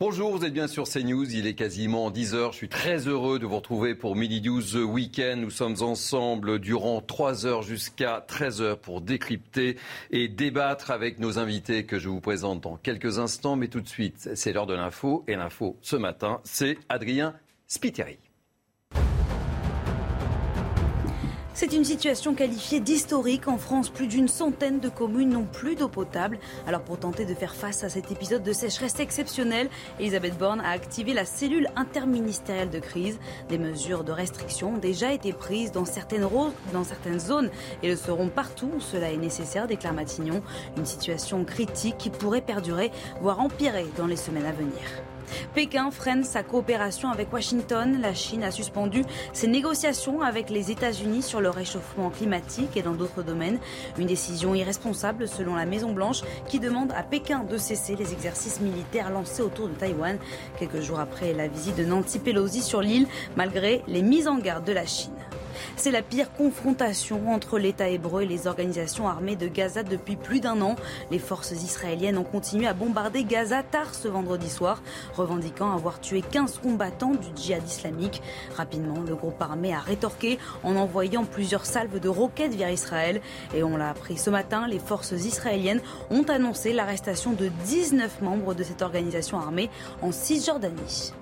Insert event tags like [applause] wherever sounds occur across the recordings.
Bonjour, vous êtes bien sur CNews, il est quasiment 10h, je suis très heureux de vous retrouver pour Mini News The Weekend. Nous sommes ensemble durant 3 heures jusqu'à 13 heures pour décrypter et débattre avec nos invités que je vous présente dans quelques instants. Mais tout de suite, c'est l'heure de l'info et l'info ce matin, c'est Adrien Spiteri. C'est une situation qualifiée d'historique. En France, plus d'une centaine de communes n'ont plus d'eau potable. Alors pour tenter de faire face à cet épisode de sécheresse exceptionnelle, Elisabeth Borne a activé la cellule interministérielle de crise. Des mesures de restriction ont déjà été prises dans certaines, dans certaines zones et le seront partout où cela est nécessaire, déclare Matignon. Une situation critique qui pourrait perdurer, voire empirer dans les semaines à venir. Pékin freine sa coopération avec Washington. La Chine a suspendu ses négociations avec les États-Unis sur le réchauffement climatique et dans d'autres domaines. Une décision irresponsable selon la Maison-Blanche qui demande à Pékin de cesser les exercices militaires lancés autour de Taïwan quelques jours après la visite de Nancy Pelosi sur l'île malgré les mises en garde de la Chine. C'est la pire confrontation entre l'État hébreu et les organisations armées de Gaza depuis plus d'un an. Les forces israéliennes ont continué à bombarder Gaza tard ce vendredi soir, revendiquant avoir tué 15 combattants du djihad islamique. Rapidement, le groupe armé a rétorqué en envoyant plusieurs salves de roquettes vers Israël. Et on l'a appris ce matin, les forces israéliennes ont annoncé l'arrestation de 19 membres de cette organisation armée en Cisjordanie.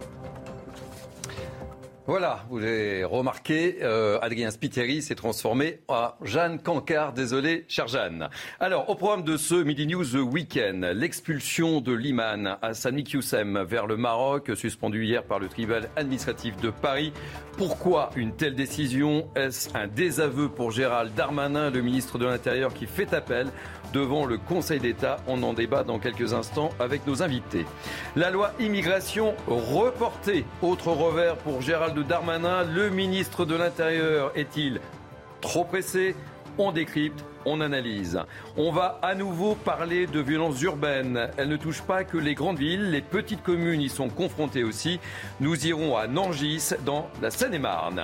Voilà, vous l'avez remarqué, euh, Adrien Spiteri s'est transformé en Jeanne Cancard. Désolé, chère Jeanne. Alors, au programme de ce Midi News Weekend, l'expulsion de l'Iman Hassan Youssem vers le Maroc, suspendu hier par le tribunal administratif de Paris. Pourquoi une telle décision? Est-ce un désaveu pour Gérald Darmanin, le ministre de l'Intérieur, qui fait appel devant le Conseil d'État. On en débat dans quelques instants avec nos invités. La loi immigration reportée. Autre revers pour Gérald Darmanin. Le ministre de l'Intérieur est-il trop pressé? On décrypte on analyse. On va à nouveau parler de violences urbaines. Elles ne touchent pas que les grandes villes, les petites communes y sont confrontées aussi. Nous irons à Nangis, dans la Seine-et-Marne.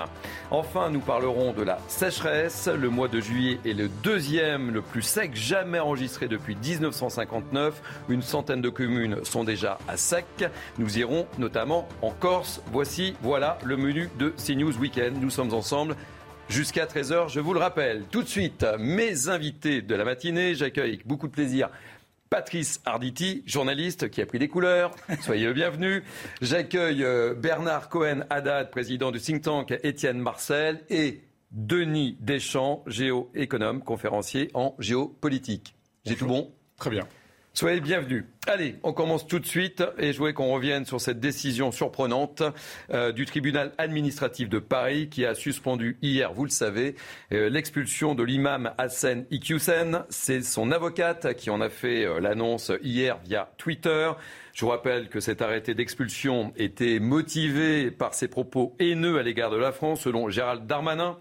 Enfin, nous parlerons de la sécheresse. Le mois de juillet est le deuxième, le plus sec jamais enregistré depuis 1959. Une centaine de communes sont déjà à sec. Nous irons notamment en Corse. Voici, voilà le menu de CNews Weekend. Nous sommes ensemble jusqu'à 13h, je vous le rappelle. Tout de suite, mes invités de la matinée, j'accueille avec beaucoup de plaisir Patrice Arditi, journaliste qui a pris des couleurs. Soyez le bienvenu. J'accueille euh, Bernard Cohen-Haddad, président du think tank Étienne Marcel et Denis Deschamps, géoéconome, conférencier en géopolitique. J'ai tout bon? Très bien. Soyez bienvenus. Allez, on commence tout de suite et je voudrais qu'on revienne sur cette décision surprenante euh, du tribunal administratif de Paris qui a suspendu hier, vous le savez, euh, l'expulsion de l'imam Hassan Iqiyoussen. C'est son avocate qui en a fait euh, l'annonce hier via Twitter. Je vous rappelle que cet arrêté d'expulsion était motivé par ses propos haineux à l'égard de la France, selon Gérald Darmanin.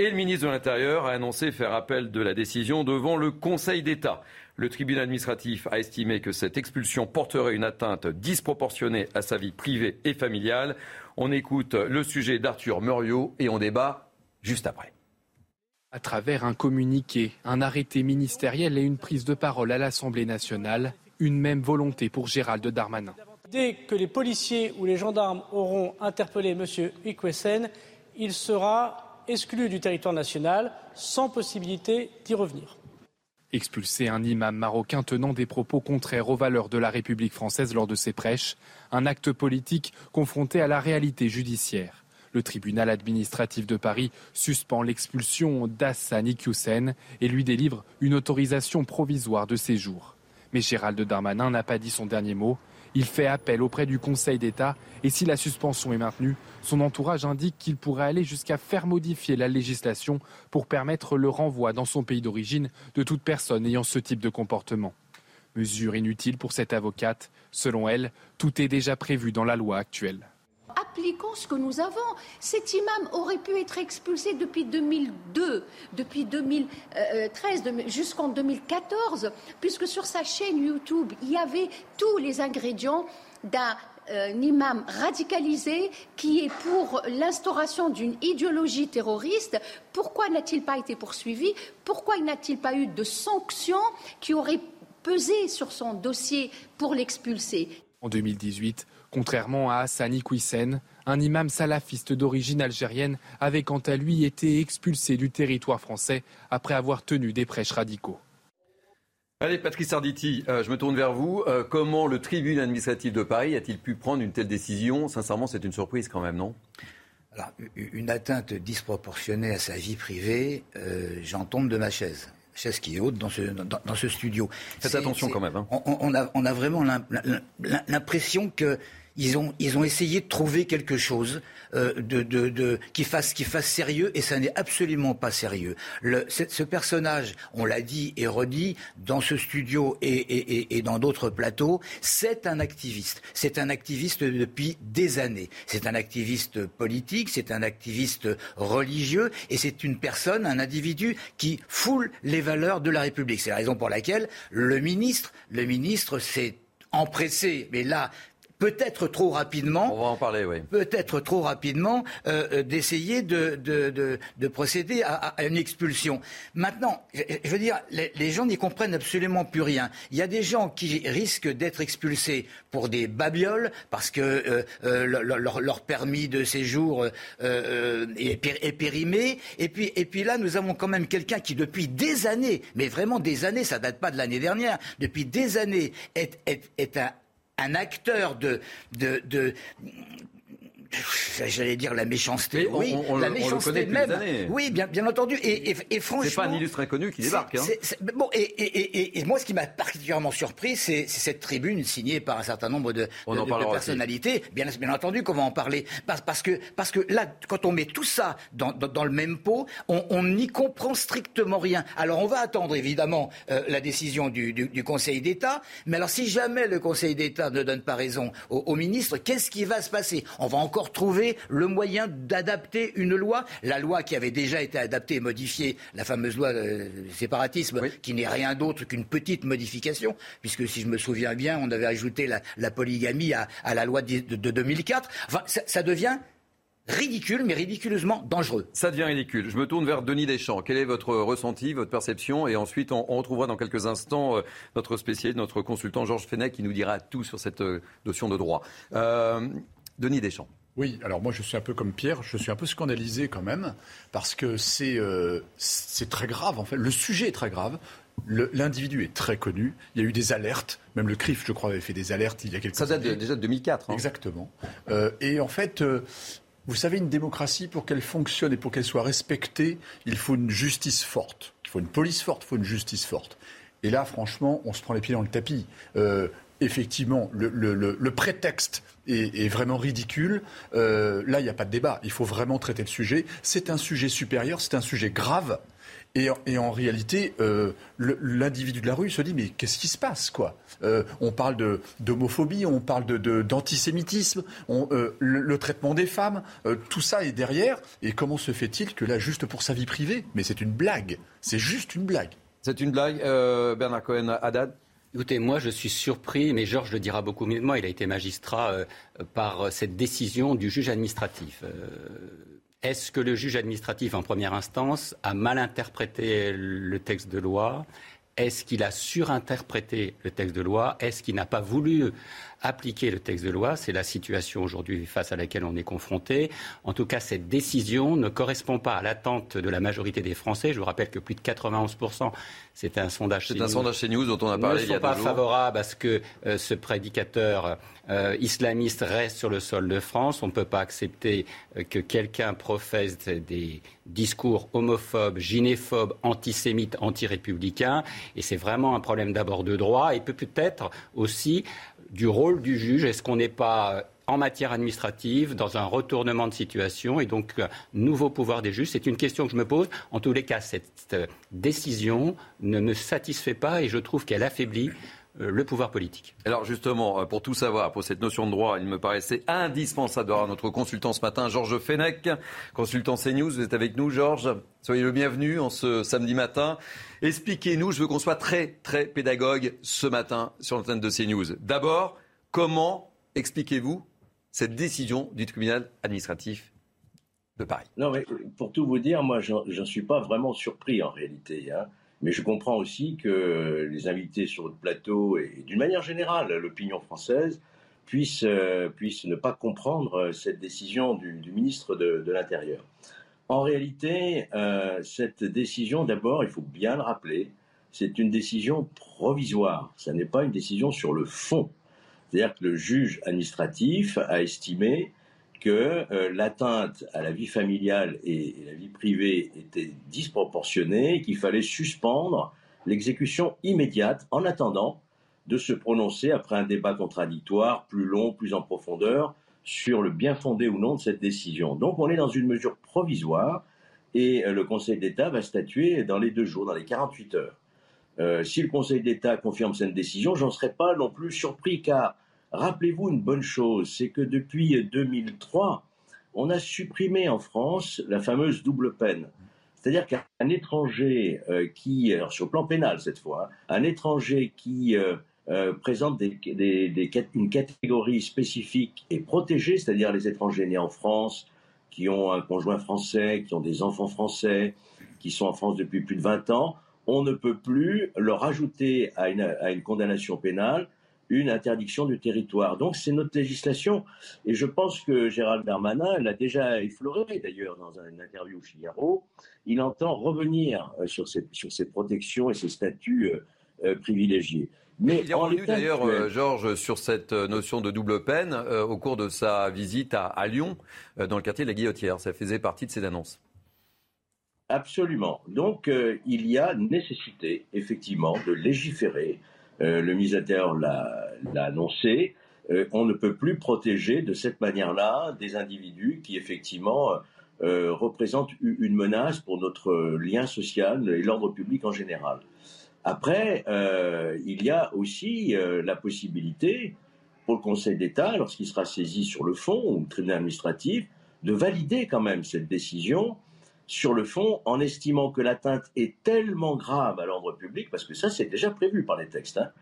Et le ministre de l'Intérieur a annoncé faire appel de la décision devant le Conseil d'État. Le tribunal administratif a estimé que cette expulsion porterait une atteinte disproportionnée à sa vie privée et familiale. On écoute le sujet d'Arthur Muriot et on débat juste après. À travers un communiqué, un arrêté ministériel et une prise de parole à l'Assemblée nationale, une même volonté pour Gérald Darmanin. Dès que les policiers ou les gendarmes auront interpellé M. Ikwesen, il sera exclu du territoire national sans possibilité d'y revenir. Expulser un imam marocain tenant des propos contraires aux valeurs de la République française lors de ses prêches, un acte politique confronté à la réalité judiciaire. Le tribunal administratif de Paris suspend l'expulsion d'Hassan Iqiyoussen et lui délivre une autorisation provisoire de séjour. Mais Gérald Darmanin n'a pas dit son dernier mot. Il fait appel auprès du Conseil d'État et si la suspension est maintenue, son entourage indique qu'il pourrait aller jusqu'à faire modifier la législation pour permettre le renvoi dans son pays d'origine de toute personne ayant ce type de comportement. Mesure inutile pour cette avocate. Selon elle, tout est déjà prévu dans la loi actuelle appliquons ce que nous avons. Cet imam aurait pu être expulsé depuis 2002, depuis 2013, jusqu'en 2014, puisque sur sa chaîne YouTube, il y avait tous les ingrédients d'un euh, imam radicalisé qui est pour l'instauration d'une idéologie terroriste. Pourquoi n'a-t-il pas été poursuivi? Pourquoi n'a-t-il pas eu de sanctions qui auraient pesé sur son dossier pour l'expulser? En 2018, Contrairement à Hassan Iqwisen, un imam salafiste d'origine algérienne avait quant à lui été expulsé du territoire français après avoir tenu des prêches radicaux. Allez, Patrice Arditi, euh, je me tourne vers vous. Euh, comment le tribunal administratif de Paris a-t-il pu prendre une telle décision? Sincèrement, c'est une surprise quand même, non? Alors, une atteinte disproportionnée à sa vie privée, euh, j'en tombe de ma chaise chaise qui est haute dans ce, dans, ce studio. Faites attention quand même. Hein. On, a, on, a, vraiment l'impression que ils ont, essayé de trouver quelque chose euh, qui, fasse, sérieux, et ça n'est absolument pas sérieux. Ce, personnage, on l'a dit et redit, dans ce studio et, et, et dans d'autres plateaux, c'est un activiste. C'est un activiste depuis des années. C'est un activiste politique, c'est un activiste religieux, et c'est une personne, un individu qui foule les valeurs de la République. C'est la raison pour laquelle le ministre, le ministre s'est empressé, mais là, peut-être trop rapidement. On va en parler, oui. Peut-être trop rapidement euh, euh, d'essayer de, de, de, procéder à, une expulsion. Maintenant, je, veux dire, les, gens n'y comprennent absolument plus rien. Il y a des gens qui risquent d'être expulsés pour des babioles parce que euh, leur, leur, permis de séjour est, périmé. Et puis, et puis là, nous avons quand même quelqu'un qui, depuis des années, mais vraiment des années, ça date pas de l'année dernière, depuis des années, est, est, est un un acteur de, j'allais dire la méchanceté. oui, la méchanceté même. Oui, bien, bien entendu. Et, et, franchement, c'est pas un illustre inconnu qui débarque. Hein. bon, et, et, moi, ce qui m'a particulièrement surpris, c'est cette tribune signée par un certain nombre de, de, personnalités. Bien, bien entendu, qu'on va en parler parce, parce, que parce que là, quand on met tout ça dans, dans, le même pot, on n'y comprend strictement rien. Alors, on va attendre évidemment euh, la décision du, du, Conseil d'État. Mais alors, si jamais le Conseil d'État ne donne pas raison au, au ministre, qu'est-ce qui va se passer? On va encore trouver le moyen d'adapter une loi, la loi qui avait déjà été adaptée et modifiée, la fameuse loi euh, séparatisme, qui n'est rien d'autre qu'une petite modification, puisque si je me souviens bien, on avait ajouté la, polygamie à, la loi de, 2004. Enfin, ça, devient ridicule, mais ridiculeusement dangereux. Ça devient ridicule. Je me tourne vers Denis Deschamps. Quel est votre ressenti, votre perception? Et ensuite, on, retrouvera dans quelques instants euh, notre spécialiste, notre consultant Georges Fenech, qui nous dira tout sur cette euh, notion de droit. Denis Deschamps. Oui, alors moi je suis un peu comme Pierre, je suis un peu scandalisé quand même, parce que c'est euh, très grave en fait. Le sujet est très grave. L'individu est très connu. Il y a eu des alertes. Même le CRIF, je crois, avait fait des alertes il y a quelques années. Ça date déjà de 2004. Hein. Exactement. Euh, et en fait, euh, vous savez, une démocratie, pour qu'elle fonctionne et pour qu'elle soit respectée, il faut une justice forte. Il faut une police forte, il faut une justice forte. Et là, franchement, on se prend les pieds dans le tapis effectivement, le, prétexte est, vraiment ridicule. Euh, là, il n'y a pas de débat. Il faut vraiment traiter le sujet. C'est un sujet supérieur, c'est un sujet grave. Et, en réalité, euh, l'individu de la rue se dit mais qu'est-ce qui se passe quoi? Euh, On parle d'homophobie, on parle d'antisémitisme, de, le, traitement des femmes, tout ça est derrière. Et comment se fait-il que là, juste pour sa vie privée, mais c'est une blague, c'est juste une blague. C'est une blague, Bernard Cohen, Haddad? Écoutez, moi je suis surpris, mais Georges le dira beaucoup mieux moi, il a été magistrat euh, par euh, cette décision du juge administratif. Euh, est-ce que le juge administratif en première instance a mal interprété le texte de loi? Est-ce qu'il a surinterprété le texte de loi? Est-ce qu'il n'a pas voulu appliquer le texte de loi. C'est la situation aujourd'hui face à laquelle on est confronté. En tout cas, cette décision ne correspond pas à l'attente de la majorité des Français. Je vous rappelle que plus de 91%, c'est un sondage C'est un sondage chez News dont on a parlé ne sont pas favorables à ce que euh, ce prédicateur euh, islamiste reste sur le sol de France. On ne peut pas accepter euh, que quelqu'un professe des discours homophobes, gynéphobes, antisémites, anti-républicains. Et c'est vraiment un problème d'abord de droit et peut-être aussi du rôle du juge. Est-ce qu'on n'est pas en matière administrative, dans un retournement de situation et donc un nouveau pouvoir des juges? C'est une question que je me pose. En tous les cas, cette décision ne me satisfait pas et je trouve qu'elle affaiblit le pouvoir politique. Alors justement, pour tout savoir, pour cette notion de droit, il me paraissait indispensable d'avoir notre consultant ce matin, Georges Fenech, consultant CNews. Vous êtes avec nous, Georges. Soyez le bienvenu en ce samedi matin. Expliquez-nous, je veux qu'on soit très, très pédagogue ce matin sur l'antenne de CNews. D'abord, comment expliquez-vous cette décision du tribunal administratif de Paris? Non, mais pour tout vous dire, moi, je ne suis pas vraiment surpris en réalité. Hein. Mais je comprends aussi que les invités sur le plateau et d'une manière générale, l'opinion française puissent, euh, ne pas comprendre cette décision du, ministre de, l'Intérieur. En réalité, euh, cette décision, d'abord, il faut bien le rappeler, c'est une décision provisoire. Ce n'est pas une décision sur le fond. C'est-à-dire que le juge administratif a estimé que euh, l'atteinte à la vie familiale et, la vie privée était disproportionnée, qu'il fallait suspendre l'exécution immédiate en attendant de se prononcer après un débat contradictoire plus long, plus en profondeur sur le bien fondé ou non de cette décision. Donc on est dans une mesure provisoire et euh, le Conseil d'État va statuer dans les deux jours, dans les 48 heures. Euh, si le Conseil d'État confirme cette décision, j'en serais pas non plus surpris car rappelez-vous une bonne chose, c'est que depuis 2003, on a supprimé en France la fameuse double peine. C'est-à-dire qu'un étranger euh, qui, sur le plan pénal cette fois, hein, un étranger qui euh, présente une catégorie spécifique et protégée, c'est-à-dire les étrangers nés en France, qui ont un conjoint français, qui ont des enfants français, qui sont en France depuis plus de 20 ans, on ne peut plus leur ajouter à une, condamnation pénale une interdiction du territoire. Donc c'est notre législation, et je pense que Gérald Darmanin l'a déjà effleuré d'ailleurs dans une interview au Figaro, il entend revenir euh, sur ces, sur ces protections et ces statuts euh, euh, privilégiés. Mais il est revenu d'ailleurs, Georges, sur cette notion de double peine au cours de sa visite à, à Lyon, dans le quartier de la Guillotière. Ça faisait partie de ses annonces. Absolument. Donc, il y a nécessité, effectivement, de légiférer. Euh, le ministère l'a annoncé. Euh, on ne peut plus protéger de cette manière-là des individus qui, effectivement, représentent une menace pour notre lien social et l'ordre public en général. Après, il y a aussi la possibilité pour le Conseil d'État, lorsqu'il sera saisi sur le fond, ou le tribunal administratif, de valider quand même cette décision sur le fond en estimant que l'atteinte est tellement grave à l'ordre public, parce que ça c'est déjà prévu par les textes, hein,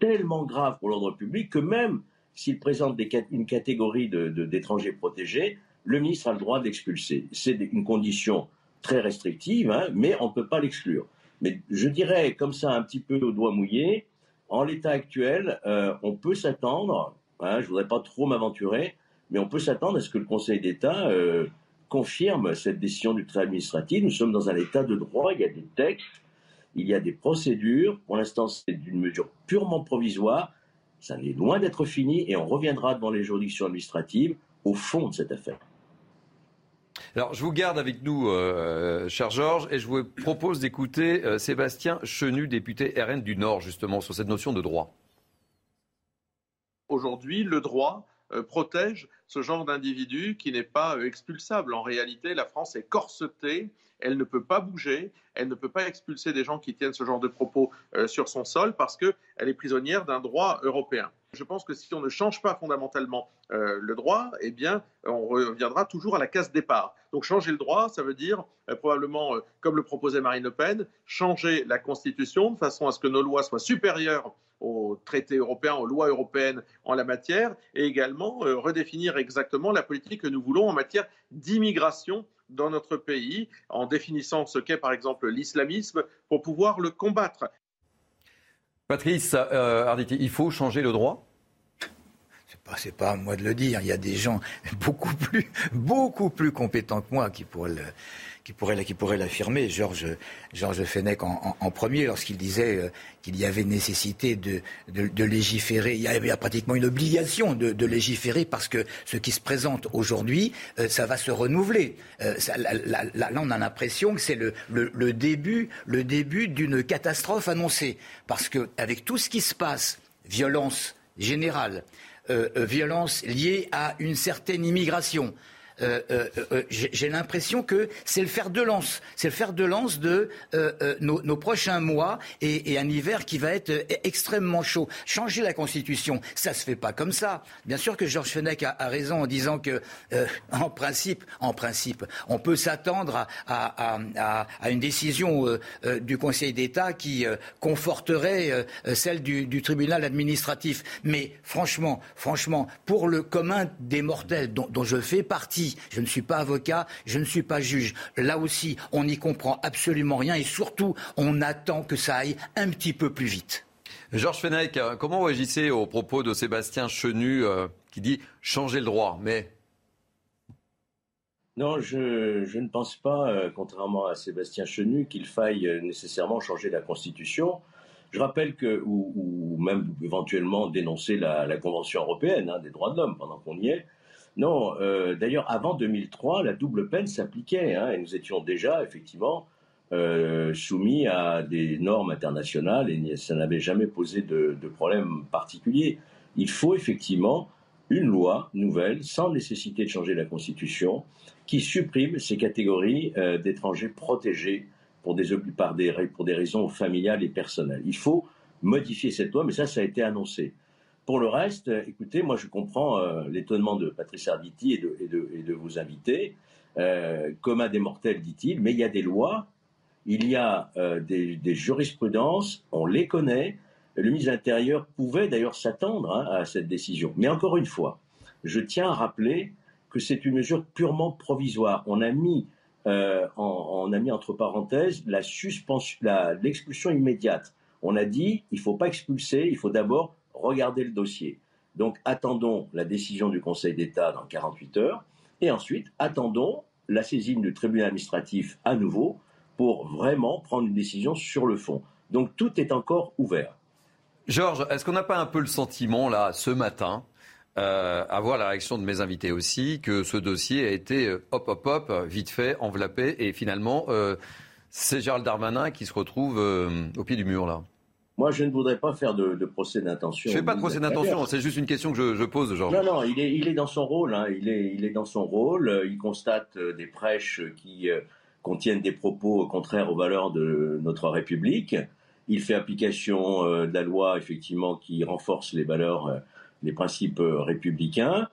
tellement grave pour l'ordre public que même s'il présente une catégorie d'étrangers protégés, le ministre a le droit d'expulser. C'est une condition très restrictive, hein, mais on ne peut pas l'exclure. Mais je dirais comme ça un petit peu au doigt mouillé, en l'état actuel, euh, on peut s'attendre, hein, je ne voudrais pas trop m'aventurer, mais on peut s'attendre à ce que le Conseil d'État euh, confirme cette décision du tribunal administratif. Nous sommes dans un état de droit, il y a des textes, il y a des procédures. Pour l'instant, c'est une mesure purement provisoire. Ça n'est loin d'être fini et on reviendra devant les juridictions administratives au fond de cette affaire. Alors, je vous garde avec nous, euh, cher Georges, et je vous propose d'écouter euh, Sébastien Chenu, député RN du Nord, justement, sur cette notion de droit. Aujourd'hui, le droit euh, protège ce genre d'individu qui n'est pas euh, expulsable. En réalité, la France est corsetée, elle ne peut pas bouger, elle ne peut pas expulser des gens qui tiennent ce genre de propos euh, sur son sol parce qu'elle est prisonnière d'un droit européen. Je pense que si on ne change pas fondamentalement le droit, eh bien, on reviendra toujours à la case départ. Donc, changer le droit, ça veut dire probablement, comme le proposait Marine Le Pen, changer la Constitution de façon à ce que nos lois soient supérieures aux traités européens, aux lois européennes en la matière, et également euh, redéfinir exactement la politique que nous voulons en matière d'immigration dans notre pays, en définissant ce qu'est par exemple l'islamisme pour pouvoir le combattre. Patrice euh, Arditi, il faut changer le droit? C'est pas, pas à moi de le dire. Il y a des gens beaucoup plus, beaucoup plus compétents que moi qui pourraient le, qui pourrait, qui pourrait l'affirmer, Georges, Georges Fenech en, premier, lorsqu'il disait euh, qu'il y avait nécessité de, légiférer. Il y avait pratiquement une obligation de, légiférer parce que ce qui se présente aujourd'hui, euh, ça va se renouveler. Euh, là, on a l'impression que c'est le, début, le début d'une catastrophe annoncée. Parce que avec tout ce qui se passe, violence générale, violence liée à une certaine immigration, j'ai l'impression que c'est le fer de lance. C'est le fer de lance de nos, prochains mois et, un hiver qui va être extrêmement chaud. Changer la Constitution, ça se fait pas comme ça. Bien sûr que Georges Fenech a, raison en disant que, en principe, en principe, on peut s'attendre à, une décision du Conseil d'État qui conforterait celle du, tribunal administratif. Mais franchement, franchement, pour le commun des mortels dont je fais partie, je ne suis pas avocat, je ne suis pas juge. Là aussi, on n'y comprend absolument rien et surtout, on attend que ça aille un petit peu plus vite. Georges Fenech, comment vous réagissez aux propos de Sébastien Chenu euh, qui dit changer le droit Mais non, je, je, ne pense pas, euh, contrairement à Sébastien Chenu, qu'il faille euh, nécessairement changer la Constitution. Je rappelle que, ou, même éventuellement dénoncer la, la Convention européenne hein, des droits de l'homme pendant qu'on y est. Non, euh, d'ailleurs, avant 2003, la double peine s'appliquait, hein, et nous étions déjà, effectivement, euh, soumis à des normes internationales, et ça n'avait jamais posé de, problème particulier. Il faut effectivement une loi nouvelle, sans nécessité de changer la Constitution, qui supprime ces catégories euh, d'étrangers protégés pour des, pour des raisons familiales et personnelles. Il faut modifier cette loi, mais ça, ça a été annoncé. Pour le reste, écoutez, moi je comprends euh, l'étonnement de Patrice Arditi et de, et de, et de vos invités. Euh, commun des mortels, dit-il, mais il y a des lois, il y a euh, des, jurisprudences, on les connaît. Le ministre de l'Intérieur pouvait d'ailleurs s'attendre hein, à cette décision. Mais encore une fois, je tiens à rappeler que c'est une mesure purement provisoire. On a mis euh, on, a mis entre parenthèses la l'expulsion immédiate. On a dit, il ne faut pas expulser, il faut d'abord regarder le dossier. Donc attendons la décision du Conseil d'État dans 48 heures, et ensuite attendons la saisine du tribunal administratif à nouveau pour vraiment prendre une décision sur le fond. Donc tout est encore ouvert. Georges, est-ce qu'on n'a pas un peu le sentiment, là, ce matin, euh, à voir la réaction de mes invités aussi, que ce dossier a été euh, hop, hop, hop, vite fait, enveloppé, et finalement, euh, c'est Gérald Darmanin qui se retrouve au pied du mur, là? Moi, je ne voudrais pas faire de, procès d'intention. Je ne fais pas de procès d'intention, c'est juste une question que je, pose, Georges. Non, non, il est, il est dans son rôle. Hein. Il, est, il est dans son rôle. Il constate des prêches qui contiennent des propos contraires aux valeurs de notre République. Il fait application de la loi, effectivement, qui renforce les valeurs les principes euh, républicains.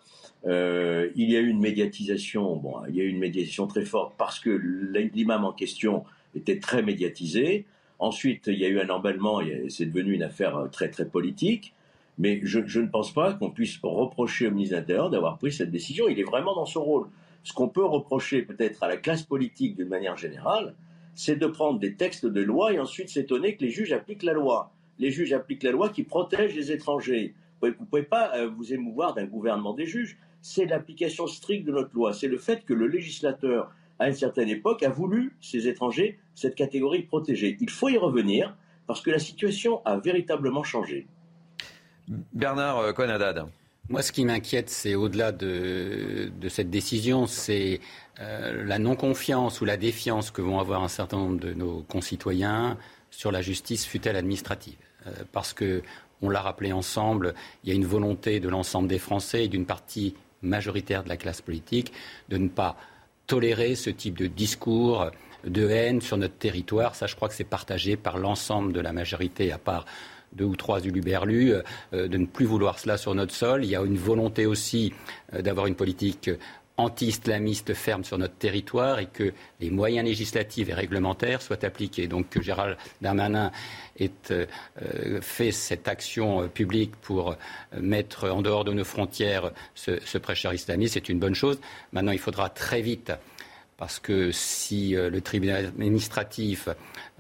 Euh, il y a eu une médiatisation, bon, il y a eu une médiatisation très forte parce que l'imam en question était très médiatisé. Ensuite, il y a eu un emballement, c'est devenu une affaire euh, très très politique. Mais je, je ne pense pas qu'on puisse reprocher au ministre de l'Intérieur d'avoir pris cette décision. Il est vraiment dans son rôle. Ce qu'on peut reprocher peut-être à la classe politique d'une manière générale, c'est de prendre des textes de loi et ensuite s'étonner que les juges appliquent la loi. Les juges appliquent la loi qui protège les étrangers. Vous ne pouvez pas euh, vous émouvoir d'un gouvernement des juges. C'est l'application stricte de notre loi. C'est le fait que le législateur, à une certaine époque, a voulu, ces étrangers, cette catégorie protégée. Il faut y revenir parce que la situation a véritablement changé. Bernard euh, Conadad. Moi, ce qui m'inquiète, c'est au-delà de, cette décision, c'est euh, la non-confiance ou la défiance que vont avoir un certain nombre de nos concitoyens sur la justice, fut-elle administrative? parce que on l'a rappelé ensemble, il y a une volonté de l'ensemble des Français et d'une partie majoritaire de la classe politique de ne pas tolérer ce type de discours de haine sur notre territoire. Ça, je crois que c'est partagé par l'ensemble de la majorité, à part deux ou trois uluberlus, euh, de ne plus vouloir cela sur notre sol. Il y a une volonté aussi euh, d'avoir une politique anti-islamiste ferme sur notre territoire et que les moyens législatifs et réglementaires soient appliqués. Donc que Gérald Darmanin ait euh, fait cette action euh, publique pour euh, mettre en dehors de nos frontières ce, ce prêcheur islamiste, c'est une bonne chose. Maintenant, il faudra très vite parce que si euh, le tribunal administratif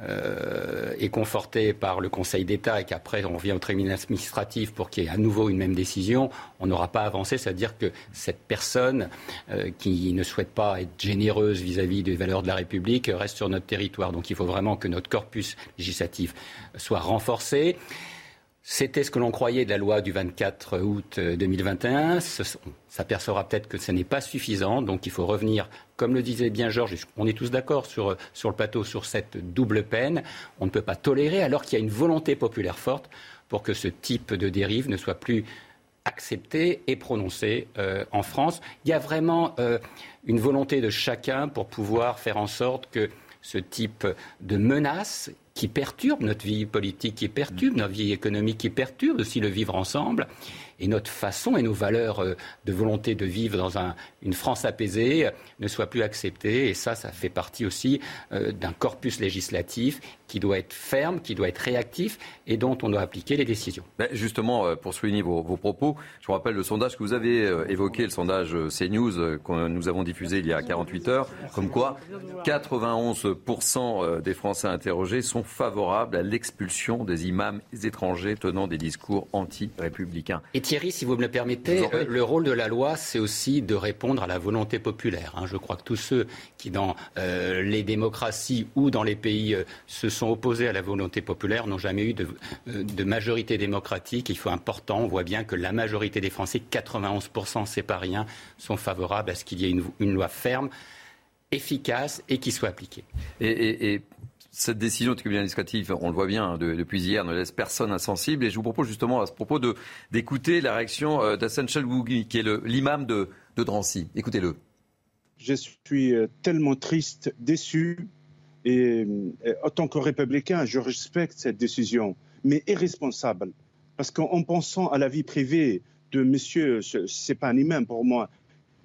euh, est conforté par le Conseil d'État et qu'après on vient au tribunal administratif pour qu'il y ait à nouveau une même décision, on n'aura pas avancé. C'est-à-dire que cette personne euh, qui ne souhaite pas être généreuse vis-à-vis des valeurs de la République reste sur notre territoire. Donc il faut vraiment que notre corpus législatif soit renforcé. C'était ce que l'on croyait de la loi du 24 août 2021. On s'apercevra peut-être que ce n'est pas suffisant, donc il faut revenir, comme le disait bien Georges, on est tous d'accord sur, sur le plateau sur cette double peine. On ne peut pas tolérer, alors qu'il y a une volonté populaire forte, pour que ce type de dérive ne soit plus accepté et prononcé en France. Il y a vraiment une volonté de chacun pour pouvoir faire en sorte que ce type de menace qui perturbe notre vie politique, qui perturbe notre vie économique, qui perturbe aussi le vivre ensemble, et notre façon et nos valeurs euh, de volonté de vivre dans une France apaisée euh, ne soient plus acceptées. Et ça, ça fait partie aussi euh, d'un corpus législatif qui doit être ferme, qui doit être réactif et dont on doit appliquer les décisions. justement, pour souligner vos, propos, je vous rappelle le sondage que vous avez évoqué, le sondage CNews que nous avons diffusé il y a 48 heures, comme quoi 91% des Français interrogés sont favorables à l'expulsion des imams étrangers tenant des discours anti-républicains. Thierry, si vous me le permettez, euh, le rôle de la loi, c'est aussi de répondre à la volonté populaire. Hein. Je crois que tous ceux qui, dans euh, les démocraties ou dans les pays, euh, se sont opposés à la volonté populaire n'ont jamais eu de, majorité démocratique. Il faut important, on voit bien que la majorité des Français, 91%, c'est pas rien, sont favorables à ce qu'il y ait une, loi ferme efficace et qui soit appliquée. et cette décision du tribunal administratif, on le voit bien hein, depuis hier, ne laisse personne insensible. Et je vous propose justement à ce propos d'écouter la réaction euh, d'Hassan Chalgougui, qui est l'imam de, de Drancy. Écoutez-le. Je suis euh, tellement triste, déçu. Et, euh, en tant que républicain, je respecte cette décision, mais irresponsable. Parce qu'en pensant à la vie privée de monsieur, ce n'est pas un imam pour moi,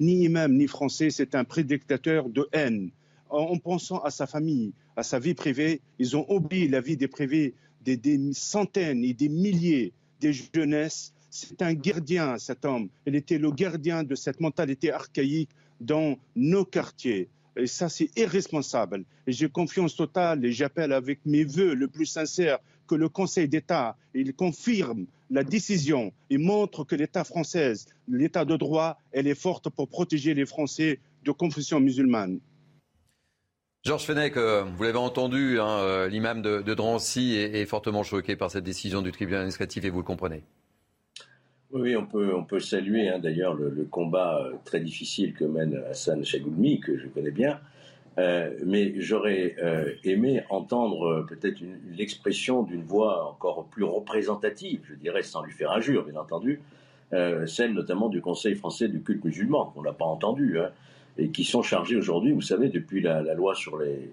ni imam ni français, c'est un prédictateur de haine en pensant à sa famille, à sa vie privée, ils ont oublié la vie des privés des, centaines et des milliers de jeunesses. C'est un gardien, cet homme. Il était le gardien de cette mentalité archaïque dans nos quartiers. Et ça, c'est irresponsable. J'ai confiance totale et j'appelle avec mes voeux le plus sincère que le Conseil d'État, il confirme la décision et montre que l'État français, l'État de droit, elle est forte pour protéger les Français de confession musulmane. Georges Fenech, euh, vous l'avez entendu, hein, euh, l'imam de, Drancy est, fortement choqué par cette décision du tribunal administratif et vous le comprenez. Oui, on peut, on peut saluer hein, d'ailleurs le, combat euh, très difficile que mène Hassan Chagoudmi, que je connais bien. mais j'aurais aimé entendre peut-être l'expression d'une voix encore plus représentative, je dirais sans lui faire injure, bien entendu, celle notamment du Conseil français du culte musulman, qu'on n'a pas entendu. Hein et qui sont chargés aujourd'hui, vous savez, depuis la, loi sur le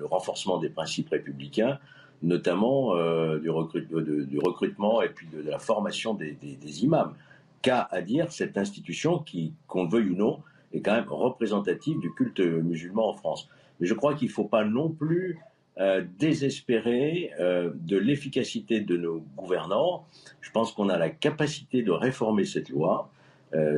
renforcement des principes républicains, notamment euh, du, recrutement et puis de, la formation des, imams. Qu'a à dire cette institution qui, qu'on le veuille ou non, est quand même représentative du culte musulman en France. Mais je crois qu'il ne faut pas non plus euh, désespérer euh, de l'efficacité de nos gouvernants. Je pense qu'on a la capacité de réformer cette loi,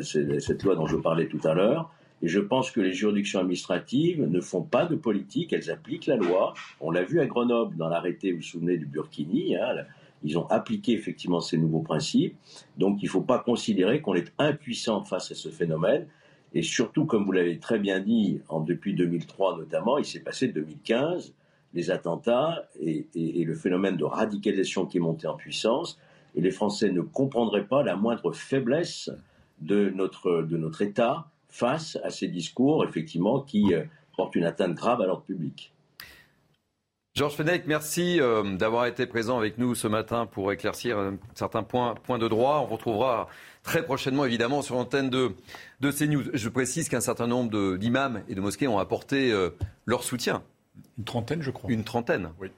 cette loi dont je parlais tout à l'heure, et je pense que les juridictions administratives ne font pas de politique, elles appliquent la loi. On l'a vu à Grenoble dans l'arrêté, vous vous souvenez du Burkini, hein, ils ont appliqué effectivement ces nouveaux principes. Donc il ne faut pas considérer qu'on est impuissant face à ce phénomène. Et surtout, comme vous l'avez très bien dit, depuis 2003 notamment, il s'est passé 2015, les attentats et, et, le phénomène de radicalisation qui est monté en puissance. Et les Français ne comprendraient pas la moindre faiblesse de notre, de notre État face à ces discours, effectivement, qui euh, portent une atteinte grave à l'ordre public. Georges Fenech, merci euh, d'avoir été présent avec nous ce matin pour éclaircir euh, certains points, points de droit. On retrouvera très prochainement, évidemment, sur l'antenne de, de CNews. Je précise qu'un certain nombre d'imams et de mosquées ont apporté leur soutien. Une trentaine, je crois. Une trentaine Oui.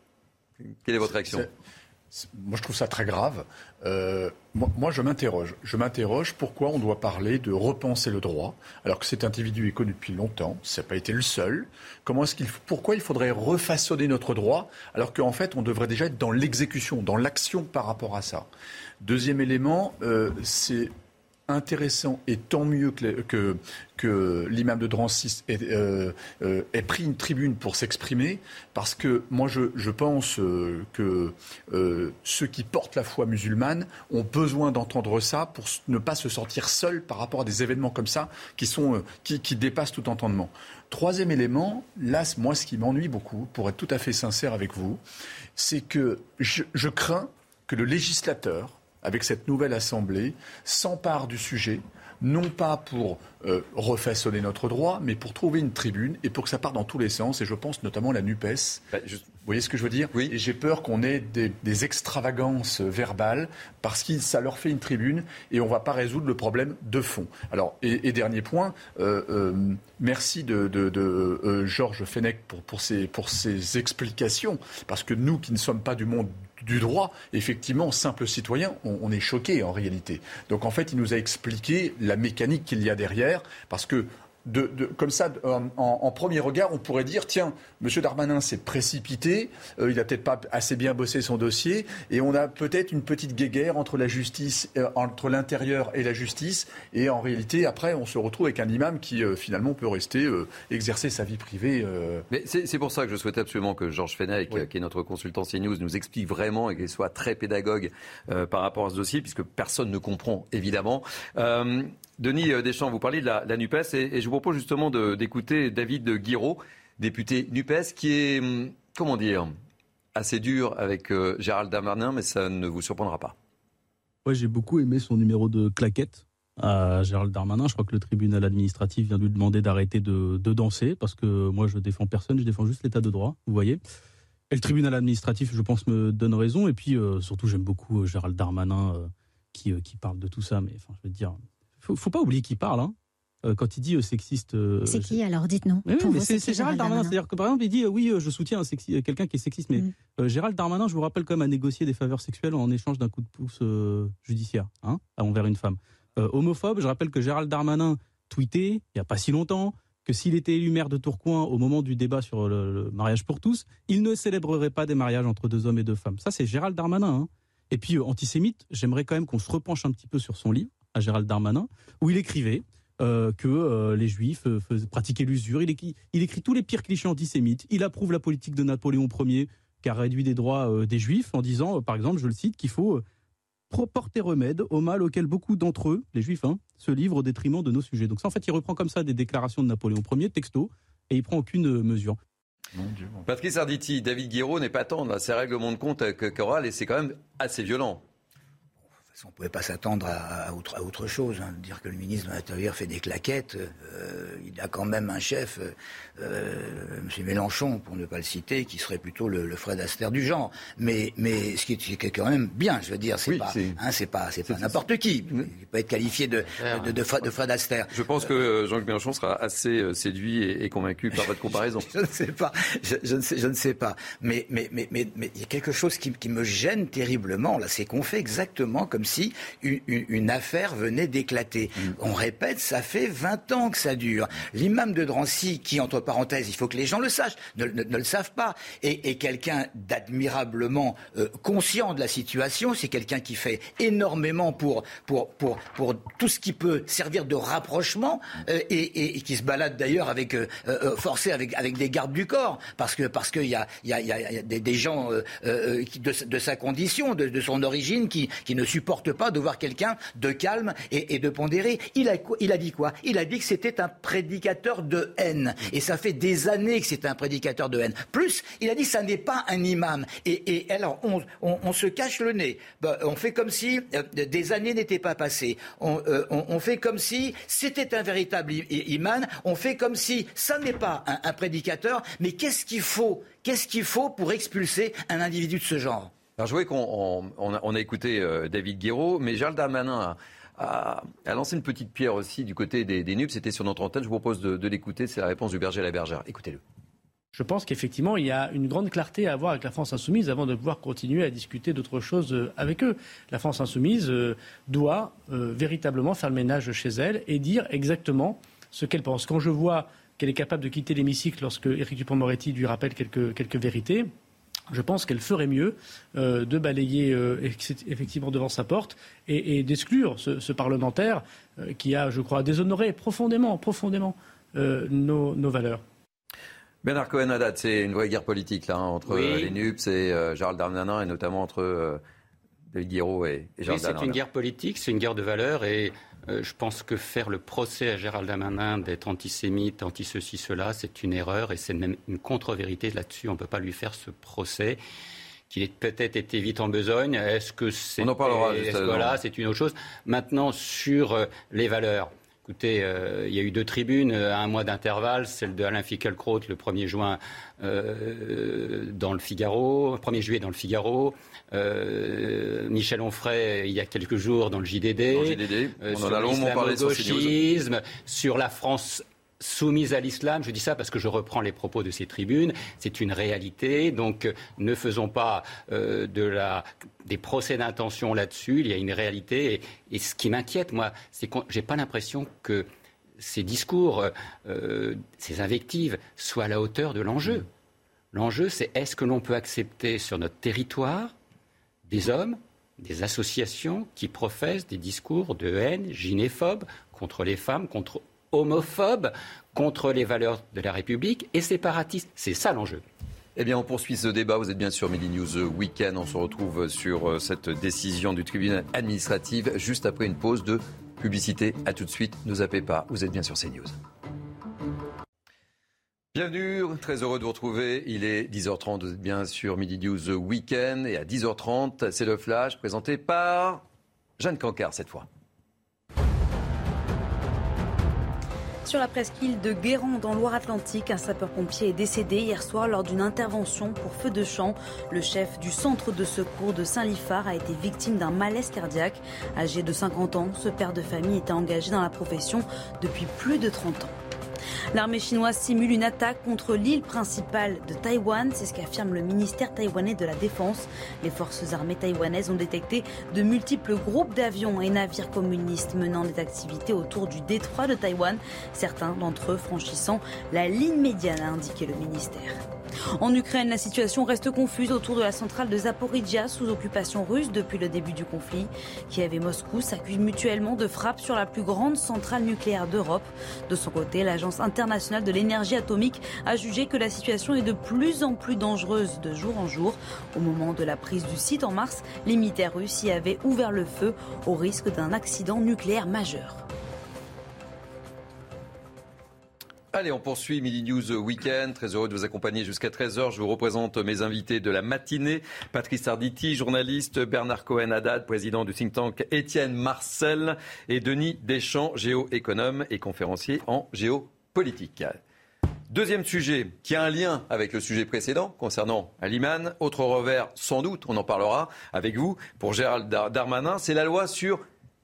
Quelle est votre réaction? Moi, je trouve ça très grave. Euh, moi, je m'interroge. Je m'interroge pourquoi on doit parler de repenser le droit, alors que cet individu est connu depuis longtemps. Ça n'a pas été le seul. Comment est-ce qu'il, pourquoi il faudrait refaçonner notre droit, alors qu'en fait, on devrait déjà être dans l'exécution, dans l'action par rapport à ça? Deuxième élément, euh, c'est intéressant et tant mieux que, l'imam de Drancy euh, euh, ait, pris une tribune pour s'exprimer, parce que moi je, pense euh, que ceux qui portent la foi musulmane ont besoin d'entendre ça pour ne pas se sentir seuls par rapport à des événements comme ça qui, sont, qui, dépassent tout entendement. Troisième élément, là, moi, ce qui m'ennuie beaucoup, pour être tout à fait sincère avec vous, c'est que je crains que le législateur avec cette nouvelle Assemblée, s'empare du sujet, non pas pour euh, refaçonner notre droit, mais pour trouver une tribune et pour que ça parte dans tous les sens. Et je pense notamment à la NUPES. Bah, voyez ce que je veux dire? Oui. Et j'ai peur qu'on ait des, extravagances verbales parce que ça leur fait une tribune et on ne va pas résoudre le problème de fond. Alors, et, dernier point, euh, euh, merci de, de, Georges Fenech pour, pour, ses, pour ses explications parce que nous qui ne sommes pas du monde du droit, effectivement, simple citoyen, on, est choqué en réalité. Donc en fait, il nous a expliqué la mécanique qu'il y a derrière, parce que de, comme ça, en, premier regard, on pourrait dire tiens, M. Darmanin s'est précipité, euh, il n'a peut-être pas assez bien bossé son dossier, et on a peut-être une petite guéguerre entre la justice, euh, entre l'intérieur et la justice, et en réalité, après, on se retrouve avec un imam qui euh, finalement peut rester exercer sa vie privée. Mais c'est pour ça que je souhaitais absolument que Georges Fenech, qui est notre consultant CNews, nous explique vraiment et qu'il soit très pédagogue par rapport à ce dossier, puisque personne ne comprend évidemment. Denis euh, Deschamps, vous parlez de la, NUPES et, je vous propose justement d'écouter David Guiraud, député NUPES, qui est, hum, comment dire, assez dur avec euh, Gérald Darmanin, mais ça ne vous surprendra pas. Ouais, j'ai beaucoup aimé son numéro de claquette à Gérald Darmanin. Je crois que le tribunal administratif vient de lui demander d'arrêter de, danser parce que moi je défends personne, je défends juste l'état de droit, vous voyez. Et le tribunal administratif, je pense, me donne raison. Et puis euh, surtout, j'aime beaucoup Gérald Darmanin qui, qui parle de tout ça. Mais enfin, je veux dire, faut, faut pas oublier qui parle. Hein. Euh, quand il dit euh, sexiste. Euh, c'est qui alors Dites-nous. c'est Gérald Darmanin. C'est-à-dire que par exemple, il dit oui, je soutiens quelqu'un qui est sexiste. Mais mm. Gérald Darmanin, je vous rappelle, quand même, a négocié des faveurs sexuelles en échange d'un coup de pouce judiciaire hein, envers une femme. homophobe, je rappelle que Gérald Darmanin tweetait, il n'y a pas si longtemps, que s'il était élu maire de Tourcoing au moment du débat sur le, mariage pour tous, il ne célébrerait pas des mariages entre deux hommes et deux femmes. Ça, c'est Gérald Darmanin. Hein. Et puis, antisémite, j'aimerais quand même qu'on se repenche un petit peu sur son livre à Gérald Darmanin, où il écrivait euh, que euh, les juifs euh, pratiquaient l'usure. Il, il, écrit tous les pires clichés antisémites. Il approuve la politique de Napoléon Ier qui a réduit les droits des juifs en disant, par exemple, je le cite, qu'il faut porter remède au mal auquel beaucoup d'entre eux, les juifs, hein, se livrent au détriment de nos sujets. Donc ça, en fait, il reprend comme ça des déclarations de Napoléon Ier, texto, et il prend aucune mesure. Patrice Arditi, David Guiraud n'est pas tendre à ces règlements de compte qu'oral et c'est quand même assez violent on ne pouvait pas s'attendre à, autre, chose. Hein. Dire que le ministre de l'Intérieur fait des claquettes, euh, il a quand même un chef, euh, euh M. Mélenchon, pour ne pas le citer, qui serait plutôt le, Fred Astaire du genre. Mais, mais ce qui est, quand même bien, je veux dire, c'est pas, hein, c'est pas, c'est pas n'importe qui. Il peut être qualifié de, de, de, Fred, Astaire. Je pense que Jean-Luc Mélenchon sera assez euh, séduit et, convaincu par votre [laughs] comparaison. je ne sais pas, je, ne sais, je ne sais pas. Mais, mais, mais, mais, mais il y a quelque chose qui, qui me gêne terriblement là, c'est qu'on fait exactement comme si une, affaire venait d'éclater. Mm. On répète, ça fait 20 ans que ça dure. L'imam de Drancy, qui, entre parenthèses, il faut que les gens le sachent, ne, le savent pas, est, quelqu'un d'admirablement euh, conscient de la situation. C'est quelqu'un qui fait énormément pour, pour, pour, pour tout ce qui peut servir de rapprochement euh, et, qui se balade d'ailleurs avec euh, forcé avec, avec des gardes du corps parce que parce qu'il y a, y, a, y a des, gens de, de, sa condition, de, de son origine qui, qui ne supportent pas de voir quelqu'un de calme et, de pondéré. Il a, il a dit quoi? Il a dit que c'était un prédicateur de haine. Et ça fait des années que c'est un prédicateur de haine. Plus, il a dit que ça n'est pas un imam. Et, alors, on, se cache le nez. Bah, on fait comme si euh, des années n'étaient pas passées. Euh, on, fait comme si c'était un véritable imam. On fait comme si ça n'est pas un, un prédicateur. Mais qu'est-ce qu'il faut? Qu'est-ce qu'il faut pour expulser un individu de ce genre? Alors je voyais qu'on on, a, écouté euh, David Guéraud, mais Gérald Darmanin a, lancé une petite pierre aussi du côté des, des. C'était sur notre antenne. Je vous propose de, l'écouter. C'est la réponse du berger à la bergère. Écoutez-le. Je pense qu'effectivement, il y a une grande clarté à avoir avec la France insoumise avant de pouvoir continuer à discuter d'autres choses euh, avec eux. La France insoumise euh, doit véritablement faire le ménage chez elle et dire exactement ce qu'elle pense. Quand je vois qu'elle est capable de quitter l'hémicycle lorsque Éric Dupond-Moretti lui rappelle quelques vérités, je pense qu'elle ferait mieux euh, de balayer euh, effectivement devant sa porte et, d'exclure ce, parlementaire euh, qui a, je crois, déshonoré profondément, profondément nos, valeurs. Bernard Cohen-Haddad, c'est une vraie guerre politique là, hein, entre les NUPS et Gérald Darmanin et notamment entre David Guiraud et, et Gérald oui, C'est une guerre politique, c'est une guerre de valeurs et euh, je pense que faire le procès à Gérald Darmanin d'être antisémite, anti-ceci, cela, c'est une erreur et c'est même une contre-vérité là-dessus. On ne peut pas lui faire ce procès qu'il ait peut-être été vite en besogne. Est-ce que c'est. On en parlera. Voilà, c'est une autre chose? Maintenant, sur euh, les valeurs. Écoutez, euh, il y a eu deux tribunes à un mois d'intervalle, celle de Alain Finkielkraut le 1er juin dans le Figaro, 1er juillet dans le Figaro, euh, Michel Onfray il y a quelques jours dans le JDD, dans le JDD. on sur parlé sur, la France soumise à l'islam. Je dis ça parce que je reprends les propos de ces tribunes. C'est une réalité. Donc ne faisons pas euh, de la, des procès d'intention là-dessus. Il y a une réalité. Et, ce qui m'inquiète, moi, c'est que j'ai pas l'impression que ces discours, euh, ces invectives soient à la hauteur de l'enjeu. L'enjeu, c'est est-ce que l'on peut accepter sur notre territoire des hommes, des associations qui professent des discours de haine gynéphobes contre les femmes, contre homophobe contre les valeurs de la République et séparatiste. C'est ça l'enjeu. Eh bien, on poursuit ce débat. Vous êtes bien sur Midi News Weekend. On se retrouve sur euh, cette décision du tribunal administratif juste après une pause de publicité. A tout de suite. Ne zappez pas. Vous êtes bien sur CNews. Bienvenue, très heureux de vous retrouver. Il est 10h30, vous êtes bien sur Midi News Weekend. Et à 10h30, c'est le flash présenté par Jeanne Cancard cette fois. Sur la presqu'île de Guérande, dans Loire-Atlantique, un sapeur-pompier est décédé hier soir lors d'une intervention pour feu de champ. Le chef du centre de secours de Saint-Lifard a été victime d'un malaise cardiaque. Âgé de 50 ans, ce père de famille était engagé dans la profession depuis plus de 30 ans. L'armée chinoise simule une attaque contre l'île principale de Taïwan, c'est ce qu'affirme le ministère taïwanais de la Défense. Les forces armées taïwanaises ont détecté de multiples groupes d'avions et navires communistes menant des activités autour du détroit de Taïwan, certains d'entre eux franchissant la ligne médiane, a indiqué le ministère. En Ukraine, la situation reste confuse autour de la centrale de Zaporizhia sous occupation russe depuis le début du conflit. Kiev et Moscou s'accusent mutuellement de frappes sur la plus grande centrale nucléaire d'Europe. De son côté, l'Agence internationale de l'énergie atomique a jugé que la situation est de plus en plus dangereuse de jour en jour. Au moment de la prise du site en mars, les militaires russes y avaient ouvert le feu au risque d'un accident nucléaire majeur. Allez, on poursuit Midi News Weekend. Très heureux de vous accompagner jusqu'à 13h. Je vous représente mes invités de la matinée. Patrice Arditi, journaliste, Bernard Cohen-Haddad, président du think tank Étienne Marcel et Denis Deschamps, géoéconome et conférencier en géopolitique. Deuxième sujet qui a un lien avec le sujet précédent concernant Aliman. Autre revers, sans doute, on en parlera avec vous, pour Gérald Darmanin, c'est la loi sur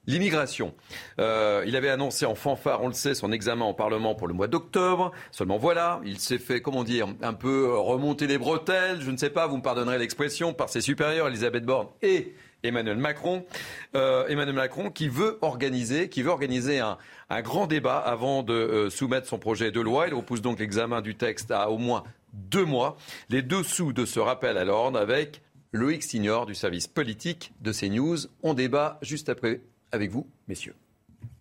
L'immigration. Euh, il avait annoncé en fanfare, on le sait, son examen en Parlement pour le mois d'octobre. Seulement voilà, il s'est fait, comment dire, un peu remonter les bretelles, je ne sais pas, vous me pardonnerez l'expression, par ses supérieurs, Elisabeth Borne et Emmanuel Macron. Euh, Emmanuel Macron qui veut organiser, qui veut organiser un, grand débat avant de euh, soumettre son projet de loi. Il repousse donc l'examen du texte à au moins deux mois. Les dessous de ce rappel à l'ordre avec Loïc Signor du service politique de CNews. On débat juste après avec vous, messieurs.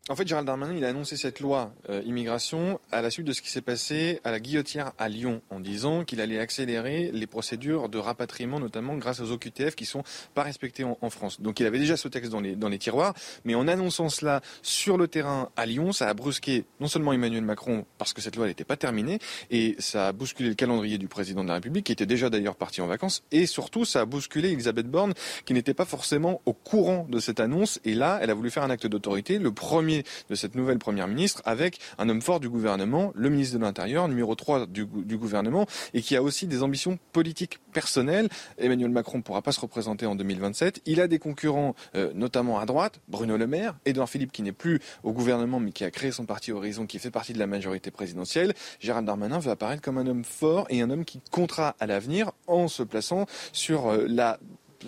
En fait, Gérald Darmanin, il a annoncé cette loi euh, immigration à la suite de ce qui s'est passé à la Guillotière à Lyon, en disant qu'il allait accélérer les procédures de rapatriement, notamment grâce aux OQTF qui sont pas respectés en, France. Donc, il avait déjà ce texte dans les, tiroirs, mais en annonçant cela sur le terrain à Lyon, ça a brusqué non seulement Emmanuel Macron parce que cette loi n'était pas terminée, et ça a bousculé le calendrier du président de la République, qui était déjà d'ailleurs parti en vacances, et surtout ça a bousculé Elisabeth Borne, qui n'était pas forcément au courant de cette annonce, et là, elle a voulu faire un acte d'autorité, le premier de cette nouvelle première ministre avec un homme fort du gouvernement, le ministre de l'Intérieur, numéro 3 du, gouvernement, et qui a aussi des ambitions politiques personnelles. Emmanuel Macron ne pourra pas se représenter en 2027. Il a des concurrents, euh, notamment à droite, Bruno Le Maire, Edouard Philippe qui n'est plus au gouvernement mais qui a créé son parti Horizon, qui fait partie de la majorité présidentielle. Gérald Darmanin veut apparaître comme un homme fort et un homme qui comptera à l'avenir en se plaçant sur euh, la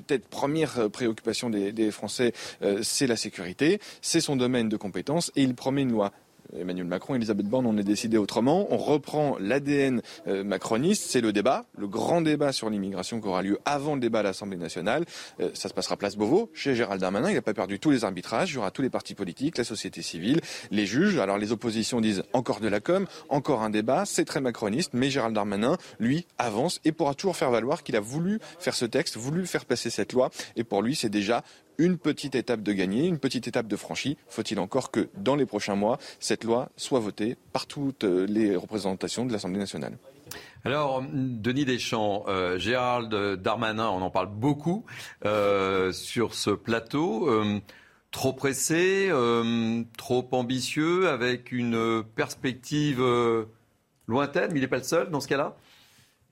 peut-être première euh, préoccupation des, Français, euh, c'est la sécurité, c'est son domaine de compétence et il promet une loi Emmanuel Macron, Elisabeth Borne, on est décidé autrement. On reprend l'ADN euh, macroniste, c'est le débat, le grand débat sur l'immigration qui aura lieu avant le débat à l'Assemblée nationale. Euh, ça se passera place Beauvau, chez Gérald Darmanin. Il n'a pas perdu tous les arbitrages. Il y aura tous les partis politiques, la société civile, les juges. Alors les oppositions disent encore de la com, encore un débat. C'est très macroniste, mais Gérald Darmanin, lui, avance et pourra toujours faire valoir qu'il a voulu faire ce texte, voulu faire passer cette loi. Et pour lui, c'est déjà une petite étape de gagner, une petite étape de franchie. Faut-il encore que dans les prochains mois, cette loi soit votée par toutes euh, les représentations de l'Assemblée nationale? Alors, Denis Deschamps, euh, Gérald Darmanin, on en parle beaucoup euh, sur ce plateau. trop pressé, trop ambitieux, avec une perspective lointaine, mais il n'est pas le seul dans ce cas-là?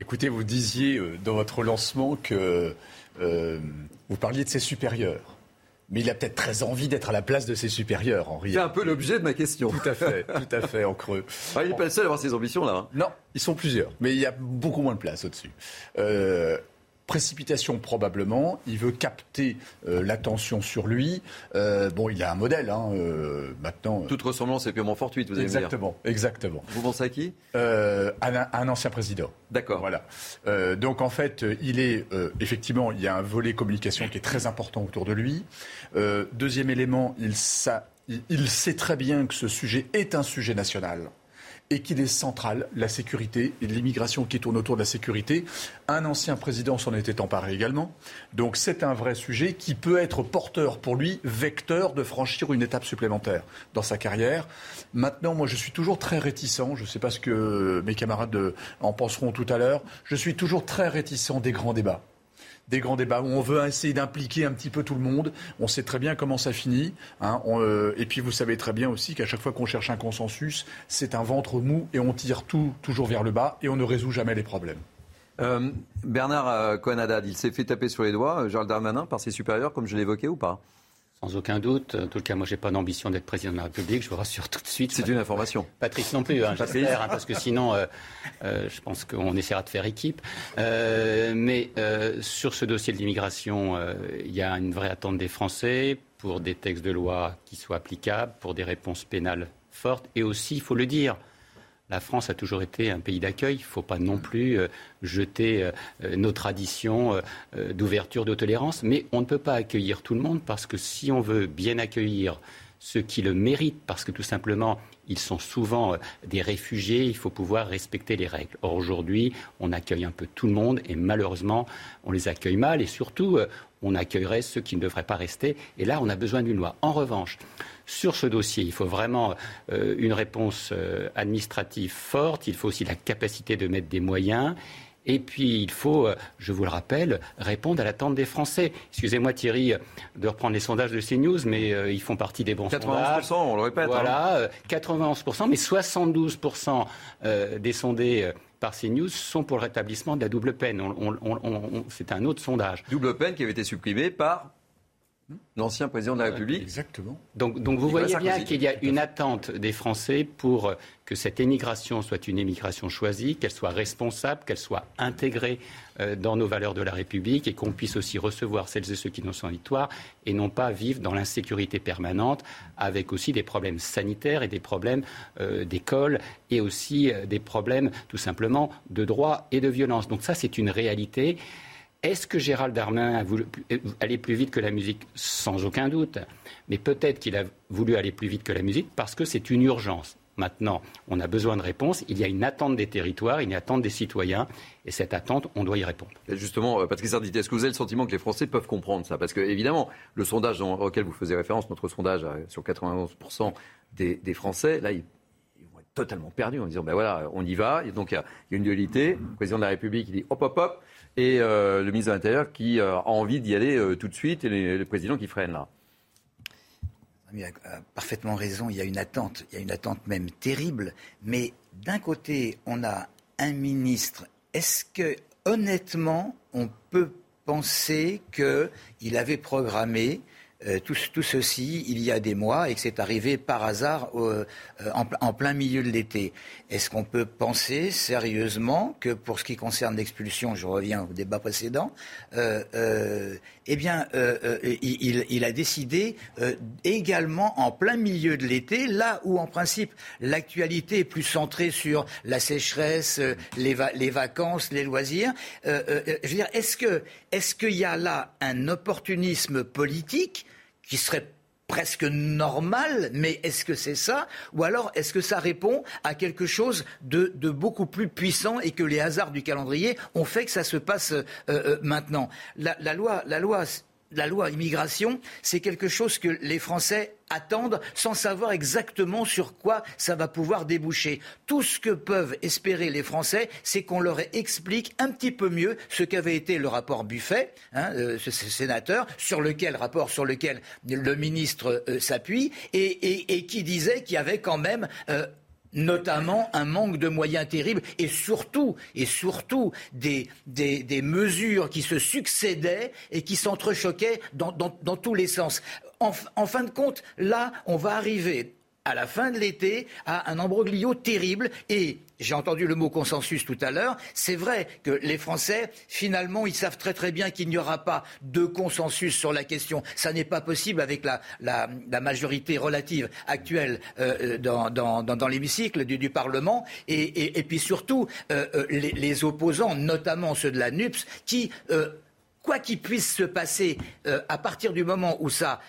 Écoutez, vous disiez dans votre lancement que vous parliez de ses supérieurs. Mais il a peut-être très envie d'être à la place de ses supérieurs, Henri. C'est un peu l'objet de ma question. Tout à fait, [laughs] tout à fait, en creux. Ah, il n'est pas le seul à avoir ces ambitions, là. Hein. Non, ils sont plusieurs, mais il y a beaucoup moins de place au-dessus. Euh, précipitation probablement. Il veut capter euh, l'attention sur lui. Euh, bon, il a un modèle hein, euh, maintenant. Toute ressemblance est purement fortuite, vous allez exactement, me dire. Exactement. Vous pensez à qui? À un, ancien président. D'accord. Voilà. donc en fait, il est effectivement, il y a un volet communication qui est très important autour de lui. deuxième élément, il, il sait très bien que ce sujet est un sujet national et qu'il est central, la sécurité et l'immigration qui tourne autour de la sécurité. Un ancien président s'en était emparé également. Donc c'est un vrai sujet qui peut être porteur pour lui, vecteur de franchir une étape supplémentaire dans sa carrière. Maintenant, moi je suis toujours très réticent, je ne sais pas ce que mes camarades en penseront tout à l'heure, je suis toujours très réticent des grands débats des grands débats où on veut essayer d'impliquer un petit peu tout le monde. On sait très bien comment ça finit. Hein. Euh, et puis vous savez très bien aussi qu'à chaque fois qu'on cherche un consensus, c'est un ventre mou et on tire tout toujours vers le bas et on ne résout jamais les problèmes. Euh, Bernard euh, Cohen il s'est fait taper sur les doigts, Charles Darmanin, par ses supérieurs, comme je l'évoquais ou pas? Sans aucun doute. En tout cas, moi, j'ai pas d'ambition d'être président de la République. Je vous rassure tout de suite. C'est une information. Patrice non plus, hein, j'espère, hein, parce que sinon, euh, euh, je pense qu'on essaiera de faire équipe. Euh, mais sur ce dossier de l'immigration, il y a une vraie attente des Français pour des textes de loi qui soient applicables, pour des réponses pénales fortes, et aussi, il faut le dire, la France a toujours été un pays d'accueil. Il ne faut pas non plus euh, jeter euh, euh, nos traditions d'ouverture, de tolérance. Mais on ne peut pas accueillir tout le monde parce que si on veut bien accueillir ceux qui le méritent, parce que tout simplement, ils sont souvent des réfugiés, il faut pouvoir respecter les règles. Or, aujourd'hui, on accueille un peu tout le monde et malheureusement, on les accueille mal et surtout, on accueillerait ceux qui ne devraient pas rester. Et là, on a besoin d'une loi. En revanche, sur ce dossier, il faut vraiment euh, une réponse euh, administrative forte, il faut aussi la capacité de mettre des moyens. Et puis, il faut, euh, je vous le rappelle, répondre à l'attente des Français. Excusez-moi, Thierry, de reprendre les sondages de CNews, mais ils font partie des bons 91%, sondages. on le répète. Voilà, 91%, mais 72% des sondés par CNews sont pour le rétablissement de la double peine. c'est un autre sondage. Double peine qui avait été supprimée par L'ancien président de la République. Exactement. Donc, donc vous voyez bien qu'il y a une attente des Français pour que cette émigration soit une émigration choisie, qu'elle soit responsable, qu'elle soit intégrée euh, dans nos valeurs de la République et qu'on puisse aussi recevoir celles et ceux qui nous sont victoire et non pas vivre dans l'insécurité permanente avec aussi des problèmes sanitaires et des problèmes euh, d'école et aussi euh, des problèmes tout simplement de droit et de violence. Donc ça, c'est une réalité. Est-ce que Gérald Darmanin a voulu aller plus vite que la musique Sans aucun doute. Mais peut-être qu'il a voulu aller plus vite que la musique parce que c'est une urgence. Maintenant, on a besoin de réponses. Il y a une attente des territoires, une attente des citoyens. Et cette attente, on doit y répondre. justement, euh, Patrick Sarditi, est-ce que vous avez le sentiment que les Français peuvent comprendre ça? Parce que, évidemment, le sondage auquel vous faisiez référence, notre sondage euh, sur 91% des, Français, là, ils, vont être totalement perdus en disant ben voilà, on y va. Et donc, il y, a une dualité. Le président de la République, il dit hop, hop, hop et euh, le ministre de l'Intérieur qui euh, a envie d'y aller euh, tout de suite et le président qui freine là. Il a parfaitement raison, il y a une attente, il y a une attente même terrible, mais d'un côté, on a un ministre. Est-ce que, honnêtement, on peut penser qu'il avait programmé euh, tout, ceci il y a des mois et que c'est arrivé par hasard euh, en, plein milieu de l'été. Est-ce qu'on peut penser sérieusement que pour ce qui concerne l'expulsion, je reviens au débat précédent, euh, eh bien, il, a décidé également en plein milieu de l'été, là où en principe l'actualité est plus centrée sur la sécheresse, les, les vacances, les loisirs. je veux dire, est-ce que est-ce qu'il y a là un opportunisme politique qui serait presque normal, mais est-ce que c'est ça? Ou alors est-ce que ça répond à quelque chose de, beaucoup plus puissant et que les hasards du calendrier ont fait que ça se passe euh, euh, maintenant? La, loi, la loi la loi immigration, c'est quelque chose que les Français attendent sans savoir exactement sur quoi ça va pouvoir déboucher. Tout ce que peuvent espérer les Français, c'est qu'on leur explique un petit peu mieux ce qu'avait été le rapport Buffet, hein, euh, ce, sénateur, sur lequel rapport sur lequel le ministre euh, s'appuie, et, qui disait qu'il y avait quand même euh, notamment un manque de moyens terribles et surtout, des, mesures qui se succédaient et qui s'entrechoquaient dans, dans, tous les sens. En, en fin de compte, là, on va arriver à la fin de l'été à un embroglio terrible et j'ai entendu le mot consensus tout à l'heure. C'est vrai que les Français, finalement, ils savent très très bien qu'il n'y aura pas de consensus sur la question. Ça n'est pas possible avec la, majorité relative actuelle euh, dans, l'hémicycle du, Parlement. Et, puis surtout, euh, euh, les, opposants, notamment ceux de la NUPS, qui quoi qu'il puisse se passer, à partir du moment où ça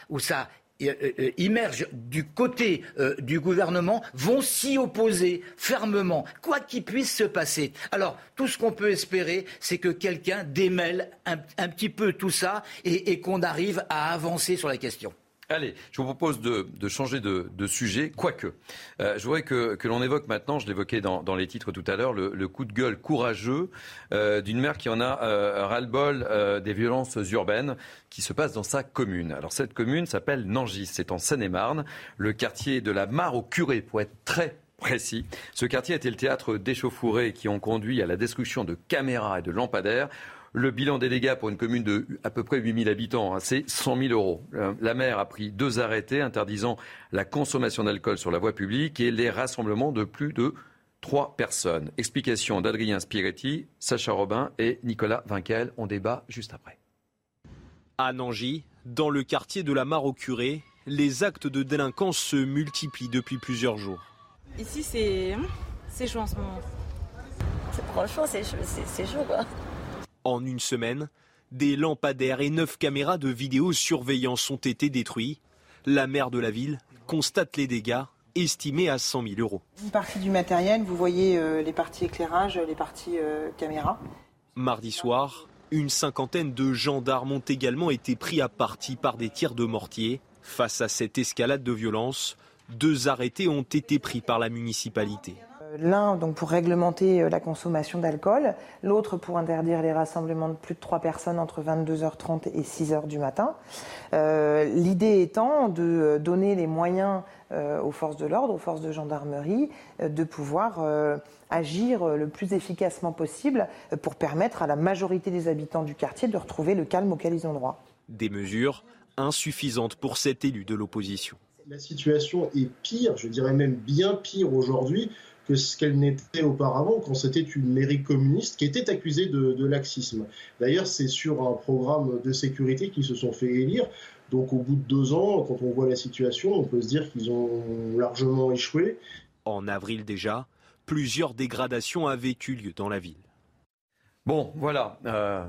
immergent euh, euh, du côté euh, du gouvernement vont s'y opposer fermement, quoi qu'il puisse se passer. Alors, tout ce qu'on peut espérer, c'est que quelqu'un démêle un, petit peu tout ça et qu'on arrive à avancer sur la question. Allez, je vous propose de, changer de, sujet, quoique. Euh, je voudrais que, l'on évoque maintenant, je l'évoquais dans, les titres tout à l'heure, le, coup de gueule courageux euh, d'une mère qui en a euh, ras-le-bol des violences urbaines qui se passent dans sa commune. Alors cette commune s'appelle Nangis, c'est en Seine-et-Marne, le quartier de la Mare au Curé, pour être très précis. Ce quartier était le théâtre d'échauffourées qui ont conduit à la destruction de caméras et de lampadaires. Le bilan des dégâts pour une commune de à peu près 8000 habitants, hein, c'est 100 000 euros. La maire a pris deux arrêtés interdisant la consommation d'alcool sur la voie publique et les rassemblements de plus de trois personnes. Explication d'Adrien Spiretti, Sacha Robin et Nicolas Vinquel. On débat juste après. À Nangy, dans le quartier de la Mare au Curé, les actes de délinquance se multiplient depuis plusieurs jours. Ici, c'est chaud en ce moment. Franchement, c'est chaud, quoi. En une semaine, des lampadaires et neuf caméras de vidéosurveillance ont été détruits. La maire de la ville constate les dégâts estimés à 100 000 euros. Une partie du matériel, vous voyez euh, les parties éclairage, les parties euh, caméras. Mardi soir, une cinquantaine de gendarmes ont également été pris à partie par des tirs de mortier. Face à cette escalade de violence, deux arrêtés ont été pris par la municipalité. L'un donc pour réglementer euh, la consommation d'alcool, l'autre pour interdire les rassemblements de plus de trois personnes entre 22h30 et 6h du matin. Euh, l'idée étant de euh, donner les moyens aux forces de l'ordre, aux forces de gendarmerie, de pouvoir agir le plus efficacement possible pour permettre à la majorité des habitants du quartier de retrouver le calme auquel ils ont droit. Des mesures insuffisantes pour cet élu de l'opposition. La situation est pire, je dirais même bien pire aujourd'hui que ce qu'elle n'était auparavant quand c'était une mairie communiste qui était accusée de, laxisme. D'ailleurs, c'est sur un programme de sécurité qu'ils se sont fait élire. Donc au bout de deux ans, quand on voit la situation, on peut se dire qu'ils ont largement échoué. En avril déjà, plusieurs dégradations avaient eu lieu dans la ville. Bon, voilà. Euh,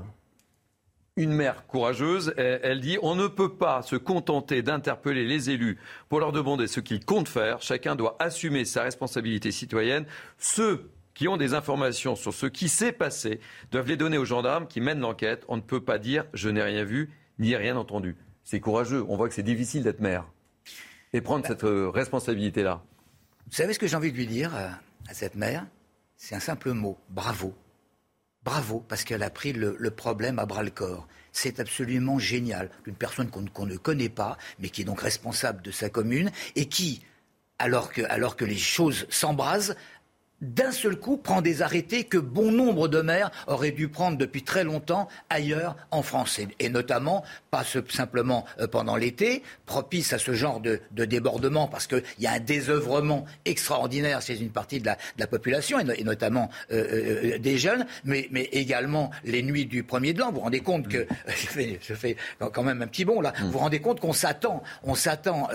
une mère courageuse. Elle dit on ne peut pas se contenter d'interpeller les élus pour leur demander ce qu'ils comptent faire. Chacun doit assumer sa responsabilité citoyenne. Ceux qui ont des informations sur ce qui s'est passé doivent les donner aux gendarmes qui mènent l'enquête. On ne peut pas dire je n'ai rien vu ni rien entendu. C'est courageux. On voit que c'est difficile d'être maire et prendre cette euh, responsabilité-là. Vous savez ce que j'ai envie de lui dire euh, à cette mère? C'est un simple mot bravo. Bravo, parce qu'elle a pris le, problème à bras le corps. C'est absolument génial. Une personne qu'on ne connaît pas, mais qui est donc responsable de sa commune, et qui, alors que, alors que les choses s'embrasent, d'un seul coup prend des arrêtés que bon nombre de maires auraient dû prendre depuis très longtemps ailleurs en France. Et, notamment, pas simplement euh, pendant l'été, propice à ce genre de, débordement, parce qu'il y a un désœuvrement extraordinaire chez une partie de la, population, et, notamment euh, euh, des jeunes, mais, également les nuits du premier de l'an. Vous vous rendez compte que, [laughs] je fais, quand même un petit bond là, vous vous rendez compte qu'on s'attend, on s'attend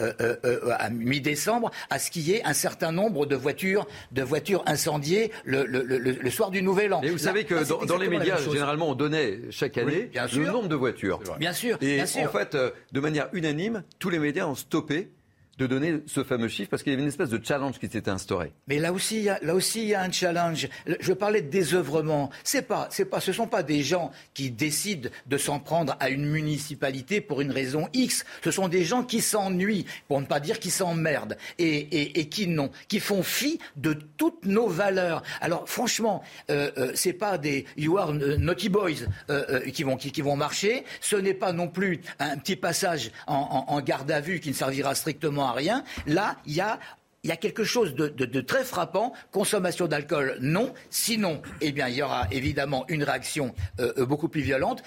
à mi-décembre à ce qu'il y ait un certain nombre de voitures, de voitures incendié le, soir du Nouvel An. Et vous savez que dans, les médias, généralement, on donnait chaque année le nombre de voitures. Bien sûr. Et en fait, euh, de manière unanime, tous les médias ont stoppé de donner ce fameux chiffre parce qu'il y avait une espèce de challenge qui s'était instauré. Mais là aussi, il y a, là aussi, il y a un challenge. Je parlais de désœuvrement. C'est pas, c'est pas, ce sont pas des gens qui décident de s'en prendre à une municipalité pour une raison X. Ce sont des gens qui s'ennuient, pour ne pas dire qui s'emmerdent et, qui non, qui font fi de toutes nos valeurs. Alors franchement, euh, euh, c'est pas des you are naughty boys euh, euh, qui vont qui, vont marcher. Ce n'est pas non plus un petit passage en garde à vue qui ne servira strictement rien. Là, il y a il y a quelque chose de, très frappant. Consommation d'alcool, non. Sinon, eh bien, il y aura évidemment une réaction euh, euh, beaucoup plus violente.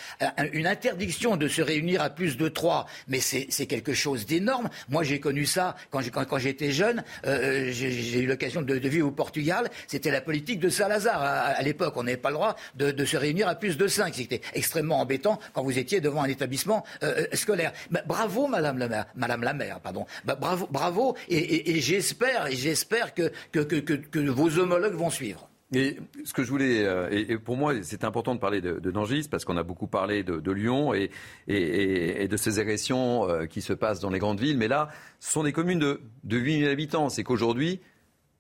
une interdiction de se réunir à plus de trois, mais c'est quelque chose d'énorme. Moi, j'ai connu ça quand j'étais jeune. Euh, j'ai eu l'occasion de, vivre au Portugal. C'était la politique de Salazar. À, l'époque, on n'avait pas le droit de, se réunir à plus de cinq. C'était extrêmement embêtant quand vous étiez devant un établissement scolaire. bravo, Madame la maire. Madame la maire, pardon. bravo, bravo. et j'espère et j'espère que, que, vos homologues vont suivre. Et ce que je voulais, euh, et pour moi, c'est important de parler de, Nangis parce qu'on a beaucoup parlé de, Lyon et, et, de ces agressions euh, qui se passent dans les grandes villes. Mais là, ce sont des communes de, de 8000 habitants. C'est qu'aujourd'hui,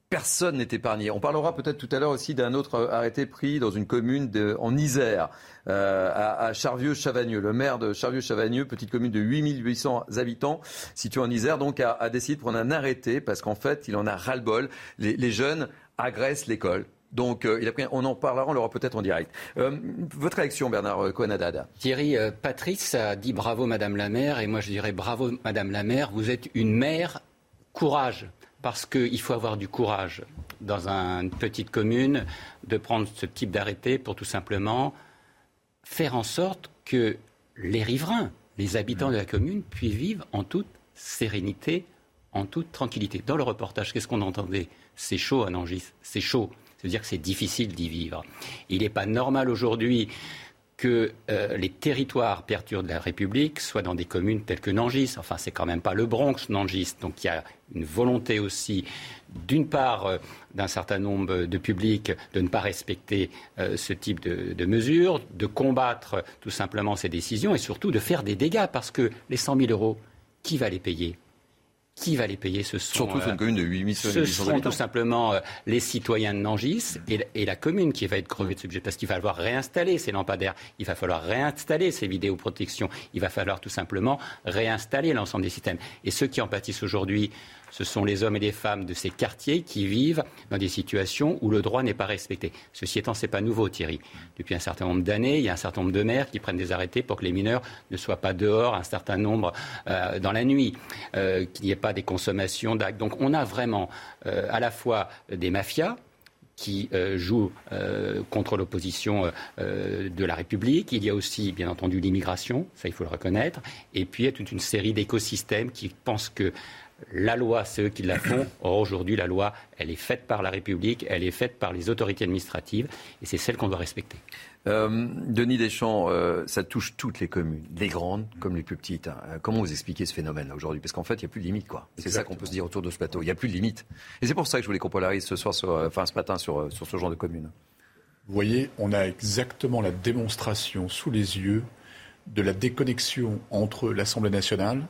personne n'est épargné. On parlera peut-être tout à l'heure aussi d'un autre arrêté pris dans une commune en Isère, euh, à, Charvieux-Chavagneux. Le maire de Charvieux-Chavagneux, petite commune de 8800 habitants, située en Isère, donc a, décidé de prendre un arrêté parce qu'en fait, il en a ras-le-bol. Les, jeunes agressent l'école. Donc, euh, on en parlera, on l'aura peut-être en direct. Euh, votre réaction, Bernard Cohenadada Thierry, Patrice a dit bravo, Madame la maire, et moi je dirais bravo, Madame la maire, vous êtes une mère courage parce qu'il faut avoir du courage dans une petite commune de prendre ce type d'arrêté pour tout simplement faire en sorte que les riverains, les habitants de la commune puissent vivre en toute sérénité, en toute tranquillité. Dans le reportage, qu'est-ce qu'on entendait? C'est chaud à Nangis, c'est chaud. C'est-à-dire que c'est difficile d'y vivre. Il n'est pas normal aujourd'hui que euh, les territoires perturbés de la République soient dans des communes telles que Nangis. Enfin, c'est quand même pas le Bronx, Nangis. Donc il y a une volonté aussi, d'une part, euh, d'un certain nombre de publics de ne pas respecter euh, ce type de, de, mesures, de combattre tout simplement ces décisions et surtout de faire des dégâts parce que les 100 000 euros, qui va les payer? Qui va les payer? Ce sont, Surtout sur une commune de 8 Ce sont tout simplement euh, les citoyens de Nangis et, la commune qui va être crevée de ce budget parce qu'il va falloir réinstaller ces lampadaires, il va falloir réinstaller ces vidéoprotections, il va falloir tout simplement réinstaller l'ensemble des systèmes. Et ceux qui en pâtissent aujourd'hui, ce sont les hommes et les femmes de ces quartiers qui vivent dans des situations où le droit n'est pas respecté. Ceci étant, ce n'est pas nouveau, Thierry. Depuis un certain nombre d'années, il y a un certain nombre de maires qui prennent des arrêtés pour que les mineurs ne soient pas dehors un certain nombre euh, dans la nuit, euh, qu'il n'y ait pas des consommations d'actes. Donc on a vraiment euh, à la fois des mafias, qui jouent contre l'opposition de la République. Il y a aussi, bien entendu, l'immigration, ça il faut le reconnaître. Et puis il y a toute une série d'écosystèmes qui pensent que la loi, c'est eux qui la font. Or, aujourd'hui, la loi, elle est faite par la République, elle est faite par les autorités administratives, et c'est celle qu'on doit respecter. Euh, Denis Deschamps, euh, ça touche toutes les communes, les grandes comme les plus petites. Hein. Euh, comment vous expliquez ce phénomène aujourd'hui? Parce qu'en fait, il n'y a plus de limite, quoi. C'est ça qu'on peut se dire autour de ce plateau. Il n'y a plus de limite. Et c'est pour ça que je voulais qu'on polarise ce soir, enfin ce matin, sur, sur ce genre de communes. Vous voyez, on a exactement la démonstration sous les yeux de la déconnexion entre l'Assemblée nationale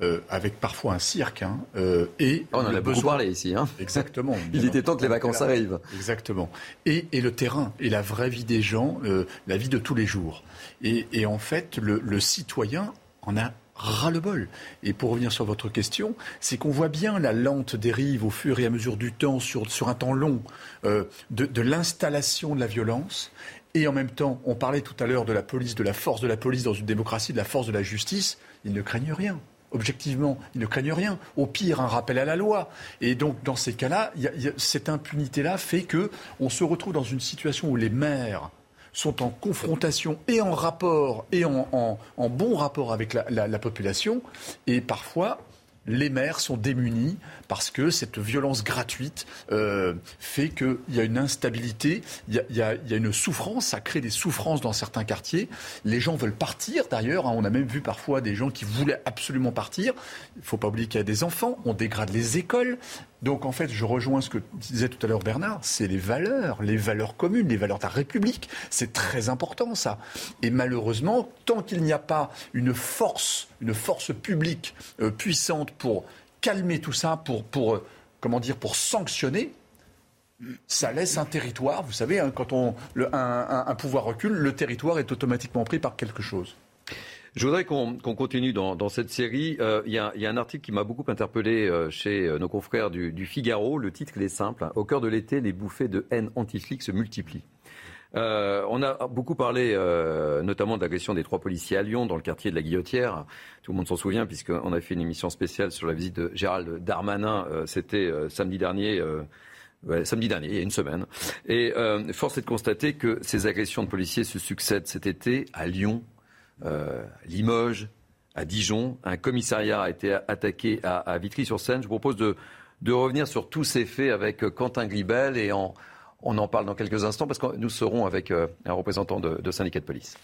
euh, avec parfois un cirque. Hein, euh, et on en a beaucoup parlé ici. Hein. Exactement. [laughs] Il était temps que les vacances arrivent. Exactement. Et, et, le terrain, et la vraie vie des gens, euh, la vie de tous les jours. Et, et en fait, le, le, citoyen en a ras-le-bol. Et pour revenir sur votre question, c'est qu'on voit bien la lente dérive au fur et à mesure du temps, sur, sur un temps long, de, de l'installation de la violence. Et en même temps, on parlait tout à l'heure de la police, de la force de la police dans une démocratie, de la force de la justice. Ils ne craignent rien objectivement, ils ne craignent rien. Au pire, un rappel à la loi. Et donc, dans ces cas-là, cette impunité-là fait que on se retrouve dans une situation où les maires sont en confrontation et en rapport et en, bon rapport avec la population. Et parfois, les maires sont démunis parce que cette violence gratuite euh, fait qu'il y a une instabilité, il y a, une souffrance, ça crée des souffrances dans certains quartiers. Les gens veulent partir d'ailleurs, hein. on a même vu parfois des gens qui voulaient absolument partir. Il ne faut pas oublier qu'il y a des enfants, on dégrade les écoles. Donc en fait, je rejoins ce que disait tout à l'heure Bernard, c'est les valeurs, les valeurs communes, les valeurs de la République. C'est très important ça. Et malheureusement, tant qu'il n'y a pas une force, une force publique euh, puissante pour calmer tout ça, pour, pour, euh, comment dire, pour sanctionner, ça laisse un territoire. Vous savez, hein, quand on, un, pouvoir recule, le territoire est automatiquement pris par quelque chose. Je voudrais qu'on continue dans, cette série. Euh, il y, a un article qui m'a beaucoup interpellé euh, chez nos confrères du, Figaro. Le titre est simple. Au cœur de l'été, les bouffées de haine anti se multiplient. Euh, on a beaucoup parlé euh, notamment de l'agression des trois policiers à Lyon, dans le quartier de la Guillotière. Tout le monde s'en souvient, puisqu'on a fait une émission spéciale sur la visite de Gérald Darmanin. Euh, c'était samedi dernier. samedi dernier, il y a une semaine. Et force est de constater que ces agressions de policiers se succèdent cet été à Lyon, Limoges, à Dijon. Un commissariat a été attaqué à, Vitry-sur-Seine. Je vous propose de, de, revenir sur tous ces faits avec Quentin Gribel et en, on en parle dans quelques instants parce que nous serons avec euh, un représentant de, de syndicat de police.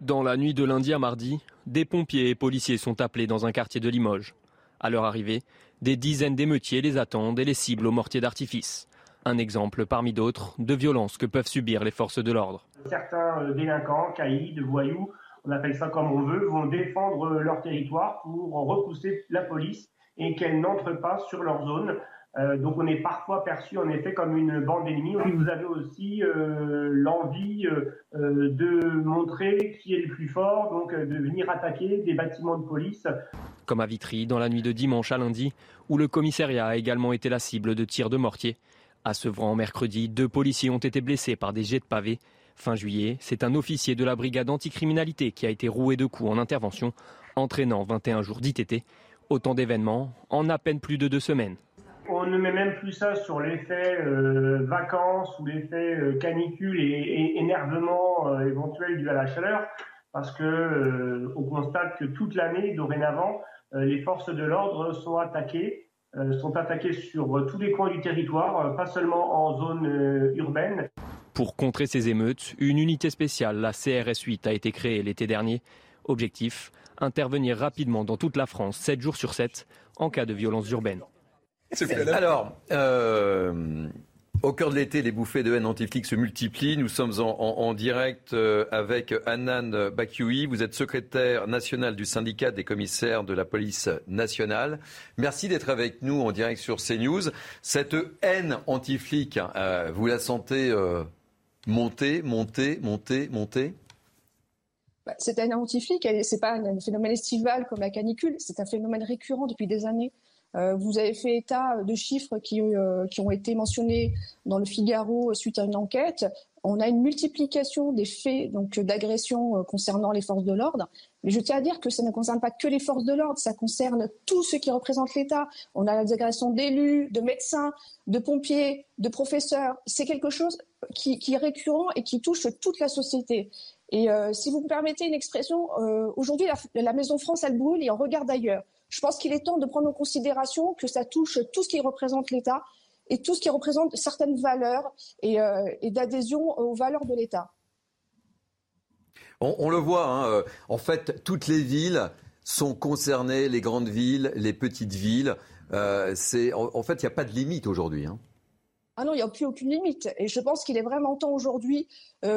Dans la nuit de lundi à mardi, des pompiers et policiers sont appelés dans un quartier de Limoges. À leur arrivée, des dizaines d'émeutiers les attendent et les ciblent au mortier d'artifice. Un exemple parmi d'autres de violences que peuvent subir les forces de l'ordre. Certains euh, délinquants, caïds, voyous, on appelle ça comme on veut, vont défendre leur territoire pour repousser la police et qu'elle n'entre pas sur leur zone. Euh, donc on est parfois perçu en effet comme une bande ennemie. vous avez aussi euh, l'envie euh, de montrer qui est le plus fort, donc de venir attaquer des bâtiments de police. Comme à Vitry, dans la nuit de dimanche à lundi, où le commissariat a également été la cible de tirs de mortier. À Sevran, mercredi, deux policiers ont été blessés par des jets de pavés. Fin juillet, c'est un officier de la brigade anticriminalité qui a été roué de coups en intervention, entraînant 21 jours d'ITT. Autant d'événements en à peine plus de deux semaines on ne met même plus ça sur l'effet euh, vacances ou l'effet euh, canicule et, énervement euh, éventuel dû à la chaleur, parce que on constate que toute l'année, dorénavant, les forces de l'ordre sont attaquées, sont attaquées sur tous les coins du territoire, pas seulement en zone urbaine. Pour contrer ces émeutes, une unité spéciale, la CRS 8, a été créée l'été dernier. Objectif intervenir rapidement dans toute la France, 7 jours sur 7, en cas de violence urbaine. [laughs] Alors, euh, au cœur de l'été, les bouffées de haine anti se multiplient. Nous sommes en, direct euh, avec Anan Bakioui. Vous êtes secrétaire national du syndicat des commissaires de la police nationale. Merci d'être avec nous en direct sur CNews. Cette haine anti-flic, euh, vous la sentez monter, monter, monter, monter? Bah, Cette haine anti-flic, ce n'est pas un phénomène estival comme la canicule, c'est un phénomène récurrent depuis des années. Euh, vous avez fait état de chiffres qui, euh, qui, ont été mentionnés dans le Figaro suite à une enquête. On a une multiplication des faits donc d'agression euh, concernant les forces de l'ordre. Mais je tiens à dire que ça ne concerne pas que les forces de l'ordre, ça concerne tout ce qui représente l'État. On a des agressions d'élus, de médecins, de pompiers, de professeurs. C'est quelque chose qui, qui, est récurrent et qui touche toute la société. Et si vous me permettez une expression, aujourd'hui la, la, Maison France elle brûle et on regarde ailleurs je pense qu'il est temps de prendre en considération que ça touche tout ce qui représente l'État et tout ce qui représente certaines valeurs et, euh, d'adhésion aux valeurs de l'État. On, le voit, hein, euh, en fait, toutes les villes sont concernées, les grandes villes, les petites villes. Euh, en, fait, il n'y a pas de limite aujourd'hui. Hein. Ah non, il n'y a plus aucune limite. Et je pense qu'il est vraiment temps aujourd'hui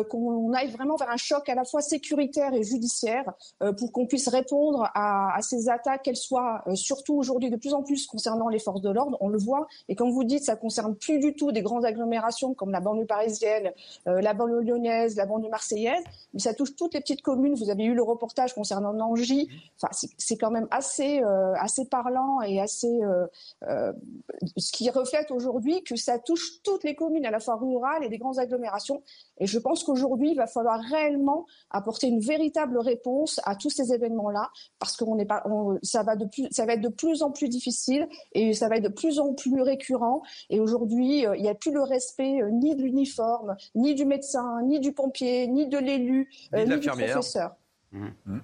qu'on aille vraiment vers un choc à la fois sécuritaire et judiciaire euh, pour qu'on puisse répondre à, ces attaques, qu'elles soient euh, surtout aujourd'hui de plus en plus concernant les forces de l'ordre. On le voit. Et comme vous dites, ça concerne plus du tout des grandes agglomérations comme la banlieue parisienne, la banlieue lyonnaise, la banlieue marseillaise, mais ça touche toutes les petites communes. Vous avez eu le reportage concernant Nangy. Enfin, c'est quand même assez, assez parlant et assez ce qui reflète aujourd'hui que ça touche toutes les communes, à la fois rurales et des grandes agglomérations. Et je pense qu'aujourd'hui, il va falloir réellement apporter une véritable réponse à tous ces événements-là, parce que pas, ça, va de plus, ça va être de plus en plus difficile et ça va être de plus en plus récurrent. Et aujourd'hui, euh, il n'y a plus le respect euh, ni de l'uniforme, ni du médecin, ni du pompier, ni de l'élu, ni, euh, du professeur. Mmh. Mmh.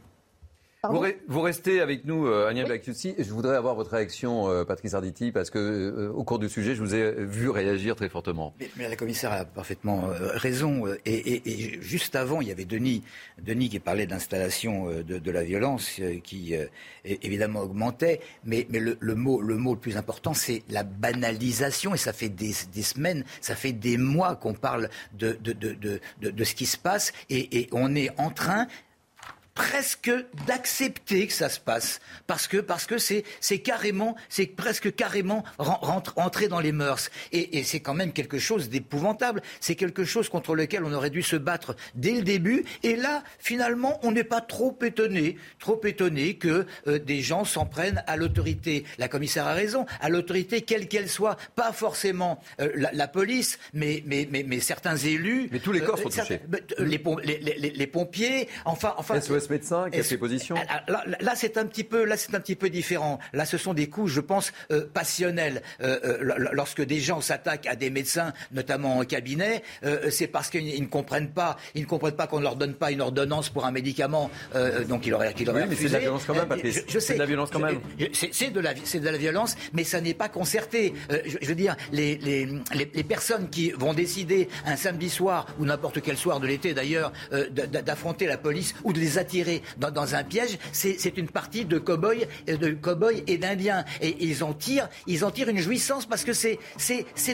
Vous, restez avec nous, euh, Agnès oui. Je voudrais avoir votre réaction, euh, Patrice Arditi, parce que euh, au cours du sujet, je vous ai vu réagir très fortement. Mais, la commissaire a parfaitement raison. Et, juste avant, il y avait Denis, Denis qui parlait d'installation de, la violence, qui évidemment augmentait. Mais, le, mot, le mot le plus important, c'est la banalisation. Et ça fait des, semaines, ça fait des mois qu'on parle de, de, ce qui se passe. Et, et on est en train presque d'accepter que ça se passe. Parce que parce que c'est c'est carrément c'est presque carrément rentrer dans les mœurs. Et, et c'est quand même quelque chose d'épouvantable. C'est quelque chose contre lequel on aurait dû se battre dès le début. Et là finalement on n'est pas trop étonné trop étonné que euh, des gens s'en prennent à l'autorité. La commissaire a raison. À l'autorité quelle qu'elle soit. Pas forcément euh, la, police mais, mais mais mais certains élus mais tous les corps sont touchés. les, les, les, pompiers enfin enfin SOS médecin qui a ses positions là, c'est un petit peu, là, c'est un petit peu différent. Là, ce sont des coups, je pense, euh, passionnels. Euh, euh, lorsque des gens s'attaquent à des médecins, notamment en cabinet, c'est parce qu'ils ne comprennent pas, ils ne comprennent pas qu'on ne leur donne pas une ordonnance pour un médicament, donc il aurait, qu'il aurait oui, mais c'est de la violence quand même, Patrice. Je, sais. C'est de la violence quand même. C'est de la, c'est de la violence, mais ça n'est pas concerté. Je, veux dire, les, les, les, personnes qui vont décider un samedi soir ou n'importe quel soir de l'été d'ailleurs d'affronter la police ou de les attirer dans, un piège, c'est une partie de cow-boys de cow et d'indiens. Et ils en tirent, ils en tirent une jouissance parce que c'est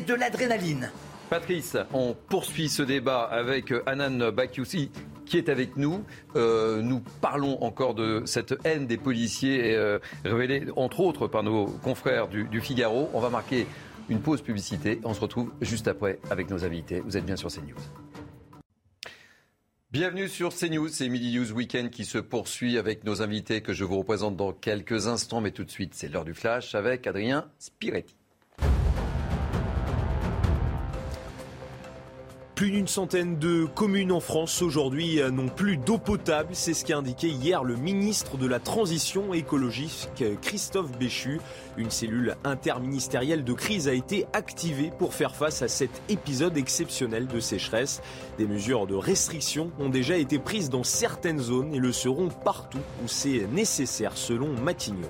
de l'adrénaline. Patrice, on poursuit ce débat avec Anan Bakyoussi qui est avec nous. Euh, nous parlons encore de cette haine des policiers euh, révélée entre autres par nos confrères du, du Figaro. On va marquer une pause publicité. On se retrouve juste après avec nos invités. Vous êtes bien sur CNews. Bienvenue sur CNews, c'est Midi News Weekend qui se poursuit avec nos invités que je vous représente dans quelques instants, mais tout de suite c'est l'heure du flash avec Adrien Spiretti. Plus d'une centaine de communes en France aujourd'hui n'ont plus d'eau potable. C'est ce qu'a indiqué hier le ministre de la Transition écologique, Christophe Béchu. Une cellule interministérielle de crise a été activée pour faire face à cet épisode exceptionnel de sécheresse. Des mesures de restriction ont déjà été prises dans certaines zones et le seront partout où c'est nécessaire selon Matignon.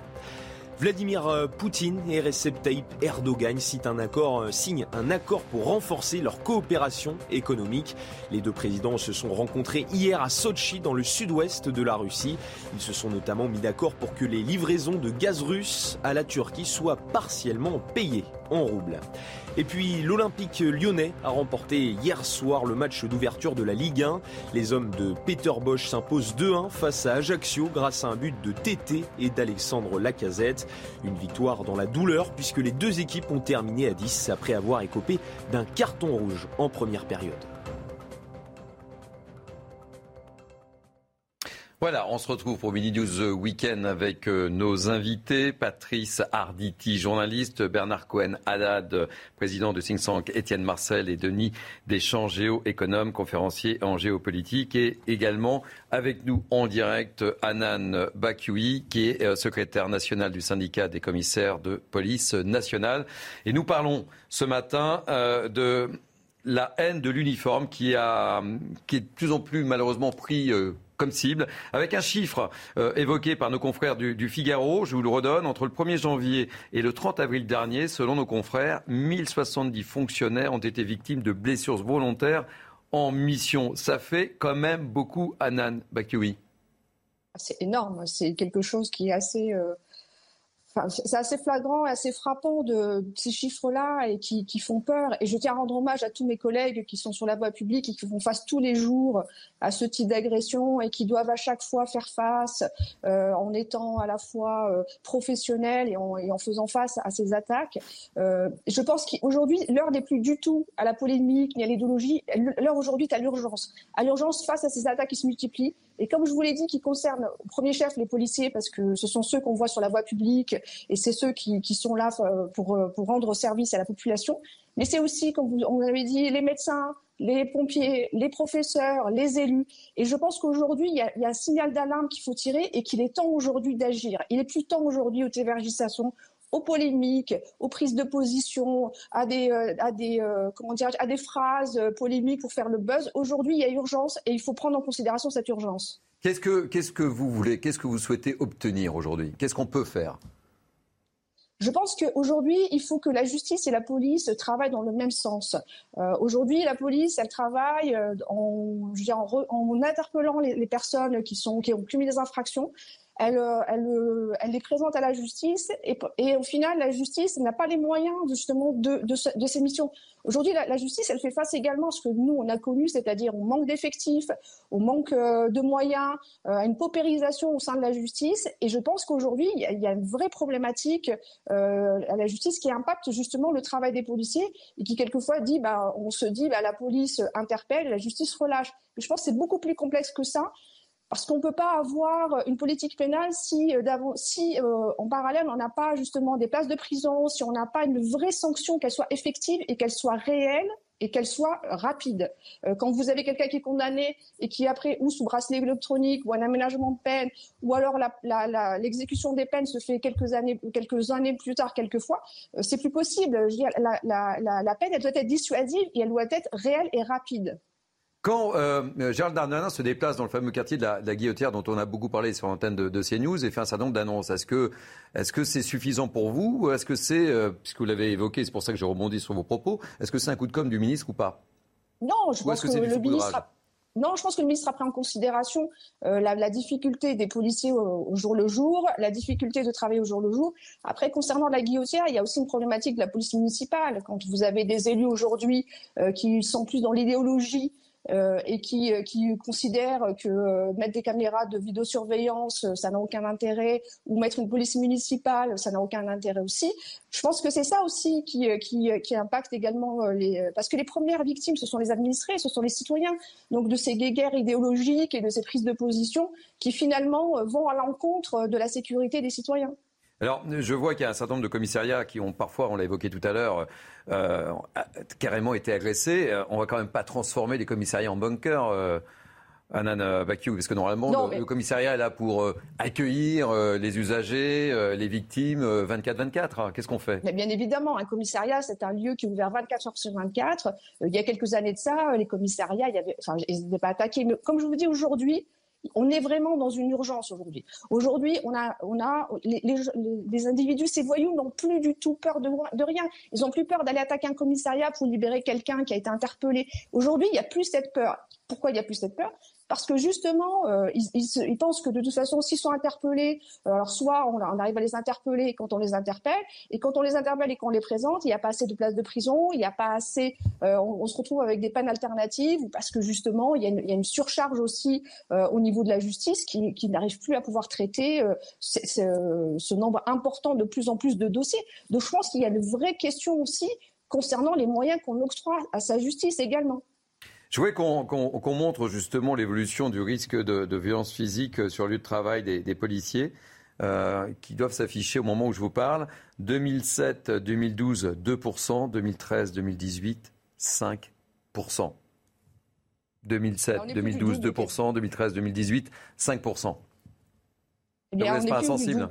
Vladimir euh, Poutine et Recep Tayyip Erdogan euh, signent un accord pour renforcer leur coopération économique. Les deux présidents se sont rencontrés hier à Sochi dans le sud-ouest de la Russie. Ils se sont notamment mis d'accord pour que les livraisons de gaz russe à la Turquie soient partiellement payées en roubles. Et puis l'Olympique lyonnais a remporté hier soir le match d'ouverture de la Ligue 1. Les hommes de Peter Bosch s'imposent 2-1 face à Ajaccio grâce à un but de TT et d'Alexandre Lacazette. Une victoire dans la douleur puisque les deux équipes ont terminé à 10 après avoir écopé d'un carton rouge en première période. Voilà, on se retrouve pour Mini News Weekend avec euh, nos invités, Patrice Arditi, journaliste, Bernard Cohen Haddad, président de think tank, Étienne Marcel et Denis Deschamps, géo-économe, conférencier en géopolitique et également avec nous en direct Anan Bakui, qui est euh, secrétaire national du syndicat des commissaires de police nationale. Et nous parlons ce matin euh, de la haine de l'uniforme qui, qui est de plus en plus malheureusement pris comme cible, avec un chiffre euh, évoqué par nos confrères du, Figaro, je vous le redonne, entre le 1er janvier et le 30 avril dernier, selon nos confrères, 1070 fonctionnaires ont été victimes de blessures volontaires en mission. Ça fait quand même beaucoup, Anan Bakioui. C'est énorme, c'est quelque chose qui est assez... Euh, c'est assez flagrant et assez frappant de, ces chiffres-là et qui, font peur. Et je tiens à rendre hommage à tous mes collègues qui sont sur la voie publique et qui font face tous les jours à ce type d'agression et qui doivent à chaque fois faire face euh, en étant à la fois euh, professionnels et en, faisant face à ces attaques. Euh, je pense qu'aujourd'hui, l'heure n'est plus du tout à la polémique ni à l'idéologie. L'heure aujourd'hui est à l'urgence. À l'urgence face à ces attaques qui se multiplient et comme je vous l'ai dit, qui concerne au premier chef les policiers, parce que ce sont ceux qu'on voit sur la voie publique et c'est ceux qui, sont là euh, pour, euh, pour rendre service à la population. Mais c'est aussi, comme vous, on avait dit, les médecins, les pompiers, les professeurs, les élus. Et je pense qu'aujourd'hui, il, y, a un signal d'alarme qu'il faut tirer et qu'il est temps aujourd'hui d'agir. Il est plus temps aujourd'hui au tévergisation, aux polémiques, aux prises de position, à des, euh, phrases polémiques pour faire le buzz. Aujourd'hui, il y a urgence et il faut prendre en considération cette urgence. Qu'est-ce que, qu'est-ce que vous voulez Qu'est-ce que vous souhaitez obtenir aujourd'hui? Qu'est-ce qu'on peut faire? Je pense qu'aujourd'hui, il faut que la justice et la police travaillent dans le même sens. Euh, aujourd'hui, la police, elle travaille euh, en, interpellant les, personnes qui ont commis des infractions. Elle, elle, elle les présente à la justice et, au final, la justice n'a pas les moyens justement de, de, missions. Aujourd'hui, la, justice, elle fait face également à ce que nous, on a connu, c'est-à-dire au manque d'effectifs, au manque euh, de moyens, euh, à une paupérisation au sein de la justice. Et je pense qu'aujourd'hui, il y, a une vraie problématique euh, à la justice qui impacte justement le travail des policiers et qui quelquefois dit, bah, on se dit, bah, la police interpelle, la justice relâche. Je pense que c'est beaucoup plus complexe que ça. Parce qu'on ne peut pas avoir une politique pénale si, euh, euh, en parallèle, on n'a pas justement des places de prison, si on n'a pas une vraie sanction, qu'elle soit effective et qu'elle soit réelle et qu'elle soit rapide. Euh, quand vous avez quelqu'un qui est condamné et qui après ou sous bracelet électronique ou un aménagement de peine ou alors l'exécution des peines se fait quelques années quelques années plus tard quelquefois, c'est plus possible. Dire, la peine elle doit être dissuasive et elle doit être réelle et rapide. Quand euh, Gérald Darmanin se déplace dans le fameux quartier de la, de Guillotière, dont on a beaucoup parlé sur l'antenne de, de, CNews, et fait un certain nombre d'annonces, est-ce que est-ce que c'est suffisant pour vous ou est-ce que c'est, euh, puisque vous l'avez évoqué, c'est pour ça que je rebondis sur vos propos, est-ce que c'est un coup de com du ministre ou pas? Non, je pense que, le ministre. A... Non, je pense que le ministre a pris en considération euh, la, la, difficulté des policiers au, au, jour le jour, la difficulté de travailler au jour le jour. Après, concernant la guillotière, il y a aussi une problématique de la police municipale. Quand vous avez des élus aujourd'hui euh, qui sont plus dans l'idéologie euh, et qui, euh, qui considèrent que euh, mettre des caméras de vidéosurveillance, ça n'a aucun intérêt, ou mettre une police municipale, ça n'a aucun intérêt aussi. Je pense que c'est ça aussi qui, qui, qui, impacte également les... Parce que les premières victimes, ce sont les administrés, ce sont les citoyens. Donc de ces guéguerres idéologiques et de ces prises de position qui finalement vont à l'encontre de la sécurité des citoyens. Alors, je vois qu'il y a un certain nombre de commissariats qui ont parfois, on l'a évoqué tout à l'heure, euh, carrément été agressés. Euh, on va quand même pas transformer les commissariats en bunkers. Euh, Anan Bakiou, parce que normalement, le, commissariat est là pour euh, accueillir les usagers, les victimes 24-24. Qu'est-ce qu'on fait? Mais Bien évidemment, un commissariat, c'est un lieu qui est ouvert 24 heures sur 24. il y a quelques années de ça, les commissariats, il y avait, enfin, ils n'étaient pas attaqués. Mais comme je vous dis aujourd'hui, on est vraiment dans une urgence aujourd'hui. Aujourd'hui, on a, les, individus, ces voyous n'ont plus du tout peur de, de rien. Ils n'ont plus peur d'aller attaquer un commissariat pour libérer quelqu'un qui a été interpellé. Aujourd'hui, il n'y a plus cette peur. Pourquoi il n'y a plus cette peur? Parce que justement, euh, ils, pensent que de toute façon, s'ils sont interpellés, euh, alors soit on, arrive à les interpeller quand on les interpelle, et quand on les interpelle et qu'on les présente, il n'y a pas assez de places de prison, il n'y a pas assez, euh, on, se retrouve avec des peines alternatives, parce que justement, il y a une, surcharge aussi au niveau de la justice qui, qui n'arrive plus à pouvoir traiter ce nombre important de plus en plus de dossiers. Donc je pense qu'il y a une vraie question aussi concernant les moyens qu'on octroie à sa justice également. Je voulais qu'on montre justement l'évolution du risque de, violence physique sur le lieu de travail des, policiers. Euh, qui doivent s'afficher au moment où je vous parle. 2007, 2012, 2%, 2013, 2018, 5%. 2007, 2012, 2%, 2013, 2018, 5%. Eh bien, pas insensible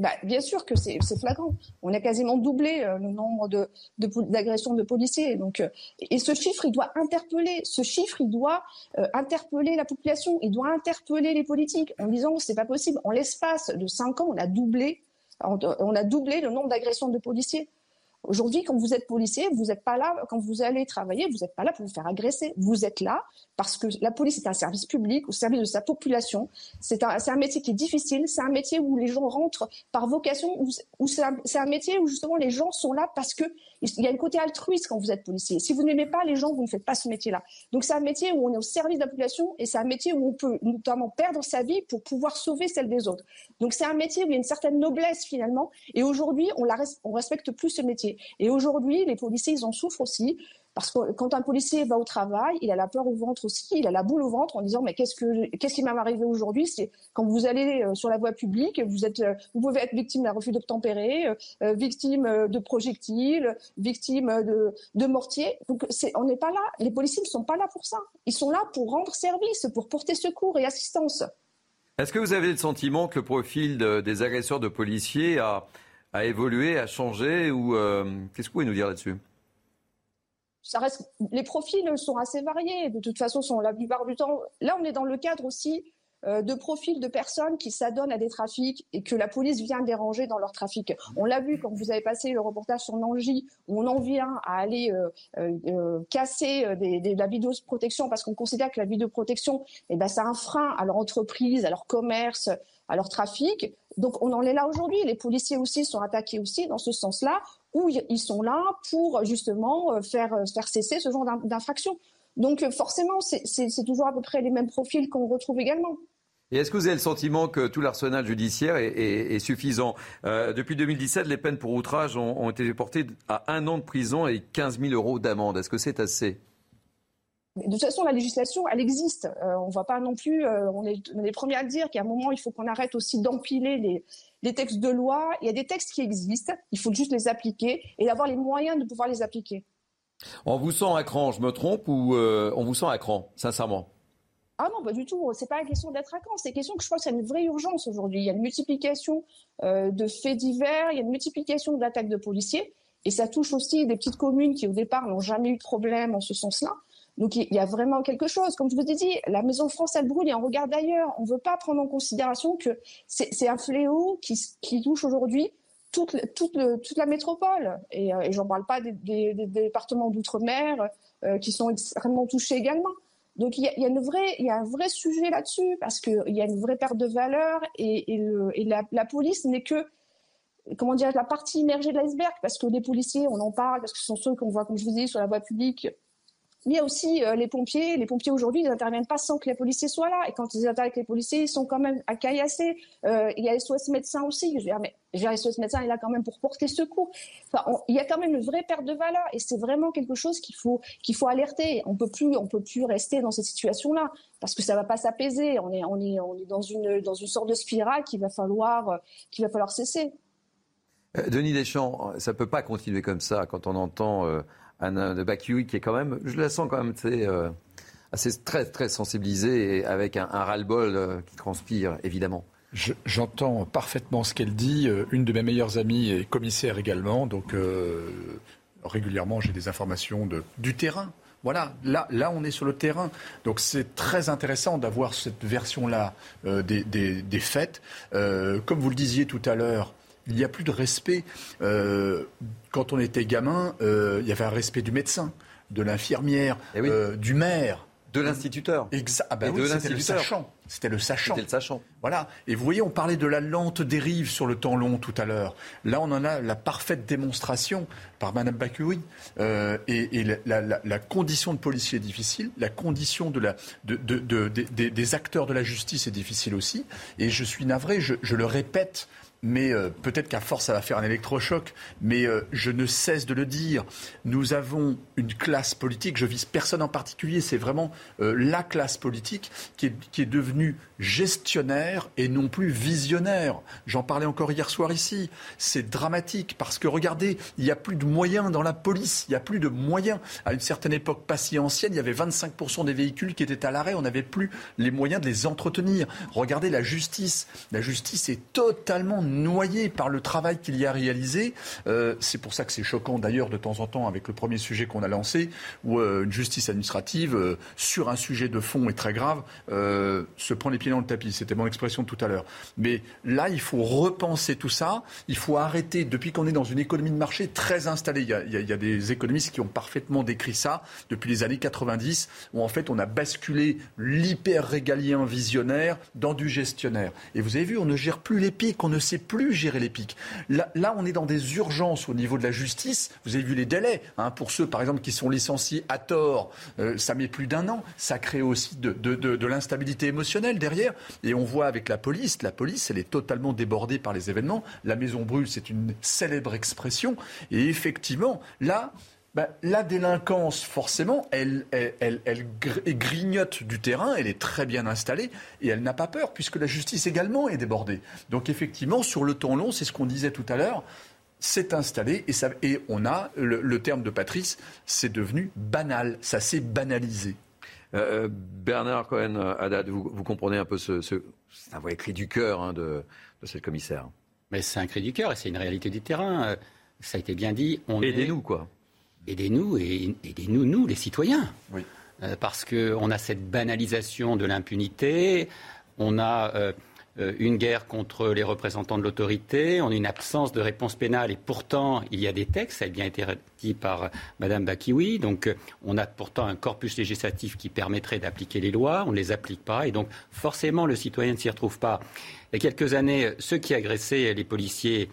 bah, bien sûr que c'est flagrant. On a quasiment doublé euh, le nombre d'agressions de, policiers. Donc, euh, et ce chiffre, il doit interpeller. Ce chiffre, il doit euh, interpeller la population. Il doit interpeller les politiques en disant c'est pas possible. En l'espace de cinq ans, on a doublé, on a doublé le nombre d'agressions de policiers. Aujourd'hui, quand vous êtes policier, vous n'êtes pas là, quand vous allez travailler, vous n'êtes pas là pour vous faire agresser. Vous êtes là parce que la police est un service public au service de sa population. C'est un, un, métier qui est difficile, c'est un métier où les gens rentrent par vocation, c'est un, un, métier où justement les gens sont là parce que il y a un côté altruiste quand vous êtes policier. Si vous n'aimez pas les gens, vous ne faites pas ce métier-là. Donc c'est un métier où on est au service de la population et c'est un métier où on peut notamment perdre sa vie pour pouvoir sauver celle des autres. Donc c'est un métier où il y a une certaine noblesse finalement. Et aujourd'hui, on, respecte plus ce métier. Et aujourd'hui, les policiers, ils en souffrent aussi. Parce que quand un policier va au travail, il a la peur au ventre aussi, il a la boule au ventre en disant mais qu'est-ce que qu'est-ce qui m'est arrivé aujourd'hui? Quand vous allez euh, sur la voie publique, euh, vous pouvez être victime d'un refus d'obtempérer, euh, victime de projectiles, victime de, de mortiers. Donc on n'est pas là. Les policiers ne sont pas là pour ça. Ils sont là pour rendre service, pour porter secours et assistance. Est-ce que vous avez le sentiment que le profil des agresseurs de policiers a, a évolué, a changé ou qu'est-ce que vous pouvez nous dire là-dessus? Les profils sont assez variés. De toute façon, sont la plupart du temps. Là, on est dans le cadre aussi euh, de profils de personnes qui s'adonnent à des trafics et que la police vient déranger dans leur trafic. On l'a vu quand vous avez passé le reportage sur Nangy, où on en vient à aller euh, casser des, la vidéoprotection parce qu'on considère que la vidéoprotection, eh ben, c'est un frein à leur entreprise, à leur commerce, à leur trafic. Donc on en est là aujourd'hui. Les policiers aussi sont attaqués aussi dans ce sens-là, où ils sont là pour justement faire, faire cesser ce genre d'infraction. Donc forcément, c'est toujours à peu près les mêmes profils qu'on retrouve également. Et est-ce que vous avez le sentiment que tout l'arsenal judiciaire est, suffisant? Euh, Depuis 2017, les peines pour outrage ont, été portées à un an de prison et 15 000 euros d'amende. Est-ce que c'est assez? De toute façon, la législation, elle existe. Euh, on ne va pas non plus. Euh, on, est, les premiers à le dire qu'à un moment, il faut qu'on arrête aussi d'empiler les, les, textes de loi. Il y a des textes qui existent. Il faut juste les appliquer et avoir les moyens de pouvoir les appliquer. On vous sent à cran, je me trompe, ou euh, on vous sent à cran, sincèrement? Ah non, pas du tout. C'est pas une question d'être à cran. C'est une question que je pense qu'il y a une vraie urgence aujourd'hui. Il y a une multiplication euh, de faits divers, il y a une multiplication d'attaques de policiers, et ça touche aussi des petites communes qui au départ n'ont jamais eu de problème en ce sens-là. Donc il y a vraiment quelque chose. Comme je vous ai dit, la Maison France, elle brûle et on regarde ailleurs. On ne veut pas prendre en considération que c'est un fléau qui, touche aujourd'hui toute, la métropole. Et, euh, et j'en parle pas des, départements d'outre-mer euh, qui sont extrêmement touchés également. Donc il y a, un vrai sujet là-dessus parce qu'il y a une vraie perte de valeur et, et, le, et la, la, police n'est que comment dire la partie immergée de l'iceberg parce que les policiers, on en parle parce que ce sont ceux qu'on voit, comme je vous dis, sur la voie publique il y a aussi euh, les pompiers. Les pompiers aujourd'hui, ils n'interviennent pas sans que les policiers soient là. Et quand ils interviennent les policiers, ils sont quand même à caillasser. Euh, il y a SOS médecins aussi. Je veux dire, mais je veux dire, SOS médecin est là quand même pour porter secours. Il y a quand même une vraie perte de valeur. Et c'est vraiment quelque chose qu'il faut qu'il faut alerter. On peut plus on peut plus rester dans cette situation-là parce que ça va pas s'apaiser. On est on est on est dans une dans une sorte de spirale qu'il va falloir qu'il va falloir cesser. Euh, Denis Deschamps, ça peut pas continuer comme ça quand on entend euh, Anna de Bakui qui est quand même, je la sens quand même euh, assez très, très sensibilisée et avec un, ras-le-bol euh, qui transpire, évidemment. J'entends parfaitement ce qu'elle dit. Euh, une de mes meilleures amies est commissaire également, donc régulièrement j'ai des informations de, du terrain. Voilà, là, là on est sur le terrain. Donc c'est très intéressant d'avoir cette version-là des, des, des, faits. comme vous le disiez tout à l'heure, il n'y a plus de respect. Euh, quand on était gamin, euh, il y avait un respect du médecin, de l'infirmière, eh euh, du maire. De l'instituteur. Ah ben c'était le sachant. C'était le sachant. C'était le sachant. Voilà. Et vous voyez, on parlait de la lente dérive sur le temps long tout à l'heure. Là, on en a la parfaite démonstration par Mme Bakoui. et, la, condition de policier est difficile. La condition de la, de, des acteurs de la justice est difficile aussi. Et je suis navré, je le répète mais euh, peut-être qu'à force, ça va faire un électrochoc. Mais euh, je ne cesse de le dire. Nous avons une classe politique, je vise personne en particulier, c'est vraiment euh, la classe politique qui est, qui est, devenue gestionnaire et non plus visionnaire. J'en parlais encore hier soir ici. C'est dramatique parce que regardez, il n'y a plus de moyens dans la police, il n'y a plus de moyens. À une certaine époque pas si ancienne, il y avait 25% des véhicules qui étaient à l'arrêt, on n'avait plus les moyens de les entretenir. Regardez la justice. La justice est totalement noyé par le travail qu'il y a réalisé. Euh, c'est pour ça que c'est choquant d'ailleurs de temps en temps avec le premier sujet qu'on a lancé, où euh, une justice administrative, euh, sur un sujet de fond et très grave, se prend les pieds dans le tapis. C'était mon expression tout à l'heure. Mais là, il faut repenser tout ça. Il faut arrêter, depuis qu'on est dans une économie de marché très installée, il y, a, il y a des économistes qui ont parfaitement décrit ça depuis les années 90, où en fait on a basculé l'hyper régalien visionnaire dans du gestionnaire. Et vous avez vu, on ne gère plus les pics, on ne sait plus gérer les pics. Là, on est dans des urgences au niveau de la justice. Vous avez vu les délais. Hein, pour ceux, par exemple, qui sont licenciés à tort, euh, ça met plus d'un an. Ça crée aussi de, de l'instabilité émotionnelle derrière. Et on voit avec la police, la police, elle est totalement débordée par les événements. La maison brûle, c'est une célèbre expression. Et effectivement, là, ben, la délinquance, forcément, elle, elle, elle, grignote du terrain, elle est très bien installée et elle n'a pas peur puisque la justice également est débordée. Donc effectivement, sur le temps long, c'est ce qu'on disait tout à l'heure, c'est installé et, ça, et on a, le, terme de Patrice, c'est devenu banal, ça s'est banalisé. Euh, euh, Bernard Cohen, Haddad, vous, vous, comprenez un peu ce, ce c'est un vrai cri du cœur hein, de, de cette commissaire. Mais c'est un cri du cœur et c'est une réalité du terrain. Euh, ça a été bien dit. Aidez-nous, quoi aidez-nous et aidez-nous, nous, les citoyens. Euh, parce qu'on a cette banalisation de l'impunité. on a euh, une guerre contre les représentants de l'autorité, on a une absence de réponse pénale et pourtant il y a des textes, ça a bien été dit par euh, Mme Bakiwi, donc euh, on a pourtant un corpus législatif qui permettrait d'appliquer les lois, on ne les applique pas et donc forcément le citoyen ne s'y retrouve pas. Il y a quelques années, ceux qui agressaient les policiers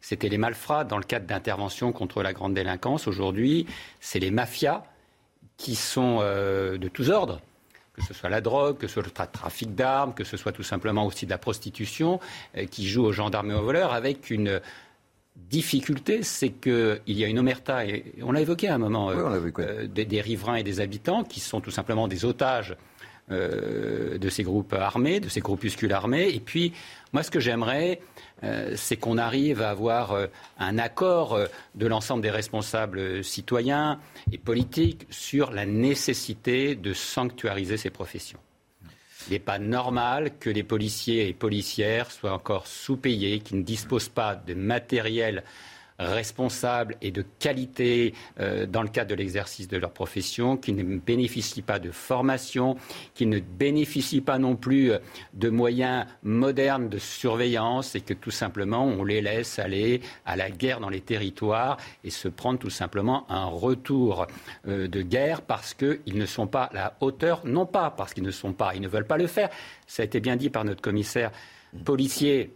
c'était les malfrats dans le cadre d'interventions contre la grande délinquance. Aujourd'hui, c'est les mafias qui sont de tous ordres que ce soit la drogue, que ce soit le trafic d'armes, que ce soit tout simplement aussi de la prostitution, euh, qui joue aux gendarmes et aux voleurs avec une difficulté, c'est qu'il y a une omerta, et on l'a évoqué à un moment, euh, des, riverains et des habitants qui sont tout simplement des otages euh, de ces groupes armés, de ces groupuscules armés. Et puis, moi, ce que j'aimerais, euh, c'est qu'on arrive à avoir euh, un accord de l'ensemble des responsables citoyens et politiques sur la nécessité de sanctuariser ces professions. Il n'est pas normal que les policiers et policières soient encore sous-payés, qui ne disposent pas de matériel responsables et de qualité euh, dans le cadre de l'exercice de leur profession, qui ne bénéficient pas de formation, qui ne bénéficient pas non plus euh, de moyens modernes de surveillance et que tout simplement on les laisse aller à la guerre dans les territoires et se prendre tout simplement un retour euh, de guerre parce qu'ils ne sont pas à la hauteur, non pas parce qu'ils ne sont pas, ils ne veulent pas le faire. Ça a été bien dit par notre commissaire policier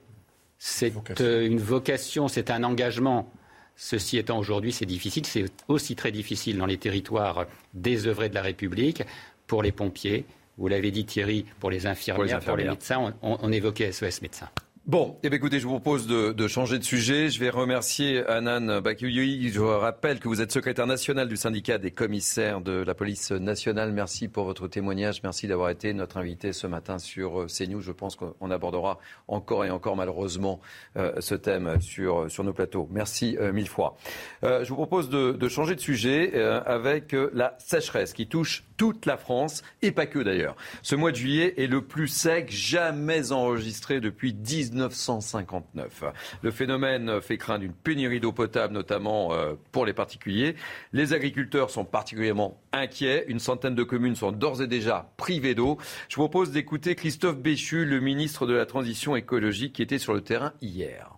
c'est euh, une vocation, c'est un engagement. Ceci étant aujourd'hui, c'est difficile. C'est aussi très difficile dans les territoires désœuvrés de la République pour les pompiers. Vous l'avez dit Thierry, pour les infirmières, pour les, médecins. On, on évoquait SOS médecins. Bon, eh écoutez, je vous propose de, changer de sujet. Je vais remercier Anan Bakouyoui. Je rappelle que vous êtes secrétaire national du syndicat des commissaires de la police nationale. Merci pour votre témoignage. Merci d'avoir été notre invité ce matin sur euh, CNews. Je pense qu'on abordera encore et encore malheureusement euh, ce thème sur, sur nos plateaux. Merci euh, mille fois. je vous propose de, changer de sujet avec la sécheresse qui touche toute la France et pas que d'ailleurs. Ce mois de juillet est le plus sec jamais enregistré depuis 1959. Le phénomène fait craindre une pénurie d'eau potable, notamment euh, pour les particuliers. Les agriculteurs sont particulièrement inquiets. Une centaine de communes sont d'ores et déjà privées d'eau. Je vous propose d'écouter Christophe Béchu, le ministre de la Transition écologique, qui était sur le terrain hier.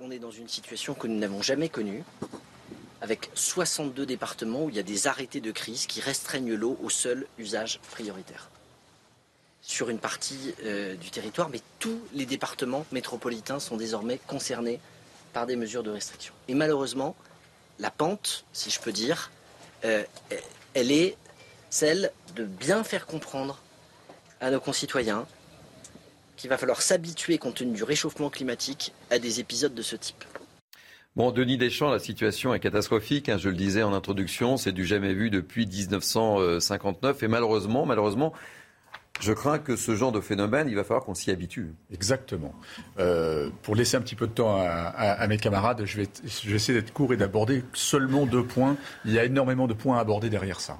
On est dans une situation que nous n'avons jamais connue avec 62 départements où il y a des arrêtés de crise qui restreignent l'eau au seul usage prioritaire. Sur une partie euh, du territoire, mais tous les départements métropolitains sont désormais concernés par des mesures de restriction. Et malheureusement, la pente, si je peux dire, euh, elle est celle de bien faire comprendre à nos concitoyens qu'il va falloir s'habituer, compte tenu du réchauffement climatique, à des épisodes de ce type. Bon, Denis Deschamps, la situation est catastrophique. Hein, je le disais en introduction, c'est du jamais vu depuis 1959. Et malheureusement, malheureusement, je crains que ce genre de phénomène, il va falloir qu'on s'y habitue. Exactement. Euh, pour laisser un petit peu de temps à, mes camarades, je vais, je vais essayer d'être court et d'aborder seulement deux points. Il y a énormément de points à aborder derrière ça.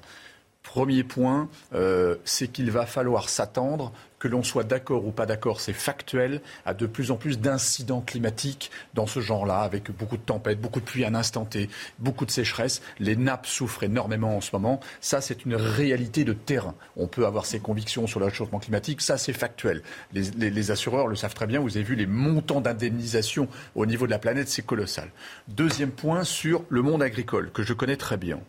Premier point, euh, c'est qu'il va falloir s'attendre que l'on soit d'accord ou pas d'accord, c'est factuel, à de plus en plus d'incidents climatiques dans ce genre-là, avec beaucoup de tempêtes, beaucoup de pluie à un instant T, beaucoup de sécheresse. Les nappes souffrent énormément en ce moment. Ça, c'est une réalité de terrain. On peut avoir ses convictions sur le réchauffement climatique, ça, c'est factuel. Les, assureurs le savent très bien. Vous avez vu les montants d'indemnisation au niveau de la planète, c'est colossal. Deuxième point sur le monde agricole, que je connais très bien.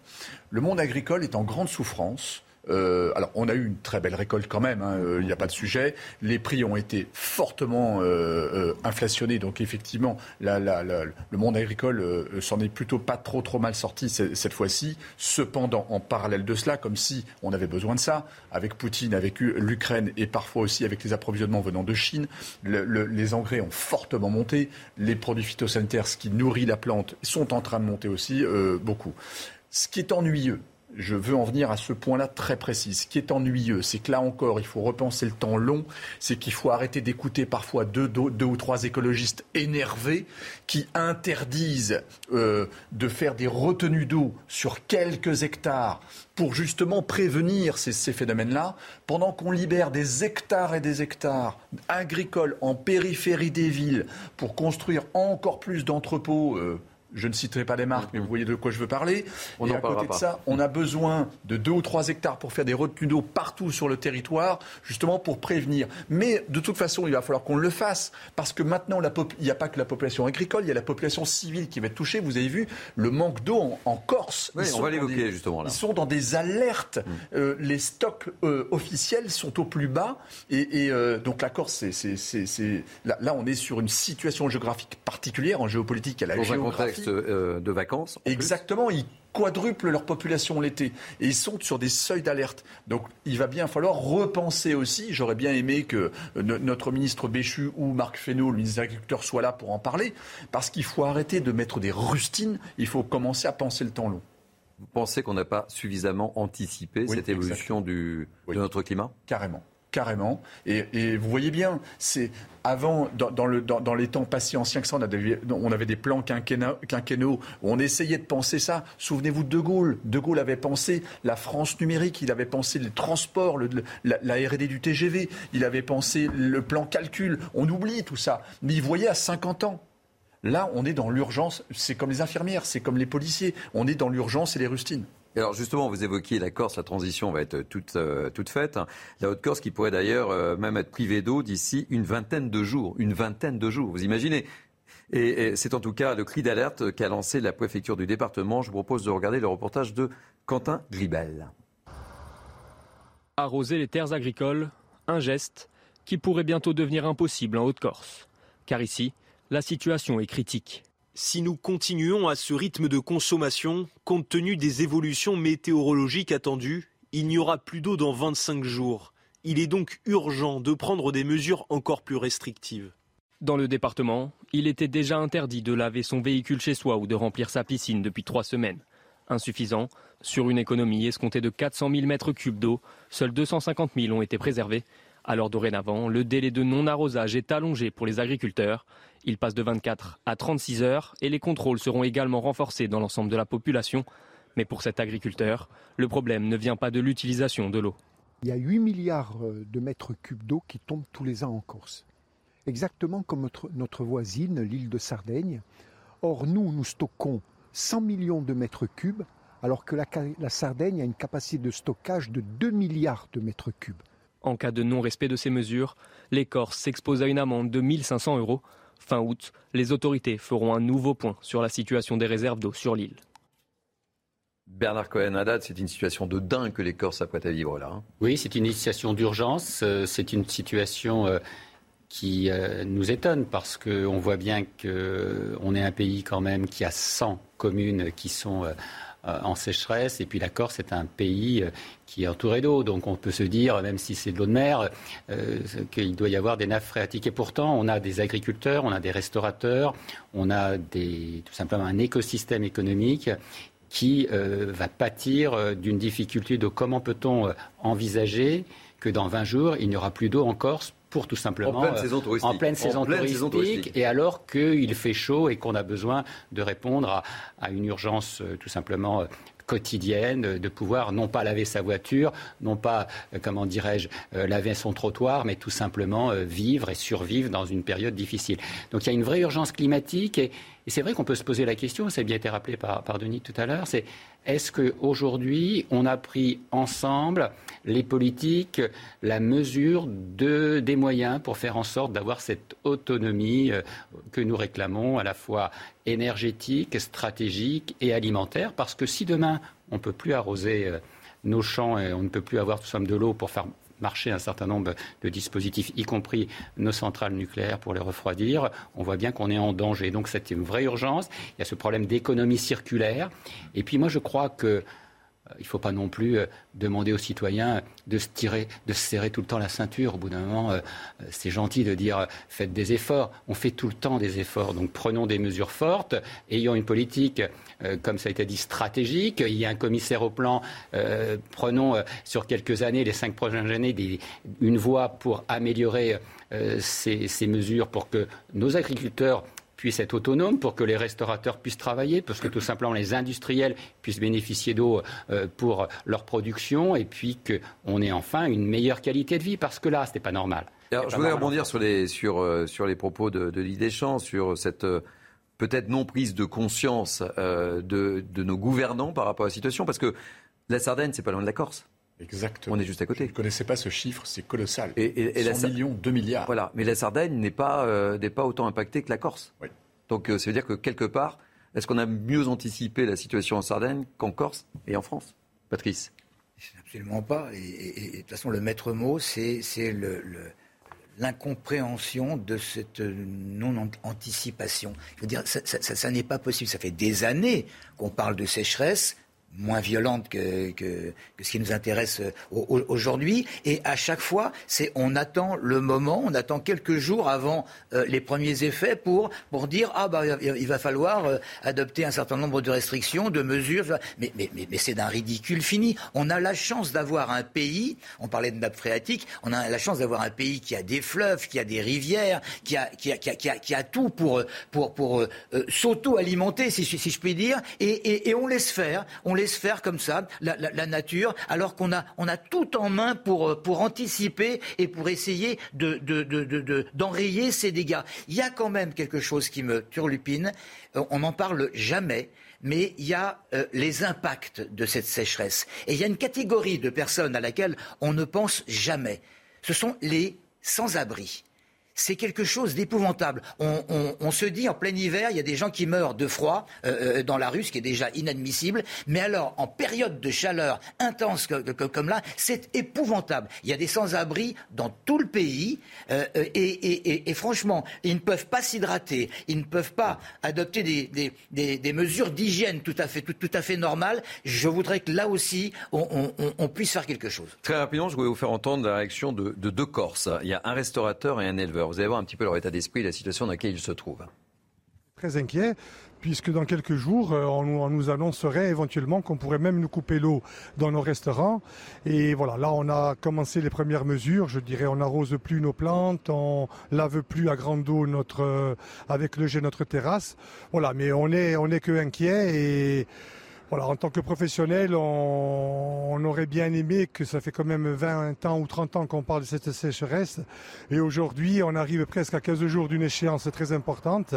Le monde agricole est en grande souffrance euh, alors, on a eu une très belle récolte quand même, hein, euh, il n'y a pas de sujet. Les prix ont été fortement euh, inflationnés, donc effectivement, le monde agricole s'en est plutôt pas trop trop mal sorti cette fois-ci. Cependant, en parallèle de cela, comme si on avait besoin de ça, avec Poutine, avec l'Ukraine et parfois aussi avec les approvisionnements venant de Chine, les engrais ont fortement monté. Les produits phytosanitaires, ce qui nourrit la plante, sont en train de monter aussi beaucoup. Ce qui est ennuyeux, je veux en venir à ce point-là très précis. Ce qui est ennuyeux, c'est que là encore, il faut repenser le temps long, c'est qu'il faut arrêter d'écouter parfois deux, ou trois écologistes énervés qui interdisent euh, de faire des retenues d'eau sur quelques hectares pour justement prévenir ces, phénomènes-là, pendant qu'on libère des hectares et des hectares agricoles en périphérie des villes pour construire encore plus d'entrepôts. Euh, je ne citerai pas les marques, mais vous voyez de quoi je veux parler. On et à côté de ça, on a besoin de 2 ou 3 hectares pour faire des retenues d'eau partout sur le territoire, justement pour prévenir. Mais de toute façon, il va falloir qu'on le fasse, parce que maintenant, il n'y a pas que la population agricole, il y a la population civile qui va être touchée. Vous avez vu le manque d'eau en, Corse. Oui, on va l'évoquer justement là. Ils sont dans des alertes. Mm. Euh, les stocks euh, officiels sont au plus bas. Et, euh, donc la Corse, c'est, là, là, on est sur une situation géographique particulière, en géopolitique, à la Dans contexte de vacances. Exactement. Ils quadruplent leur population l'été. Et ils sont sur des seuils d'alerte. Donc il va bien falloir repenser aussi. J'aurais bien aimé que notre ministre Béchu ou Marc Fesneau, le ministre des Agriculteurs, soient là pour en parler. Parce qu'il faut arrêter de mettre des rustines. Il faut commencer à penser le temps long. Vous pensez qu'on n'a pas suffisamment anticipé cette évolution du, de notre climat? Carrément carrément. Et, vous voyez bien, c'est avant, dans, le, les temps passés anciens que ça, on avait, on avait des plans quinquennaux, on essayait de penser ça. Souvenez-vous de De Gaulle. De Gaulle avait pensé la France numérique, il avait pensé les transports, la, la R&D du TGV, il avait pensé le plan calcul. On oublie tout ça. Mais il voyait à 50 ans. Là, on est dans l'urgence. C'est comme les infirmières, c'est comme les policiers. On est dans l'urgence et les rustines. Alors justement, vous évoquiez la Corse, la transition va être toute, euh, toute faite. La Haute-Corse qui pourrait d'ailleurs euh, même être privée d'eau d'ici une vingtaine de jours. Une vingtaine de jours, vous imaginez et, c'est en tout cas le cri d'alerte qu'a lancé la préfecture du département. Je vous propose de regarder le reportage de Quentin Gribel. Arroser les terres agricoles, un geste qui pourrait bientôt devenir impossible en Haute-Corse. Car ici, la situation est critique. Si nous continuons à ce rythme de consommation, compte tenu des évolutions météorologiques attendues, il n'y aura plus d'eau dans 25 jours. Il est donc urgent de prendre des mesures encore plus restrictives. Dans le département, il était déjà interdit de laver son véhicule chez soi ou de remplir sa piscine depuis trois semaines. Insuffisant, sur une économie escomptée de 400 000 mètres cubes d'eau, seuls 250 000 ont été préservés. Alors dorénavant, le délai de non-arrosage est allongé pour les agriculteurs. Il passe de 24 à 36 heures et les contrôles seront également renforcés dans l'ensemble de la population. Mais pour cet agriculteur, le problème ne vient pas de l'utilisation de l'eau. Il y a 8 milliards euh, de mètres cubes d'eau qui tombent tous les ans en Corse. Exactement comme notre, voisine, l'île de Sardaigne. Or, nous, nous stockons 100 millions de mètres cubes, alors que la, la Sardaigne a une capacité de stockage de 2 milliards de mètres cubes. En cas de non-respect de ces mesures, les Corses s'exposent à une amende de 1500 euros Fin août, les autorités feront un nouveau point sur la situation des réserves d'eau sur l'île. Bernard Cohen, Haddad, c'est une situation de dingue que les Corses s'apprêtent à vivre là. Hein. Oui, c'est une situation d'urgence. Euh, c'est une situation euh, qui euh, nous étonne parce qu'on voit bien qu'on est un pays quand même qui a 100 communes qui sont en sécheresse. Et puis la Corse est un pays euh, qui est entouré d'eau. Donc on peut se dire, même si c'est de l'eau de mer, euh, qu'il doit y avoir des nappes phréatiques. Et pourtant, on a des agriculteurs, on a des restaurateurs, on a tout simplement un écosystème économique qui va pâtir d'une difficulté de comment peut-on envisager que dans 20 jours, il n'y aura plus d'eau en Corse pour tout simplement en pleine saison touristique, en pleine saison, touristique, et alors qu'il fait chaud et qu'on a besoin de répondre à, une urgence euh, tout simplement euh, quotidienne de pouvoir non pas laver sa voiture, non pas, euh, comment dirais-je, laver son trottoir, mais tout simplement vivre et survivre dans une période difficile. Donc il y a une vraie urgence climatique et, et c'est vrai qu'on peut se poser la question, ça a bien été rappelé par, Denis tout à l'heure, c'est est-ce qu'aujourd'hui, on a pris ensemble, les politiques, la mesure de, des moyens pour faire en sorte d'avoir cette autonomie euh, que nous réclamons, à la fois énergétique, stratégique et alimentaire? Parce que si demain, on ne peut plus arroser euh, nos champs et on ne peut plus avoir tout simplement de l'eau pour faire marcher un certain nombre de dispositifs, y compris nos centrales nucléaires pour les refroidir, on voit bien qu'on est en danger. Donc c'est une vraie urgence. Il y a ce problème d'économie circulaire. Et puis moi je crois que il ne faut pas non plus euh, demander aux citoyens de se tirer, de se serrer tout le temps la ceinture. Au bout d'un moment, euh, c'est gentil de dire faites des efforts. On fait tout le temps des efforts. Donc prenons des mesures fortes, ayons une politique, comme ça a été dit, stratégique. Il y a un commissaire au plan. prenons sur quelques années, les cinq prochaines années, une voie pour améliorer ces mesures pour que nos agriculteurs puissent être autonomes, pour que les restaurateurs puissent travailler, parce que tout simplement les industriels puissent bénéficier d'eau euh, pour leur production, et puis qu'on ait enfin une meilleure qualité de vie, parce que là, ce n'est pas normal. Alors, je voudrais rebondir sur les, sur, euh, sur les propos de, de Deschamps, sur cette euh, peut-être non prise de conscience de, de, nos gouvernants par rapport à la situation Parce que la Sardaigne, c'est pas loin de la Corse. Exactement. On est juste à côté. Je ne connaissais pas ce chiffre, c'est colossal. Et, 100 millions, 2 milliards. Voilà, mais la Sardaigne n'est pas, n'est pas autant impactée que la Corse. Oui. Donc ça veut dire que quelque part, est-ce qu'on a mieux anticipé la situation en Sardaigne qu'en Corse et en France? Patrice? Absolument pas. Et, de toute façon, le maître mot, c'est l'incompréhension de cette non-anticipation. Je veux dire, ça n'est pas possible. Ça fait des années qu'on parle de sécheresse moins violente que, que, ce qui nous intéresse euh, aujourd'hui. Et à chaque fois, c'est on attend le moment, on attend quelques jours avant euh, les premiers effets pour, pour dire ah bah il va falloir euh, adopter un certain nombre de restrictions, de mesures. Mais, mais, mais, mais c'est d'un ridicule fini. On a la chance d'avoir un pays, on parlait de nappe phréatique, on a la chance d'avoir un pays qui a des fleuves, qui a des rivières, qui a, qui a, qui a, qui a, tout pour, pour, pour s'auto-alimenter, si, je puis dire, et, et, on laisse faire. Laisse faire comme ça la, nature, alors qu'on a, on a tout en main pour, euh, pour anticiper et pour essayer d'enrayer de, ces dégâts. Il y a quand même quelque chose qui me turlupine. Euh, on n'en parle jamais mais il y a euh, les impacts de cette sécheresse. Et il y a une catégorie de personnes à laquelle on ne pense jamais. Ce sont les sans-abri c'est quelque chose d'épouvantable. On, se dit en plein hiver, il y a des gens qui meurent de froid euh, euh, dans la rue, ce qui est déjà inadmissible. Mais alors, en période de chaleur intense comme là, c'est épouvantable. Il y a des sans-abri dans tout le pays euh, et, franchement, ils ne peuvent pas s'hydrater, ils ne peuvent pas adopter des, mesures d'hygiène tout à fait normales. Je voudrais que là aussi, on, puisse faire quelque chose. Très rapidement, je voulais vous faire entendre la réaction de deux Corses. Il y a un restaurateur et un éleveur. Vous allez voir un petit peu leur état d'esprit, la situation dans laquelle ils se trouvent. Très inquiet, puisque dans quelques jours, euh, on nous annoncerait éventuellement qu'on pourrait même nous couper l'eau dans nos restaurants. Et voilà, là, on a commencé les premières mesures. Je dirais, on n'arrose plus nos plantes, on lave plus à grande eau notre, euh, avec le jet notre terrasse. Voilà, mais on est, on est que inquiet et en tant que professionnel, on, aurait bien aimé que ça fait quand même 20 ans ou 30 ans qu'on parle de cette sécheresse. Et aujourd'hui, on arrive presque à 15 jours d'une échéance très importante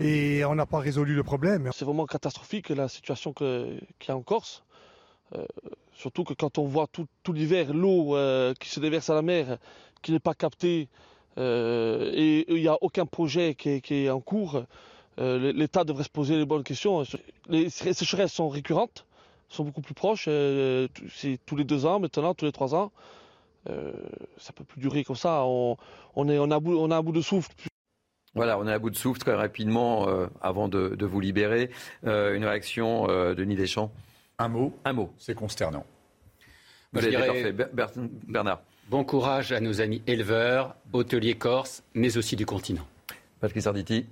et on n'a pas résolu le problème. C'est vraiment catastrophique la situation qu'il y a en Corse. Euh, surtout que quand on voit tout, l'hiver l'eau euh, qui se déverse à la mer, qui n'est pas captée, euh, et il n'y a aucun projet qui est en cours. Euh, l'État devrait se poser les bonnes questions. Les sécheresses sont récurrentes, sont beaucoup plus proches. Euh, c'est tous les deux ans maintenant, tous les trois ans. Euh, ça peut plus durer comme ça. On, est, on, a, bout, on a un bout de souffle. Voilà, on est à bout de souffle très rapidement avant de, vous libérer. une réaction de Denis Deschamps? Un mot? Un mot. C'est consternant. Vous. Bernard. Bon courage à nos amis éleveurs, hôteliers corses, mais aussi du continent. Patrick Sarditi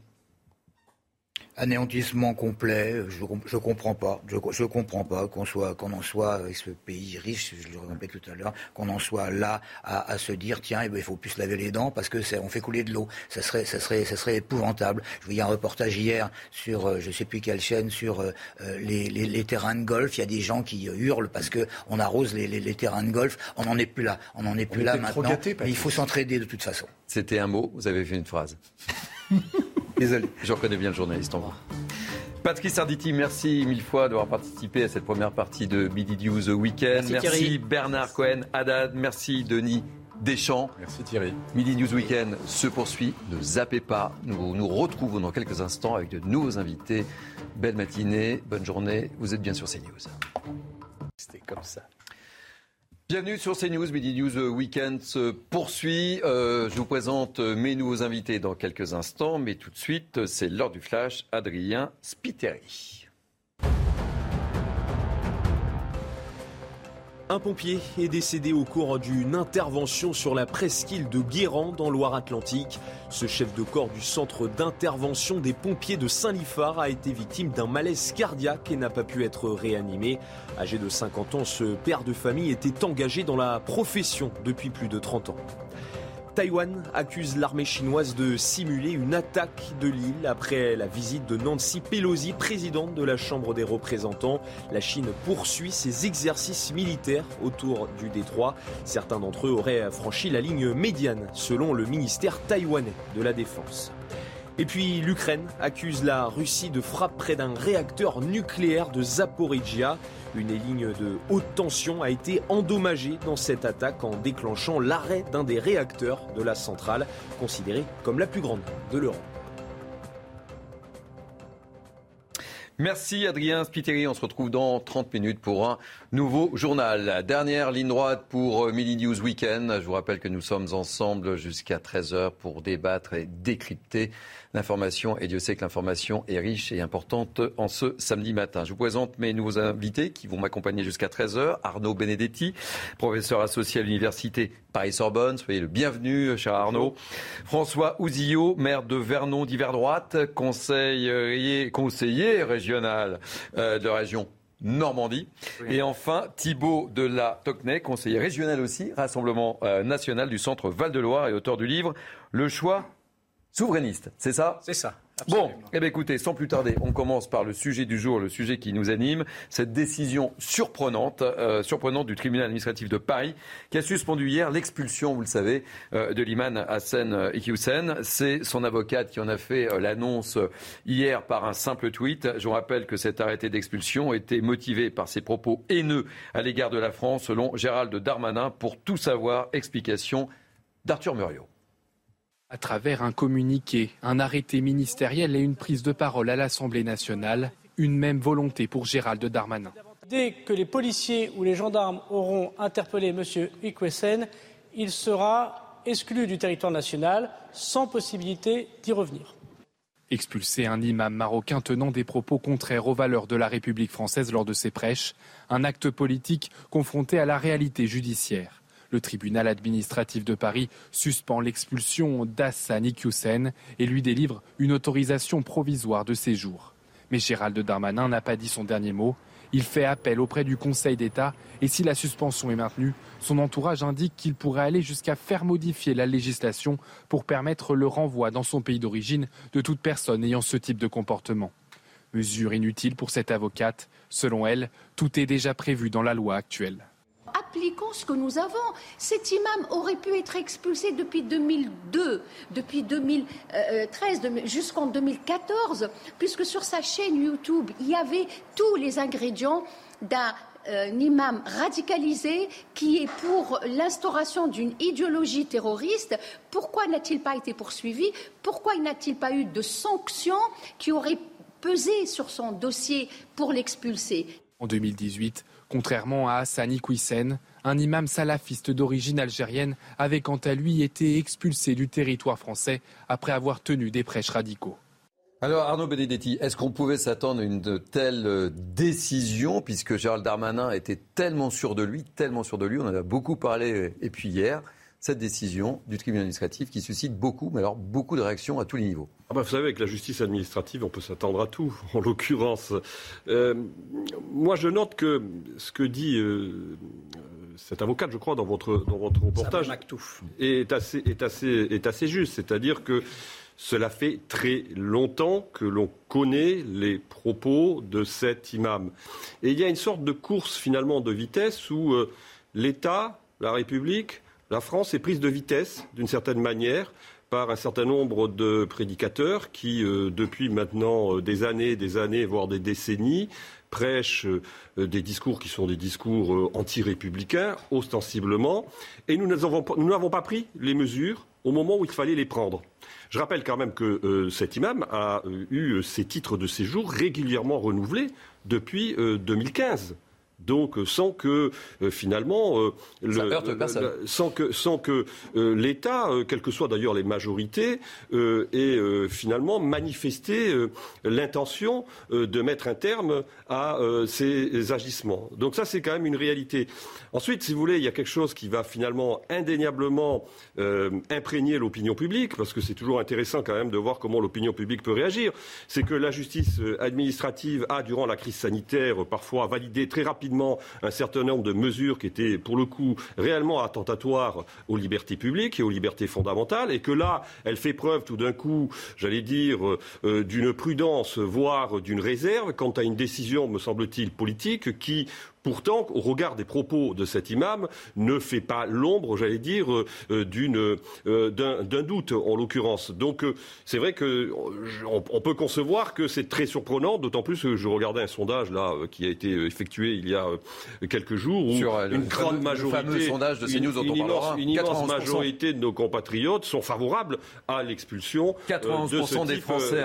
anéantissement complet. Je ne comprends pas. Je, je comprends pas qu'on soit qu'on en soit avec ce pays riche, je le répète tout à l'heure, qu'on en soit là à, à se dire tiens, eh ben, il faut plus se laver les dents parce que c'est on fait couler de l'eau. Ça serait ça serait ça serait épouvantable. Je voyais un reportage hier sur euh, je sais plus quelle chaîne sur euh, euh, les, les, les, terrains de golf. Il y a des gens qui hurlent parce que on arrose les, les terrains de golf. On n'en est plus là. On n'en est plus là maintenant. mais il faut s'entraider de toute façon. C'était un mot. Vous avez fait une phrase. [laughs] Désolé. Je reconnais bien le journaliste en vous. Patrice Arditi, merci mille fois d'avoir participé à cette première partie de Midi News Weekend. Merci, Bernard Cohen, Haddad, merci Denis Deschamps. Merci Thierry. Midi News Weekend se poursuit. Ne zappez pas. Nous nous retrouvons dans quelques instants avec de nouveaux invités. Belle matinée, bonne journée. Vous êtes bien sur CNews. C'était comme ça. Bienvenue sur CNews, Midi News Weekend se poursuit. Euh, je vous présente mes nouveaux invités dans quelques instants, mais tout de suite, c'est l'heure du flash, Adrien Spiteri. Un pompier est décédé au cours d'une intervention sur la presqu'île de Guérand dans Loire-Atlantique. Ce chef de corps du centre d'intervention des pompiers de Saint-Lifard a été victime d'un malaise cardiaque et n'a pas pu être réanimé. Âgé de 50 ans, ce père de famille était engagé dans la profession depuis plus de 30 ans. Taïwan accuse l'armée chinoise de simuler une attaque de l'île après la visite de Nancy Pelosi, présidente de la Chambre des représentants. La Chine poursuit ses exercices militaires autour du détroit. Certains d'entre eux auraient franchi la ligne médiane, selon le ministère taïwanais de la Défense. Et puis l'Ukraine accuse la Russie de frappe près d'un réacteur nucléaire de Zaporizhia. Une ligne de haute tension a été endommagée dans cette attaque en déclenchant l'arrêt d'un des réacteurs de la centrale, considérée comme la plus grande de l'Europe. Merci Adrien Spiteri. On se retrouve dans 30 minutes pour un nouveau journal. Dernière ligne droite pour Mini News Weekend. Je vous rappelle que nous sommes ensemble jusqu'à 13h pour débattre et décrypter l'information. Et Dieu sait que l'information est riche et importante en ce samedi matin. Je vous présente mes nouveaux invités qui vont m'accompagner jusqu'à 13h. Arnaud Benedetti, professeur associé à l'université Paris-Sorbonne. Soyez le bienvenu, cher Arnaud. François Ouzillot, maire de Vernon d'hiver droite, conseiller, conseiller régional euh, de région Normandie. Et enfin, Thibault de la Tocnay, conseiller régional aussi, Rassemblement euh, national du centre Val-de-Loire et auteur du livre Le choix souverainiste. C'est ça? C'est ça. Bon, eh bien écoutez, sans plus tarder, on commence par le sujet du jour, le sujet qui nous anime, cette décision surprenante, euh, surprenante du tribunal administratif de Paris, qui a suspendu hier l'expulsion, vous le savez, euh, de l'imam Hassan Iqiyoussen. C'est son avocate qui en a fait euh, l'annonce hier par un simple tweet. Je vous rappelle que cet arrêté d'expulsion était motivé par ses propos haineux à l'égard de la France, selon Gérald Darmanin. Pour tout savoir, explication d'Arthur Muriot. À travers un communiqué, un arrêté ministériel et une prise de parole à l'Assemblée nationale, une même volonté pour Gérald Darmanin. Dès que les policiers ou les gendarmes auront interpellé M. Ikwesen, il sera exclu du territoire national sans possibilité d'y revenir. Expulser un imam marocain tenant des propos contraires aux valeurs de la République française lors de ses prêches, un acte politique confronté à la réalité judiciaire. Le tribunal administratif de Paris suspend l'expulsion d'Hassan Iqiyoussen et lui délivre une autorisation provisoire de séjour. Mais Gérald Darmanin n'a pas dit son dernier mot. Il fait appel auprès du Conseil d'État et si la suspension est maintenue, son entourage indique qu'il pourrait aller jusqu'à faire modifier la législation pour permettre le renvoi dans son pays d'origine de toute personne ayant ce type de comportement. Mesure inutile pour cette avocate. Selon elle, tout est déjà prévu dans la loi actuelle appliquons ce que nous avons. Cet imam aurait pu être expulsé depuis 2002, depuis 2013, jusqu'en 2014, puisque sur sa chaîne YouTube, il y avait tous les ingrédients d'un euh, imam radicalisé qui est pour l'instauration d'une idéologie terroriste. Pourquoi n'a-t-il pas été poursuivi? Pourquoi n'a-t-il pas eu de sanctions qui auraient pesé sur son dossier pour l'expulser? En 2018, Contrairement à Hassani Iqiyoussen, un imam salafiste d'origine algérienne avait quant à lui été expulsé du territoire français après avoir tenu des prêches radicaux. Alors Arnaud Benedetti, est-ce qu'on pouvait s'attendre à une telle euh, décision puisque Gérald Darmanin était tellement sûr de lui, tellement sûr de lui, on en a beaucoup parlé euh, et puis hier, cette décision du tribunal administratif qui suscite beaucoup, mais alors beaucoup de réactions à tous les niveaux. Ah bah, vous savez, avec la justice administrative, on peut s'attendre à tout, [laughs] en l'occurrence. Euh, moi, je note que ce que dit euh, cet avocate, je crois, dans votre, dans votre reportage, est assez, est, assez, est assez juste. C'est-à-dire que cela fait très longtemps que l'on connaît les propos de cet imam. Et il y a une sorte de course, finalement, de vitesse où euh, l'État, la République, la France est prise de vitesse, d'une certaine manière, par un certain nombre de prédicateurs qui, euh, depuis maintenant euh, des années, des années, voire des décennies, prêchent euh, des discours qui sont des discours anti-républicains, ostensiblement, et nous n'avons pas pris les mesures au moment où il fallait les prendre. Je rappelle quand même que cet imam a eu ses titres de séjour régulièrement renouvelés depuis 2015 donc sans que euh, finalement euh, sans que sans que euh, l'État, quelles que soient d'ailleurs les majorités, ait finalement manifesté l'intention de mettre un terme à ces agissements. Donc ça c'est quand même une réalité. Ensuite, si vous voulez, il y a quelque chose qui va finalement indéniablement imprégner l'opinion publique, parce que c'est toujours intéressant quand même de voir comment l'opinion publique peut réagir. C'est que la justice administrative a, durant la crise sanitaire, parfois validé très rapidement un certain nombre de mesures qui étaient, pour le coup, réellement attentatoires aux libertés publiques et aux libertés fondamentales, et que là, elle fait preuve tout d'un coup, j'allais dire, euh, d'une prudence, voire d'une réserve quant à une décision, me semble-t-il, politique qui pourtant, au regard des propos de cet imam, ne fait pas l'ombre, j'allais dire, d'une, d'un, doute en l'occurrence. Donc c'est vrai que on, peut concevoir que c'est très surprenant, d'autant plus que je regardais un sondage là qui a été effectué il y a quelques jours où Sur une grande majorité, fameux sondage de CNews une, une immense majorité de nos compatriotes sont favorables à l'expulsion de ce type, des Français,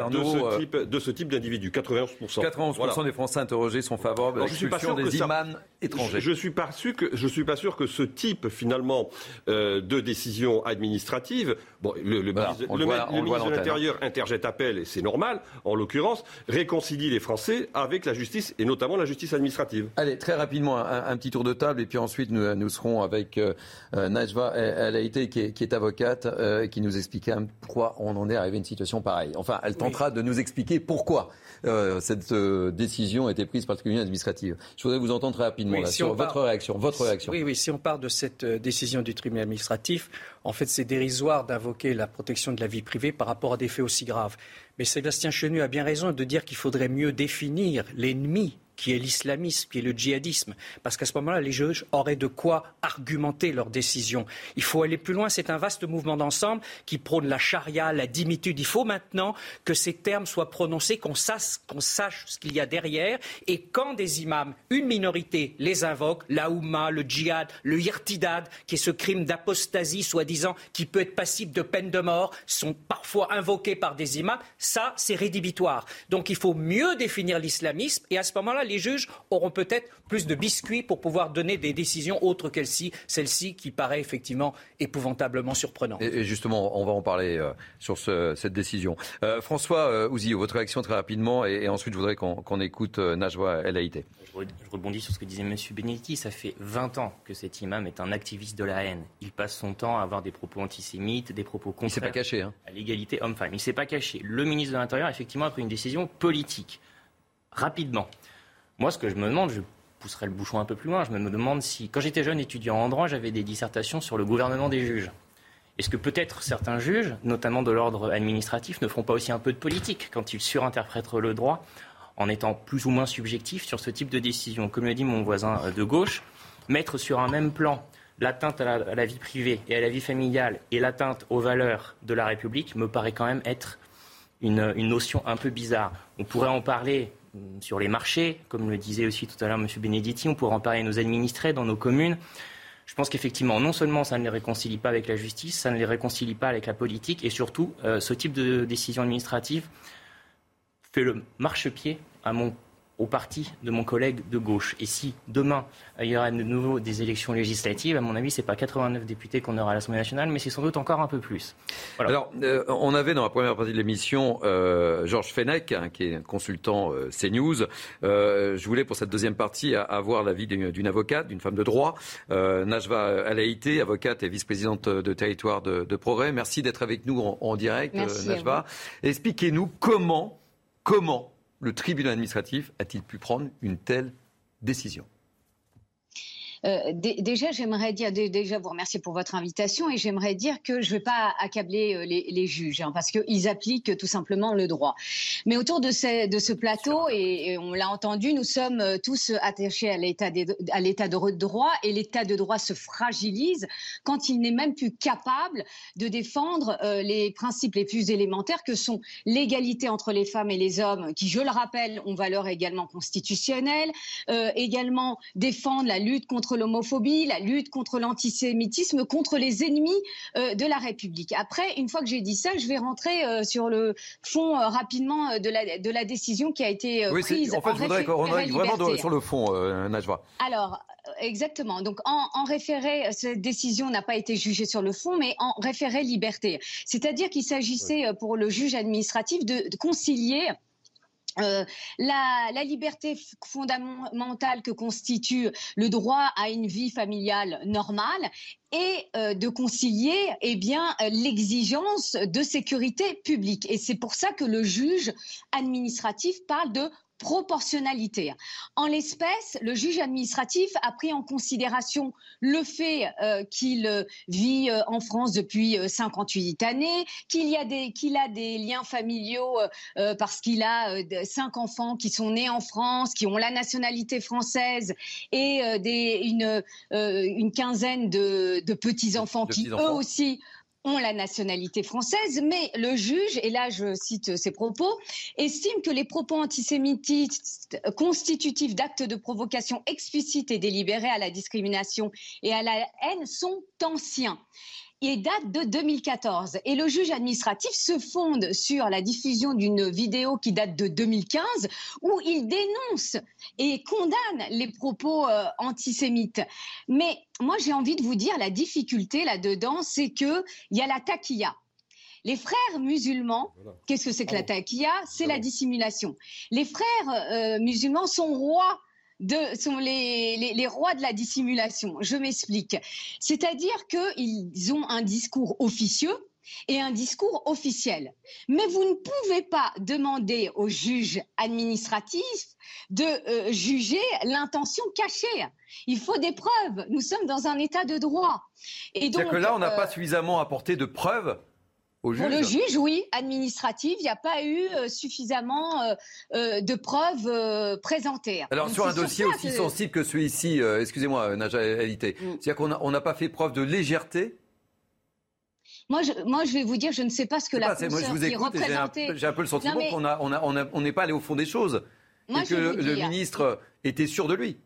de ce type, d'individus. 91%. 91% des Français interrogés sont favorables à l'expulsion des imams étrangers. Je ne suis, pas sûr que, je suis pas sûr que ce type, finalement, de décision administrative, bon, le, ministre, de l'Intérieur interjette appel, et c'est normal, en l'occurrence, réconcilie les Français avec la justice, et notamment la justice administrative. Allez, très rapidement, un, petit tour de table, et puis ensuite, nous, nous serons avec euh, Najwa El Haïté, qui, est, qui est avocate, euh, qui nous expliquera pourquoi on en est arrivé à une situation pareille. Enfin, elle tentera de nous expliquer pourquoi euh, cette euh, décision a été prise par le tribunal administratif. Je voudrais vous entendre rapidement sur votre réaction. Votre réaction. Oui, oui, si on part de cette décision du tribunal administratif, en fait, c'est dérisoire d'invoquer la protection de la vie privée par rapport à des faits aussi graves. Mais Sébastien Chenu a bien raison de dire qu'il faudrait mieux définir l'ennemi qui est l'islamisme, qui est le djihadisme. Parce qu'à ce moment-là, les juges auraient de quoi argumenter leur décision. Il faut aller plus loin. C'est un vaste mouvement d'ensemble qui prône la charia, la dimitude. Il faut maintenant que ces termes soient prononcés, qu'on sache, qu'on sache ce qu'il y a derrière. Et quand des imams, une minorité, les invoquent, la Houma, le djihad, le hirtidad, qui est ce crime d'apostasie, soi-disant, qui peut être passible de peine de mort, sont parfois invoqués par des imams, ça, c'est rédhibitoire. Donc il faut mieux définir l'islamisme. Et à ce moment-là, les juges auront peut-être plus de biscuits pour pouvoir donner des décisions autres qu'elle-ci, celle-ci qui paraît effectivement épouvantablement surprenante. Et, justement, on va en parler euh, sur cette décision. Euh, François euh, votre réaction très rapidement, et, ensuite je voudrais qu'on écoute euh, Najwa El Haïté. Je rebondis sur ce que disait M. Benedetti. Ça fait 20 ans que cet imam est un activiste de la haine. Il passe son temps à avoir des propos antisémites, des propos contraires il pas caché, hein. à l'égalité homme-femme. Il ne s'est pas caché. Le ministre de l'Intérieur, effectivement, a pris une décision politique. Rapidement. Moi, ce que je me demande, je pousserai le bouchon un peu plus loin, je me demande si, quand j'étais jeune étudiant en droit, j'avais des dissertations sur le gouvernement des juges. Est-ce que peut-être certains juges, notamment de l'ordre administratif, ne feront pas aussi un peu de politique quand ils surinterpréteront le droit en étant plus ou moins subjectifs sur ce type de décision? Comme le dit mon voisin de gauche, mettre sur un même plan l'atteinte à, la, vie privée et à la vie familiale et l'atteinte aux valeurs de la République me paraît quand même être une notion un peu bizarre. On pourrait en parler sur les marchés, comme le disait aussi tout à l'heure M. Benedetti, on pourrait en parler à nos administrés dans nos communes. Je pense qu'effectivement, non seulement ça ne les réconcilie pas avec la justice, ça ne les réconcilie pas avec la politique, et surtout, euh, ce type de décision administrative fait le marchepied à mon au parti de mon collègue de gauche. Et si demain, il y aura de nouveau des élections législatives, à mon avis, ce n'est pas 89 députés qu'on aura à l'Assemblée nationale, mais c'est sans doute encore un peu plus. Alors, euh, on avait dans la première partie de l'émission euh, Georges Fenech, hein, qui est un consultant euh, CNews. je voulais, pour cette deuxième partie, avoir l'avis d'une avocate, d'une femme de droit, Najva Alaïté, avocate et vice-présidente de territoire de, Progrès. Merci d'être avec nous en, direct, Najva. Expliquez-nous comment, comment le tribunal administratif a-t-il pu prendre une telle décision? Euh, déjà, j'aimerais dire, déjà vous remercier pour votre invitation et j'aimerais dire que je ne vais pas accabler euh, les, juges hein, parce qu'ils appliquent tout simplement le droit. Mais autour de ce, de ce plateau, et, on l'a entendu, nous sommes euh, tous attachés à l'état de droit et l'état de droit se fragilise quand il n'est même plus capable de défendre les principes les plus élémentaires que sont l'égalité entre les femmes et les hommes, qui, je le rappelle, ont valeur également constitutionnelle, également défendre la lutte contre l'homophobie, la lutte contre l'antisémitisme, contre les ennemis euh, de la République. Après, une fois que j'ai dit ça, je vais rentrer euh, sur le fond euh, rapidement de la, de la décision qui a été oui, prise. En fait, je voudrais qu'on aille vraiment sur le fond, Najwa. Alors, Exactement. Donc, en, en, référé, cette décision n'a pas été jugée sur le fond, mais en référé liberté. C'est-à-dire qu'il s'agissait pour le juge administratif de concilier euh, la, liberté fondamentale que constitue le droit à une vie familiale normale et euh, de concilier eh bien l'exigence de sécurité publique. Et c'est pour ça que le juge administratif parle de proportionnalité. En l'espèce, le juge administratif a pris en considération le fait euh, qu'il euh, vit euh, en France depuis 58 années, qu'il y a des qu'il a des liens familiaux parce qu'il a cinq enfants qui sont nés en France, qui ont la nationalité française et des, une, une quinzaine de, de petits enfants qui eux aussi ont la nationalité française, mais le juge, et là je cite ses propos, estime que les propos antisémitistes constitutifs d'actes de provocation explicites et délibérés à la discrimination et à la haine sont anciens et date de 2014. Et le juge administratif se fonde sur la diffusion d'une vidéo qui date de 2015 où il dénonce et condamne les propos euh, antisémites. Mais moi, j'ai envie de vous dire, la difficulté là-dedans, c'est qu'il y a la taquilla. Les frères musulmans, qu'est-ce que c'est que la taquilla? C'est la dissimulation. Les frères euh, musulmans sont rois sont les, rois de la dissimulation. Je m'explique. C'est-à-dire qu'ils ont un discours officieux et un discours officiel. Mais vous ne pouvez pas demander au juge administratif de euh, juger l'intention cachée. Il faut des preuves. Nous sommes dans un état de droit. Et donc, que là, on n'a euh, pas suffisamment apporté de preuves pour le juge, oui, administratif, il n'y a pas eu euh, suffisamment euh, euh, de preuves présentées. Alors sur un dossier aussi sensible que celui-ci, excusez-moi, Naja Elité, mm. c'est-à-dire qu'on n'a pas fait preuve de légèreté? Moi je, moi, je vais vous dire, je ne sais pas ce que la moi, je vous écoute J'ai un, peu le sentiment qu'on n'est pas allé au fond des choses. et que le ministre était sûr de lui.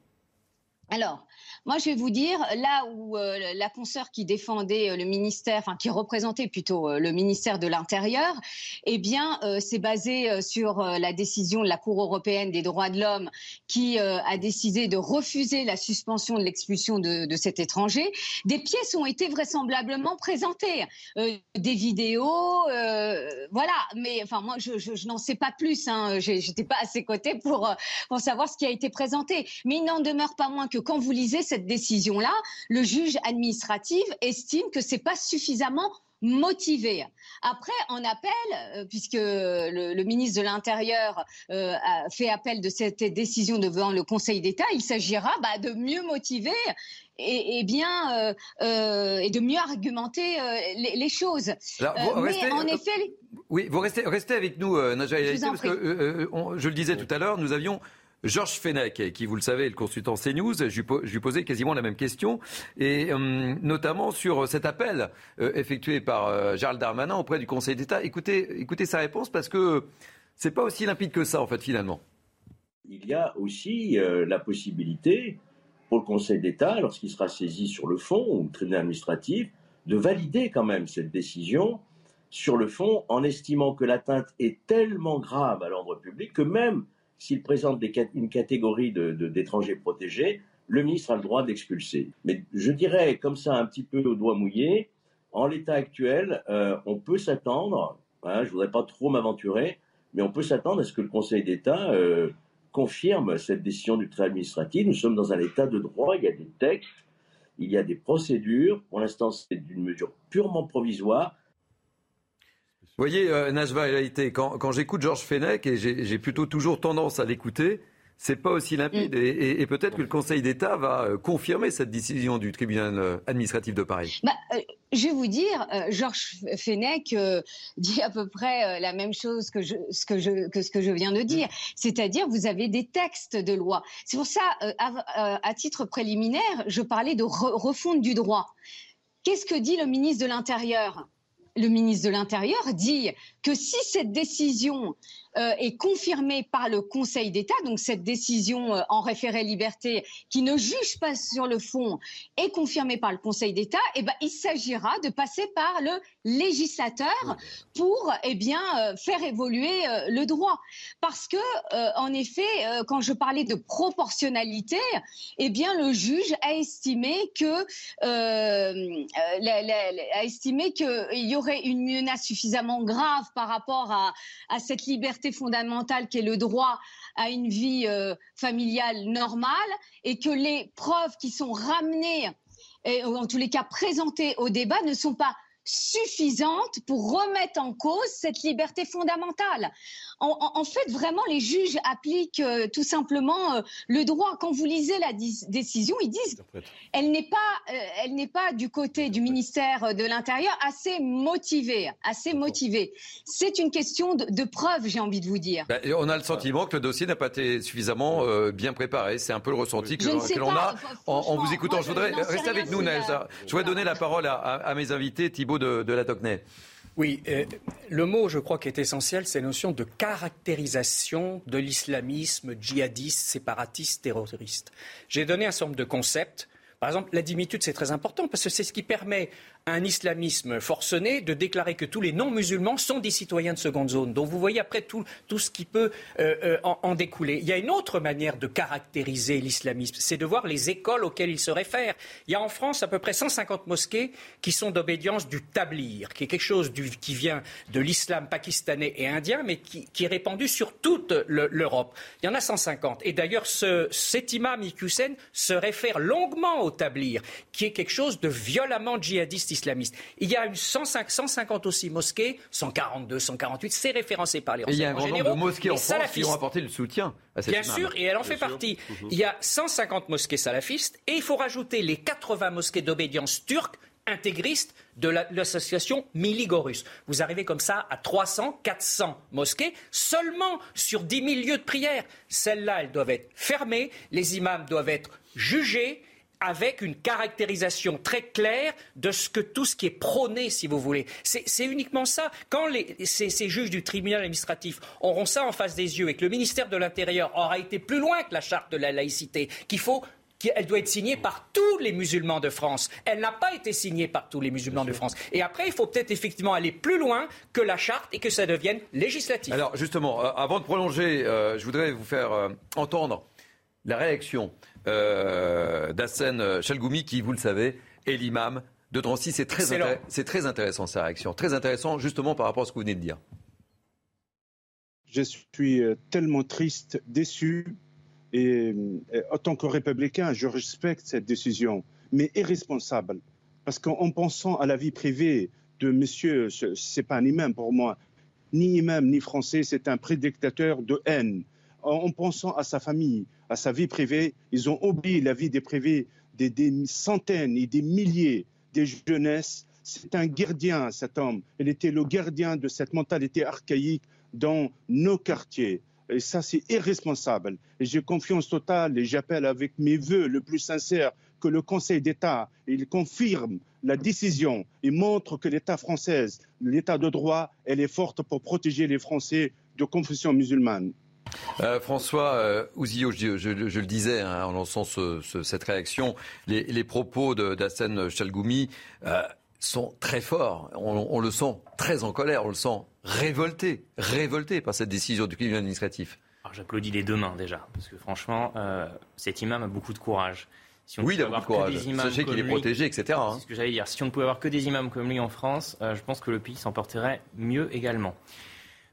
Alors, moi, je vais vous dire, là où euh, la consoeur qui défendait euh, le ministère, enfin qui représentait plutôt euh, le ministère de l'Intérieur, eh bien, c'est basé sur la décision de la Cour européenne des droits de l'homme qui a décidé de refuser la suspension de l'expulsion de, cet étranger. Des pièces ont été vraisemblablement présentées, des vidéos, voilà. Mais enfin, moi, je n'en sais pas plus. Hein. J'étais pas à ses côtés pour pour savoir ce qui a été présenté. Mais il n'en demeure pas moins que quand vous lisez cette cette décision-là, le juge administratif estime que c'est pas suffisamment motivé. Après, en appel, euh, puisque le, ministre de l'Intérieur euh, a fait appel de cette décision devant le Conseil d'État, il s'agira bah, de mieux motiver et, bien euh, et de mieux argumenter les, choses. mais en effet, oui, vous restez, restez avec nous, Naja parce que je le disais tout à l'heure, nous avions Georges Fenech, qui, vous le savez, est le consultant CNews, je lui posais quasiment la même question, et euh, notamment sur cet appel euh, effectué par euh, Gérald Darmanin auprès du Conseil d'État. Écoutez, écoutez sa réponse parce que c'est pas aussi limpide que ça, en fait, finalement. Il y a aussi la possibilité pour le Conseil d'État, lorsqu'il sera saisi sur le fond, ou le tribunal administratif, de valider quand même cette décision sur le fond en estimant que l'atteinte est tellement grave à l'ordre public que même s'il présente une catégorie d'étrangers protégés, le ministre a le droit d'expulser. Mais je dirais comme ça un petit peu au doigt mouillé, en l'état actuel, euh, on peut s'attendre, hein, je ne voudrais pas trop m'aventurer, mais on peut s'attendre à ce que le Conseil d'État euh, confirme cette décision du tribunal administratif. Nous sommes dans un état de droit, il y a des textes, il y a des procédures. Pour l'instant, c'est une mesure purement provisoire. Vous voyez, euh, Najva quand, quand j'écoute Georges Fenech, et j'ai plutôt toujours tendance à l'écouter, c'est pas aussi limpide. Mm. Et, peut-être que le Conseil d'État va euh, confirmer cette décision du tribunal euh, administratif de Paris. Bah, je vais vous dire, Georges Fenech [laughs] dit à peu près la même chose que, je, ce que, je, que ce que je viens de dire. C'est-à-dire, vous avez des textes de loi. C'est pour ça, à, à, titre préliminaire, je parlais de refonte du droit. Qu'est-ce que dit le ministre de l'Intérieur? Le ministre de l'Intérieur dit que si cette décision euh, est confirmée par le Conseil d'État, donc cette décision euh, en référé liberté qui ne juge pas sur le fond est confirmée par le Conseil d'État, eh ben, il s'agira de passer par le législateur pour eh bien, euh, faire évoluer le droit. Parce que, en effet, quand je parlais de proportionnalité, eh bien, le juge a estimé que a estimé qu'il y aurait une menace suffisamment grave par rapport à, à cette liberté fondamentale qui est le droit à une vie euh, familiale normale et que les preuves qui sont ramenées, et, ou en tous les cas présentées au débat, ne sont pas suffisante pour remettre en cause cette liberté fondamentale. En, fait, vraiment, les juges appliquent euh, tout simplement euh, le droit. Quand vous lisez la décision, ils disent elle n'est pas, euh, elle n'est pas du côté du ministère de l'Intérieur assez motivée, assez motivée. C'est une question de, preuve, j'ai envie de vous dire. Ben, on a le sentiment que le dossier n'a pas été suffisamment bien préparé. C'est un peu le ressenti que, l'on a en, vous écoutant. je voudrais rester avec nous, Nelsa. Je voudrais donner la parole à, mes invités, Thibault de, la Tocnay. Oui, euh, le mot, je crois, qui est essentiel, c'est la notion de caractérisation de l'islamisme djihadiste, séparatiste, terroriste. J'ai donné un certain nombre de concepts. Par exemple, la dimitude, c'est très important parce que c'est ce qui permet un islamisme forcené de déclarer que tous les non-musulmans sont des citoyens de seconde zone. Donc vous voyez après tout, tout ce qui peut euh, euh, en, découler. Il y a une autre manière de caractériser l'islamisme, c'est de voir les écoles auxquelles il se réfère. Il y a en France à peu près 150 mosquées qui sont d'obédience du tablir, qui est quelque chose qui vient de l'islam pakistanais et indien, mais qui, est répandu sur toute l'Europe. Il y en a 150. Et d'ailleurs, ce, cet imam Iqiyoussen se réfère longuement au tablir, qui est quelque chose de violemment djihadiste islamistes. Il y a une 150 aussi mosquées, 142, 148, c'est référencé par les renseignements Il y a un grand nombre de mosquées en France qui ont apporté le soutien à cette Bien sûr, et elle en fait partie. Mhm. Il y a 150 mosquées salafistes et il faut rajouter les 80 mosquées d'obédience turque intégristes de l'association Miligorus. Vous arrivez comme ça à 300, 400 mosquées seulement sur 10 000 lieux de prière. Celles-là, elles doivent être fermées, les imams doivent être jugés avec une caractérisation très claire de ce que tout ce qui est prôné, si vous voulez. C'est uniquement ça. Quand ces, juges du tribunal administratif auront ça en face des yeux et que le ministère de l'Intérieur aura été plus loin que la charte de la laïcité, qu'il faut qu'elle doit être signée par tous les musulmans de France. Elle n'a pas été signée par tous les musulmans de France. Et après, il faut peut-être effectivement aller plus loin que la charte et que ça devienne législatif. Alors justement, euh, avant de prolonger, euh, je voudrais vous faire euh, entendre la réaction euh, d'Assen Chalgoumi, qui, vous le savez, est l'imam de Drancy. C'est très, c'est très intéressant sa réaction. Très intéressant justement par rapport à ce que vous venez de dire. Je suis euh, tellement triste, déçu. Et, en tant que républicain, je respecte cette décision, mais irresponsable. Parce qu'en pensant à la vie privée de monsieur, ce n'est pas un imam pour moi, ni imam ni français, c'est un prédictateur de haine en pensant à sa famille, à sa vie privée, ils ont oublié la vie des privés des, centaines et des milliers de jeunesses. C'est un gardien, cet homme. Il était le gardien de cette mentalité archaïque dans nos quartiers. Et ça, c'est irresponsable. Et j'ai confiance totale et j'appelle avec mes voeux le plus sincère que le Conseil d'État, il confirme la décision et montre que l'État français, l'État de droit, elle est forte pour protéger les Français de confession musulmane. Euh, François euh, Ouzillot, je, le disais hein, en lançant cette réaction, les, propos d'Assène Chalgoumi euh, sont très forts. On, le sent très en colère, on le sent révolté, révolté par cette décision du tribunal administratif. J'applaudis les deux mains déjà, parce que franchement, cet imam a beaucoup de courage. oui, il a beaucoup de courage. Sachez qu'il est protégé, etc. Hein. C'est ce que j'allais dire. Si on ne pouvait avoir que des imams comme lui en France, je pense que le pays s'en porterait mieux également.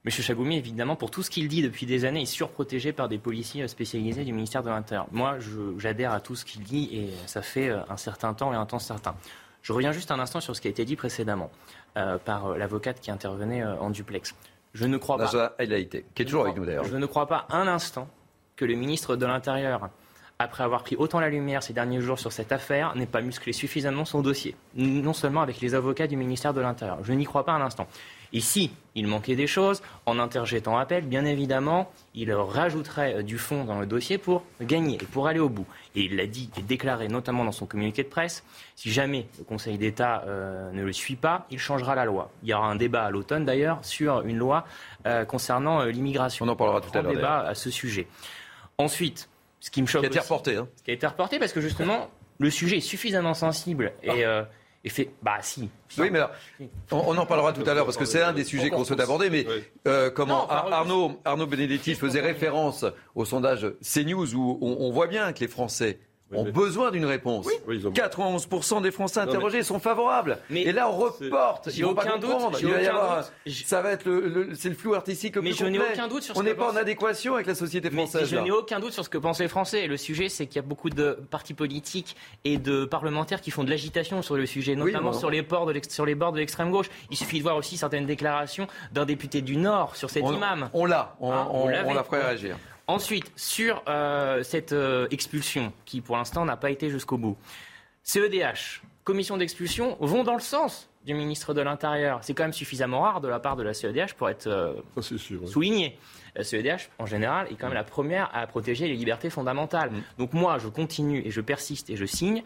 M. Chagoumi, évidemment, pour tout ce qu'il dit depuis des années, est surprotégé par des policiers spécialisés du ministère de l'Intérieur. Moi, j'adhère à tout ce qu'il dit et ça fait euh, un certain temps et un temps certain. Je reviens juste un instant sur ce qui a été dit précédemment euh, par euh, l'avocate qui intervenait en duplex. Je ne crois pas. Elle a été, qui est toujours avec nous d'ailleurs. Je ne crois pas un instant que le ministre de l'Intérieur, après avoir pris autant la lumière ces derniers jours sur cette affaire, n'ait pas musclé suffisamment son dossier. Non seulement avec les avocats du ministère de l'Intérieur. Je n'y crois pas un instant. Ici, il manquait des choses. En interjetant appel, bien évidemment, il rajouterait euh, du fond dans le dossier pour gagner et pour aller au bout. Et il l'a dit et déclaré notamment dans son communiqué de presse, si jamais le Conseil d'État euh, ne le suit pas, il changera la loi. Il y aura un débat à l'automne d'ailleurs sur une loi euh, concernant l'immigration. On en parlera tout à l'heure. débat à ce sujet. Ensuite, ce qui me choque. Qui a été reporté. Hein. Ce qui a été reporté parce que justement, le sujet est suffisamment sensible et. Et fait, bah si. Oui, mais on, en parlera tout à l'heure parce que c'est un des sujets qu'on souhaite aborder. Mais euh, comment Arnaud, Arnaud Benedetti faisait référence au sondage CNews où on, voit bien que les Français ont besoin d'une réponse. 91% des Français interrogés sont favorables. Mais et là, on reporte. Ils vont aucun doute. Il va y avoir, ça va être le, c'est le flou artistique le mais je n'ai aucun doute sur ce On n'est pas en adéquation avec la société française. je n'ai aucun doute sur ce que pensent les Français. Le sujet, c'est qu'il y a beaucoup de partis politiques et de parlementaires qui font de l'agitation sur le sujet, notamment sur, les bords de sur les bords de l'extrême gauche. Il suffit de voir aussi certaines déclarations d'un député du Nord sur cet imam. On l'a, on, hein, on, on la ferait réagir. Ensuite, sur euh, cette euh, expulsion, qui pour l'instant n'a pas été jusqu'au bout, CEDH, commission d'expulsion, vont dans le sens du ministre de l'Intérieur. C'est quand même suffisamment rare de la part de la CEDH pour être euh, souligné. La CEDH, en général, est quand même la première à protéger les libertés fondamentales. Mm. Donc moi, je continue et je persiste et je signe.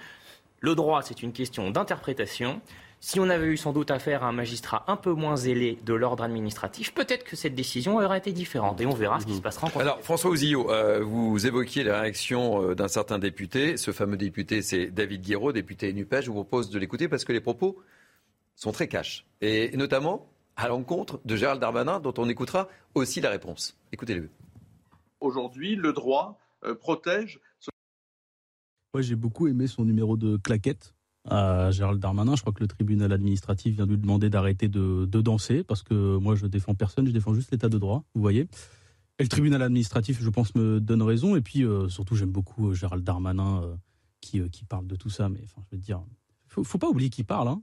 Le droit, c'est une question d'interprétation. Si on avait eu sans doute affaire à un magistrat un peu moins zélé de l'ordre administratif, peut-être que cette décision aurait été différente. Et on verra ce qui se passera en Alors, François Ouzillot, euh, vous évoquiez la réaction euh, d'un certain député. Ce fameux député, c'est David Guiraud, député NUPES. Je vous propose de l'écouter parce que les propos sont très cash. Et notamment à l'encontre de Gérald Darmanin, dont on écoutera aussi la réponse. Écoutez-le. Aujourd'hui, le droit euh, protège. Moi, j'ai beaucoup aimé son numéro de claquette à Gérald Darmanin. Je crois que le tribunal administratif vient de lui demander d'arrêter de, danser parce que moi je défends personne, je défends juste l'état de droit, vous voyez. Et le tribunal administratif, je pense, me donne raison. Et puis euh, surtout, j'aime beaucoup euh, Gérald Darmanin euh, qui, qui parle de tout ça. Mais enfin, je veux dire, faut, faut pas oublier qu'il parle. Hein.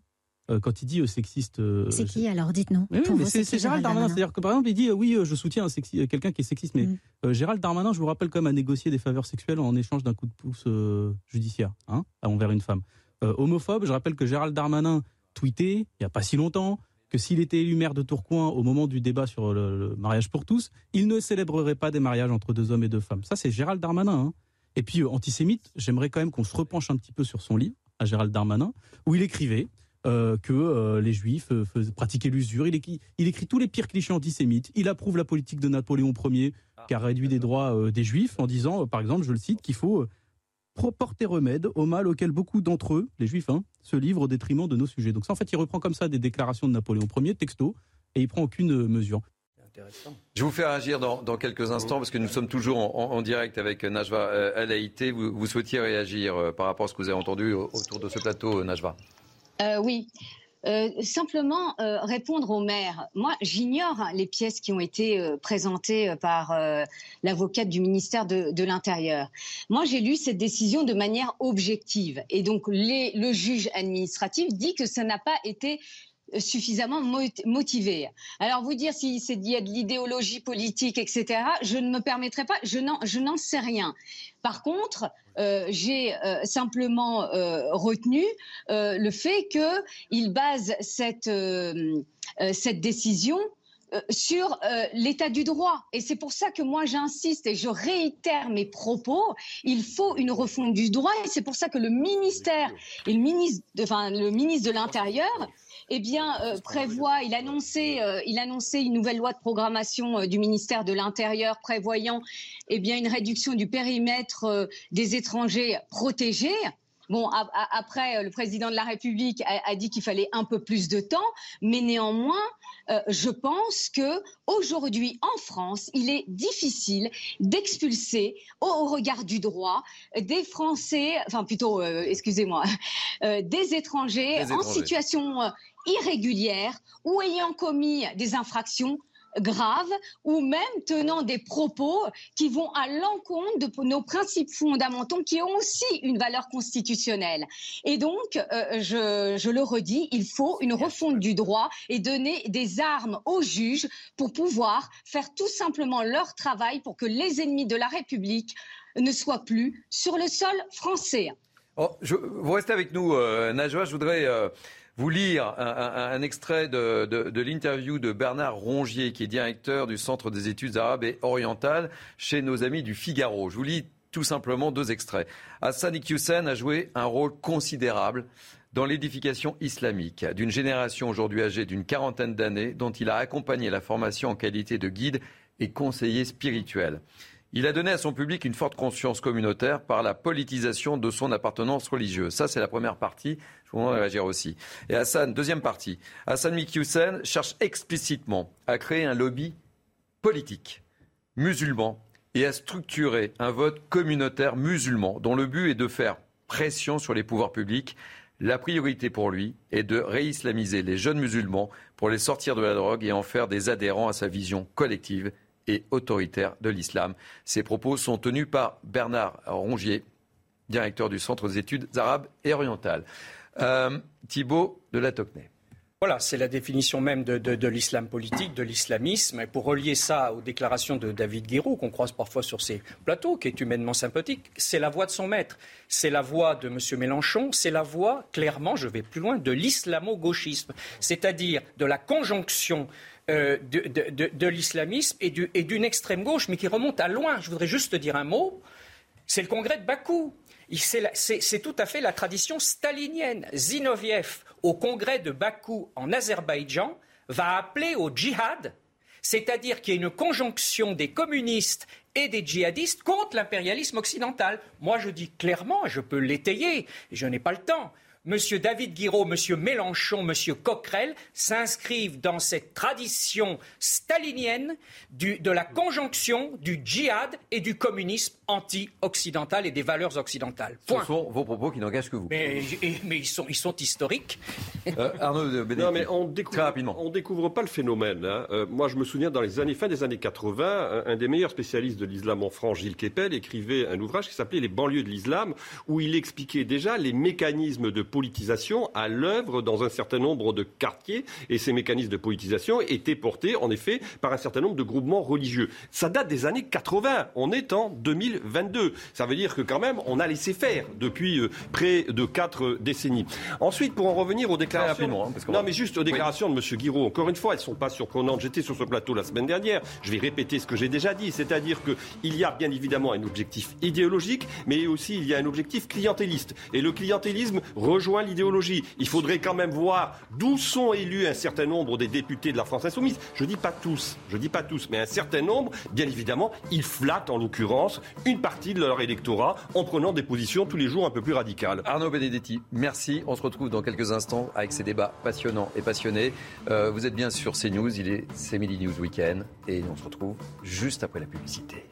quand il dit sexiste. c'est qui alors Dites-nous. c'est Gérald Darmanin. C'est-à-dire que par exemple, il dit oui, je soutiens quelqu'un qui est sexiste. Mais mm. Gérald Darmanin, je vous rappelle, quand même, a négocié des faveurs sexuelles en échange d'un coup de pouce judiciaire hein, envers une femme. Euh, homophobe. Je rappelle que Gérald Darmanin tweetait, il n'y a pas si longtemps, que s'il était élu maire de Tourcoing au moment du débat sur le, mariage pour tous, il ne célébrerait pas des mariages entre deux hommes et deux femmes. Ça, c'est Gérald Darmanin. Hein. Et puis, euh, antisémite, j'aimerais quand même qu'on se repenche un petit peu sur son livre, à Gérald Darmanin, où il écrivait euh, que les juifs pratiquaient l'usure. Il écrit, il écrit tous les pires clichés antisémites. Il approuve la politique de Napoléon Ier, qui a réduit les droits des juifs, en disant, par exemple, je le cite, qu'il faut porter remède au mal auquel beaucoup d'entre eux, les juifs, hein, se livrent au détriment de nos sujets. Donc ça, en fait, il reprend comme ça des déclarations de Napoléon Ier, texto, et il prend aucune mesure. Je vous fais réagir dans, quelques instants parce que nous sommes toujours en, direct avec Najwa euh, Alaïté. Vous, vous souhaitiez réagir euh, par rapport à ce que vous avez entendu autour de ce plateau, Najwa? Euh, Oui. Euh, simplement euh, répondre aux maires. Moi, j'ignore les pièces qui ont été euh, présentées par l'avocate du ministère de, l'Intérieur. Moi, j'ai lu cette décision de manière objective. Et donc, le juge administratif dit que ça n'a pas été suffisamment motivé. Alors vous dire si c'est y a de l'idéologie politique, etc., je ne me permettrai pas, je n'en sais rien. Par contre, euh, j'ai euh, simplement euh, retenu le fait qu'il base cette, cette décision sur l'état du droit. Et c'est pour ça que moi j'insiste et je réitère mes propos. Il faut une refonte du droit et c'est pour ça que le ministère et le ministre, enfin, le ministre de l'Intérieur eh bien, euh, prévoit, il annonçait, euh, il annonçait une nouvelle loi de programmation euh, du ministère de l'Intérieur prévoyant eh bien, une réduction du périmètre des étrangers protégés. Bon, après, le président de la République a, dit qu'il fallait un peu plus de temps, mais néanmoins, je pense que aujourd'hui, en France, il est difficile d'expulser, au, regard du droit, des Français, enfin plutôt, excusez-moi, [laughs] des étrangers en situation irrégulières ou ayant commis des infractions graves ou même tenant des propos qui vont à l'encontre de nos principes fondamentaux qui ont aussi une valeur constitutionnelle. Et donc, euh, je, je, le redis, il faut une refonte du droit et donner des armes aux juges pour pouvoir faire tout simplement leur travail pour que les ennemis de la République ne soient plus sur le sol français. Oh, je, vous restez avec nous, euh, Najwa. Je voudrais... Euh, vous lire un, extrait de, l'interview de Bernard Rongier, qui est directeur du Centre des études arabes et orientales chez nos amis du Figaro. Je vous lis tout simplement deux extraits. Hassan Iqiyoussen a joué un rôle considérable dans l'édification islamique d'une génération aujourd'hui âgée d'une quarantaine d'années dont il a accompagné la formation en qualité de guide et conseiller spirituel. Il a donné à son public une forte conscience communautaire par la politisation de son appartenance religieuse. Ça, c'est la première partie. Je vous réagir aussi. Et Hassan, deuxième partie. Hassan Mikyusen cherche explicitement à créer un lobby politique, musulman, et à structurer un vote communautaire musulman dont le but est de faire pression sur les pouvoirs publics. La priorité pour lui est de réislamiser les jeunes musulmans pour les sortir de la drogue et en faire des adhérents à sa vision collective et autoritaire de l'islam. Ces propos sont tenus par Bernard Rongier, directeur du Centre des études arabes et orientales. Euh, Thibault de la Tocnay. Voilà, c'est la définition même de, l'islam politique, de l'islamisme. Et pour relier ça aux déclarations de David Guiraud, qu'on croise parfois sur ces plateaux, qui est humainement sympathique, c'est la voix de son maître. C'est la voix de M. Mélenchon, c'est la voix, clairement, je vais plus loin, de l'islamo-gauchisme, c'est-à-dire de la conjonction euh, de, l'islamisme et d'une extrême gauche, mais qui remonte à loin. Je voudrais juste dire un mot. C'est le congrès de Bakou. C'est tout à fait la tradition stalinienne. Zinoviev, au congrès de Bakou en Azerbaïdjan, va appeler au djihad, c'est-à-dire qu'il y a une conjonction des communistes et des djihadistes contre l'impérialisme occidental. Moi, je dis clairement, je peux l'étayer, je n'ai pas le temps, M. David Guiraud, M. Mélenchon, M. Coquerel s'inscrivent dans cette tradition stalinienne de la conjonction du djihad et du communisme anti-occidental et des valeurs occidentales. Ce sont vos propos qui n'engagent que vous. Mais, ils, sont, historiques. Euh, Arnaud Non, mais on découvre, rapidement. On découvre pas le phénomène. Hein. Euh, moi, je me souviens, dans les années fin des années 80, un, des meilleurs spécialistes de l'islam en France, Gilles Kepel, écrivait un ouvrage qui s'appelait Les banlieues de l'islam, où il expliquait déjà les mécanismes de politisation à l'œuvre dans un certain nombre de quartiers. Et ces mécanismes de politisation étaient portés, en effet, par un certain nombre de groupements religieux. Ça date des années 80. On est en 2000 2022. Ça veut dire que quand même, on a laissé faire depuis euh, près de quatre décennies. Ensuite, pour en revenir aux déclarations... Hein, non, mais juste aux déclarations de M. Guiraud, encore une fois, elles ne sont pas surprenantes. J'étais sur ce plateau la semaine dernière. Je vais répéter ce que j'ai déjà dit. C'est-à-dire qu'il y a bien évidemment un objectif idéologique, mais aussi il y a un objectif clientéliste. Et le clientélisme rejoint l'idéologie. Il faudrait quand même voir d'où sont élus un certain nombre des députés de la France insoumise. Je ne dis pas tous, je dis pas tous, mais un certain nombre, bien évidemment, ils flattent en l'occurrence une partie de leur électorat en prenant des positions tous les jours un peu plus radicales. Arnaud Benedetti, merci. On se retrouve dans quelques instants avec ces débats passionnants et passionnés. Euh, vous êtes bien sur CNews, il est c'est News Weekend et on se retrouve juste après la publicité.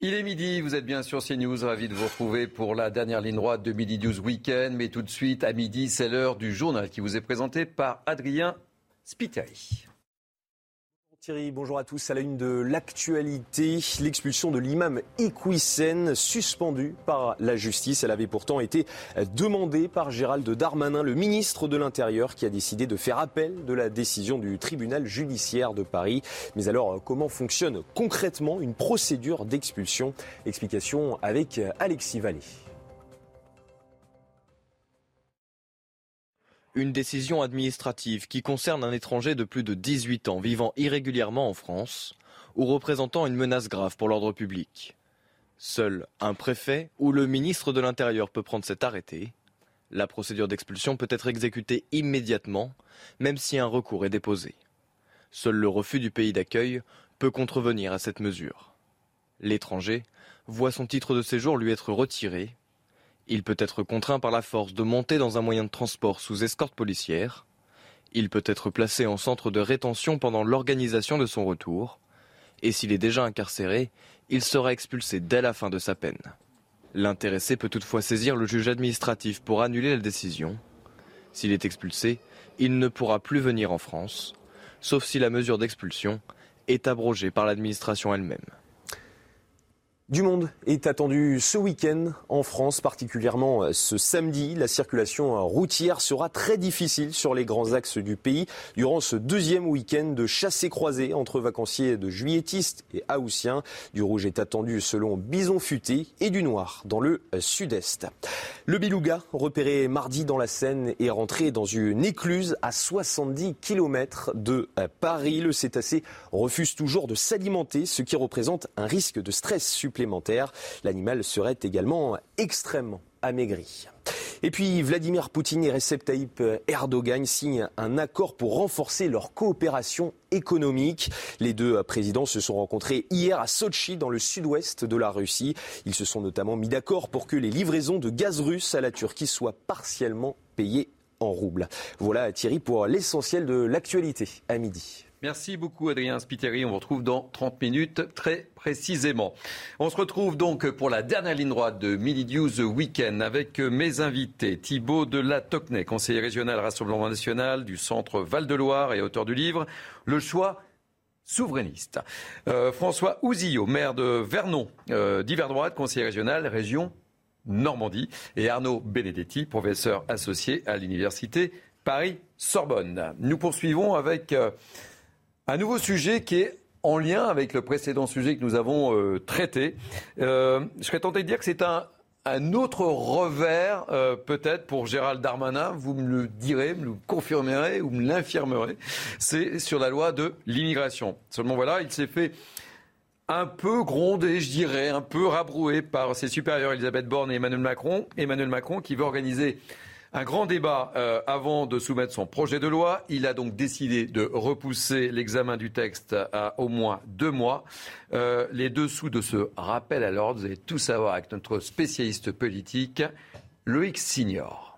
Il est midi, vous êtes bien sur CNews, ravi de vous retrouver pour la dernière ligne droite de Midi News Weekend. Mais tout de suite, à midi, c'est l'heure du journal qui vous est présenté par Adrien Spiteri. Thierry, bonjour à tous. À la une de l'actualité, l'expulsion de l'imam Iqwisen, suspendu par la justice. Elle avait pourtant été demandée par Gérald Darmanin, le ministre de l'Intérieur, qui a décidé de faire appel de la décision du tribunal judiciaire de Paris. Mais alors, comment fonctionne concrètement une procédure d'expulsion? Explication avec Alexis Vallée. Une décision administrative qui concerne un étranger de plus de 18 ans vivant irrégulièrement en France ou représentant une menace grave pour l'ordre public. Seul un préfet ou le ministre de l'Intérieur peut prendre cet arrêté. La procédure d'expulsion peut être exécutée immédiatement, même si un recours est déposé. Seul le refus du pays d'accueil peut contrevenir à cette mesure. L'étranger voit son titre de séjour lui être retiré il peut être contraint par la force de monter dans un moyen de transport sous escorte policière. Il peut être placé en centre de rétention pendant l'organisation de son retour. Et s'il est déjà incarcéré, il sera expulsé dès la fin de sa peine. L'intéressé peut toutefois saisir le juge administratif pour annuler la décision. S'il est expulsé, il ne pourra plus venir en France, sauf si la mesure d'expulsion est abrogée par l'administration elle-même. Du monde est attendu ce week-end en France, particulièrement euh, ce samedi. La circulation euh, routière sera très difficile sur les grands axes du pays durant ce deuxième week-end de chassé-croisé entre vacanciers de juilletistes et haussiens. Du rouge est attendu selon Bison Futé et du noir dans le euh, sud-est. Le beluga, repéré mardi dans la Seine, est rentré dans une écluse à 70 km de Paris. Le cétacé refuse toujours de s'alimenter, ce qui représente un risque de stress supplémentaire L'animal serait également extrêmement amaigri. Et puis Vladimir Poutine et Recep Tayyip Erdogan signent un accord pour renforcer leur coopération économique. Les deux présidents se sont rencontrés hier à Sochi dans le sud-ouest de la Russie. Ils se sont notamment mis d'accord pour que les livraisons de gaz russe à la Turquie soient partiellement payées en roubles. Voilà Thierry pour l'essentiel de l'actualité à midi. Merci beaucoup Adrien Spiteri. On vous retrouve dans 30 minutes très précisément. On se retrouve donc pour la dernière ligne droite de Midi News Weekend avec mes invités. Thibaut de la Tocnay, conseiller régional Rassemblement National du centre Val-de-Loire et auteur du livre Le choix souverainiste. Euh, François Ouzillot, maire de Vernon, euh, d'hiver droite, conseiller régional, région Normandie. Et Arnaud Benedetti, professeur associé à l'université Paris-Sorbonne. Nous poursuivons avec... Euh, un nouveau sujet qui est en lien avec le précédent sujet que nous avons euh, traité. Euh, je serais tenté de dire que c'est un, autre revers, euh, peut-être, pour Gérald Darmanin. Vous me le direz, me le confirmerez ou me l'infirmerez. C'est sur la loi de l'immigration. Seulement voilà, il s'est fait un peu grondé, je dirais, un peu rabroué par ses supérieurs Elisabeth Borne et Emmanuel Macron. Emmanuel Macron qui veut organiser un grand débat euh, avant de soumettre son projet de loi. Il a donc décidé de repousser l'examen du texte à au moins deux mois. Euh, les dessous de ce rappel à l'ordre, vous allez tout savoir avec notre spécialiste politique, Loïc Signor.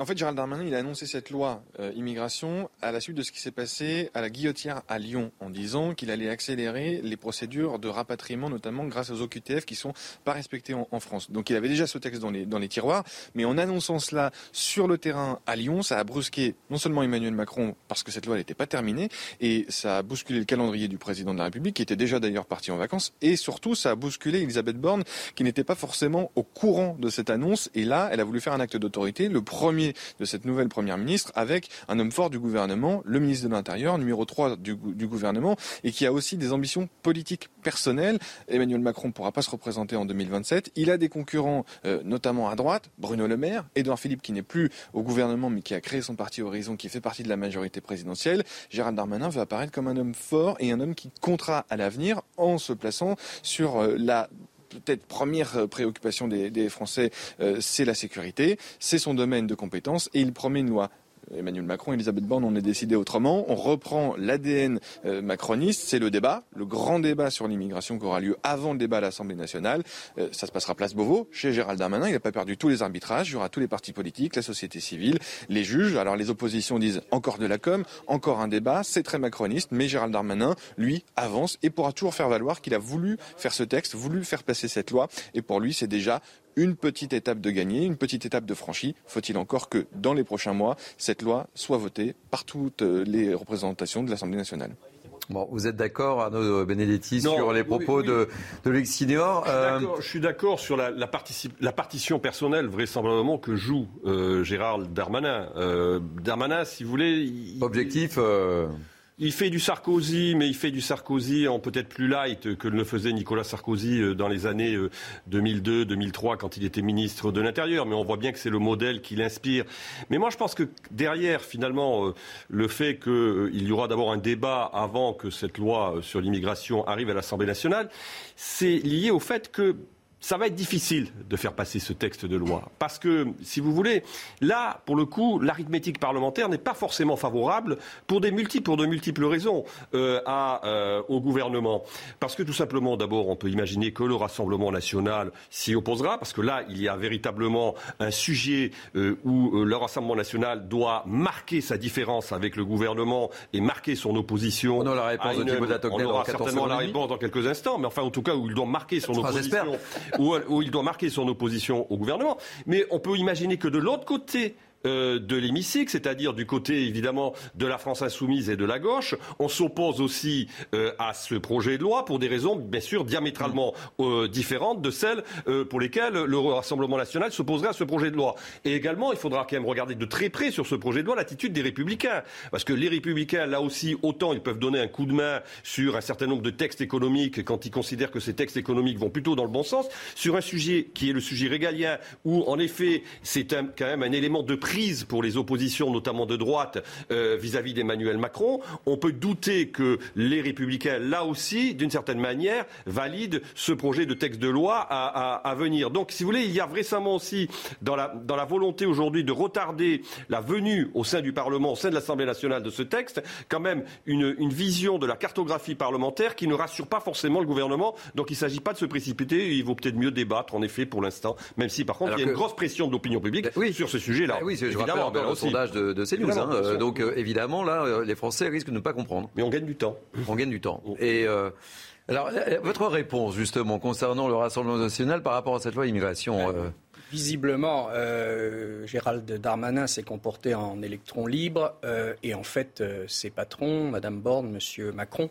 En fait, Gérald Darmanin, il a annoncé cette loi euh, immigration à la suite de ce qui s'est passé à la Guillotière à Lyon, en disant qu'il allait accélérer les procédures de rapatriement, notamment grâce aux OQTF qui sont pas respectés en, France. Donc, il avait déjà ce texte dans les, dans les tiroirs, mais en annonçant cela sur le terrain à Lyon, ça a brusqué non seulement Emmanuel Macron parce que cette loi n'était pas terminée, et ça a bousculé le calendrier du président de la République, qui était déjà d'ailleurs parti en vacances, et surtout ça a bousculé Elisabeth Borne, qui n'était pas forcément au courant de cette annonce, et là, elle a voulu faire un acte d'autorité, le premier de cette nouvelle première ministre avec un homme fort du gouvernement, le ministre de l'Intérieur, numéro 3 du, gouvernement, et qui a aussi des ambitions politiques personnelles. Emmanuel Macron ne pourra pas se représenter en 2027. Il a des concurrents, euh, notamment à droite, Bruno Le Maire, Édouard Philippe qui n'est plus au gouvernement mais qui a créé son parti Horizon, qui fait partie de la majorité présidentielle. Gérald Darmanin veut apparaître comme un homme fort et un homme qui comptera à l'avenir en se plaçant sur euh, la peut-être première euh, préoccupation des, Français, euh, c'est la sécurité, c'est son domaine de compétence, et il promet une loi Emmanuel Macron, Elisabeth Borne, on est décidé autrement. On reprend l'ADN euh, macroniste, c'est le débat, le grand débat sur l'immigration qui aura lieu avant le débat à l'Assemblée nationale. Euh, ça se passera place Beauvau, chez Gérald Darmanin. Il n'a pas perdu tous les arbitrages. Il y aura tous les partis politiques, la société civile, les juges. Alors les oppositions disent encore de la com, encore un débat. C'est très macroniste, mais Gérald Darmanin, lui, avance et pourra toujours faire valoir qu'il a voulu faire ce texte, voulu faire passer cette loi. Et pour lui, c'est déjà une petite étape de gagner, une petite étape de franchie. Faut-il encore que dans les prochains mois, cette loi soit votée par toutes euh, les représentations de l'Assemblée nationale? Bon, vous êtes d'accord, Arnaud Benedetti, sur les propos de, de euh, Je suis d'accord sur la, la, partition personnelle, vraisemblablement, que joue euh, Gérald Darmanin. Darmanin, si vous voulez... Objectif il fait du Sarkozy, mais il fait du Sarkozy en peut-être plus light que ne faisait Nicolas Sarkozy euh, dans les années 2002-2003 euh, quand il était ministre de l'Intérieur. Mais on voit bien que c'est le modèle qui l'inspire. Mais moi, je pense que derrière, finalement, euh, le fait qu'il y aura d'abord un débat avant que cette loi sur l'immigration arrive à l'Assemblée nationale, c'est lié au fait que ça va être difficile de faire passer ce texte de loi. Parce que, si vous voulez, là, pour le coup, l'arithmétique parlementaire n'est pas forcément favorable pour, des multiples, pour de multiples raisons euh, à, euh, au gouvernement. Parce que tout simplement, d'abord, on peut imaginer que le Rassemblement national s'y opposera, parce que là, il y a véritablement un sujet euh, où le Rassemblement national doit marquer sa différence avec le gouvernement et marquer son opposition. On aura la réponse de On aura certainement la réponse dans quelques instants, mais enfin, en tout cas, où il doit marquer son opposition où, il doit marquer son opposition au gouvernement. Mais on peut imaginer que de l'autre côté, euh, de l'hémicycle, c'est-à-dire du côté évidemment de la France insoumise et de la gauche. On s'oppose aussi euh, à ce projet de loi pour des raisons bien sûr diamétralement euh, différentes de celles pour lesquelles le Rassemblement national s'opposerait à ce projet de loi. Et également, il faudra quand même regarder de très près sur ce projet de loi l'attitude des républicains. Parce que les républicains, là aussi, autant ils peuvent donner un coup de main sur un certain nombre de textes économiques quand ils considèrent que ces textes économiques vont plutôt dans le bon sens, sur un sujet qui est le sujet régalien, où en effet c'est quand même un élément de prise pour les oppositions, notamment de droite, euh, vis-à-vis d'Emmanuel Macron, on peut douter que les républicains, là aussi, d'une certaine manière, valident ce projet de texte de loi à, venir. Donc, si vous voulez, il y a récemment aussi, dans la, dans la volonté aujourd'hui de retarder la venue au sein du Parlement, au sein de l'Assemblée nationale de ce texte, quand même une, une vision de la cartographie parlementaire qui ne rassure pas forcément le gouvernement. Donc, il ne s'agit pas de se précipiter. Il vaut peut-être mieux débattre, en effet, pour l'instant, même si, par contre, il y a une grosse pression de l'opinion publique sur ce sujet-là. oui, je rappelle encore le sondage de, de CNews. Hein. donc évidemment, là, les Français risquent de ne pas comprendre. Mais on gagne du temps. On gagne du temps. Et alors, votre réponse justement concernant le Rassemblement national par rapport à cette loi immigration Visiblement, euh, Gérald Darmanin s'est comporté en électron libre euh, et en fait, euh, ses patrons, Madame Borne, Monsieur Macron,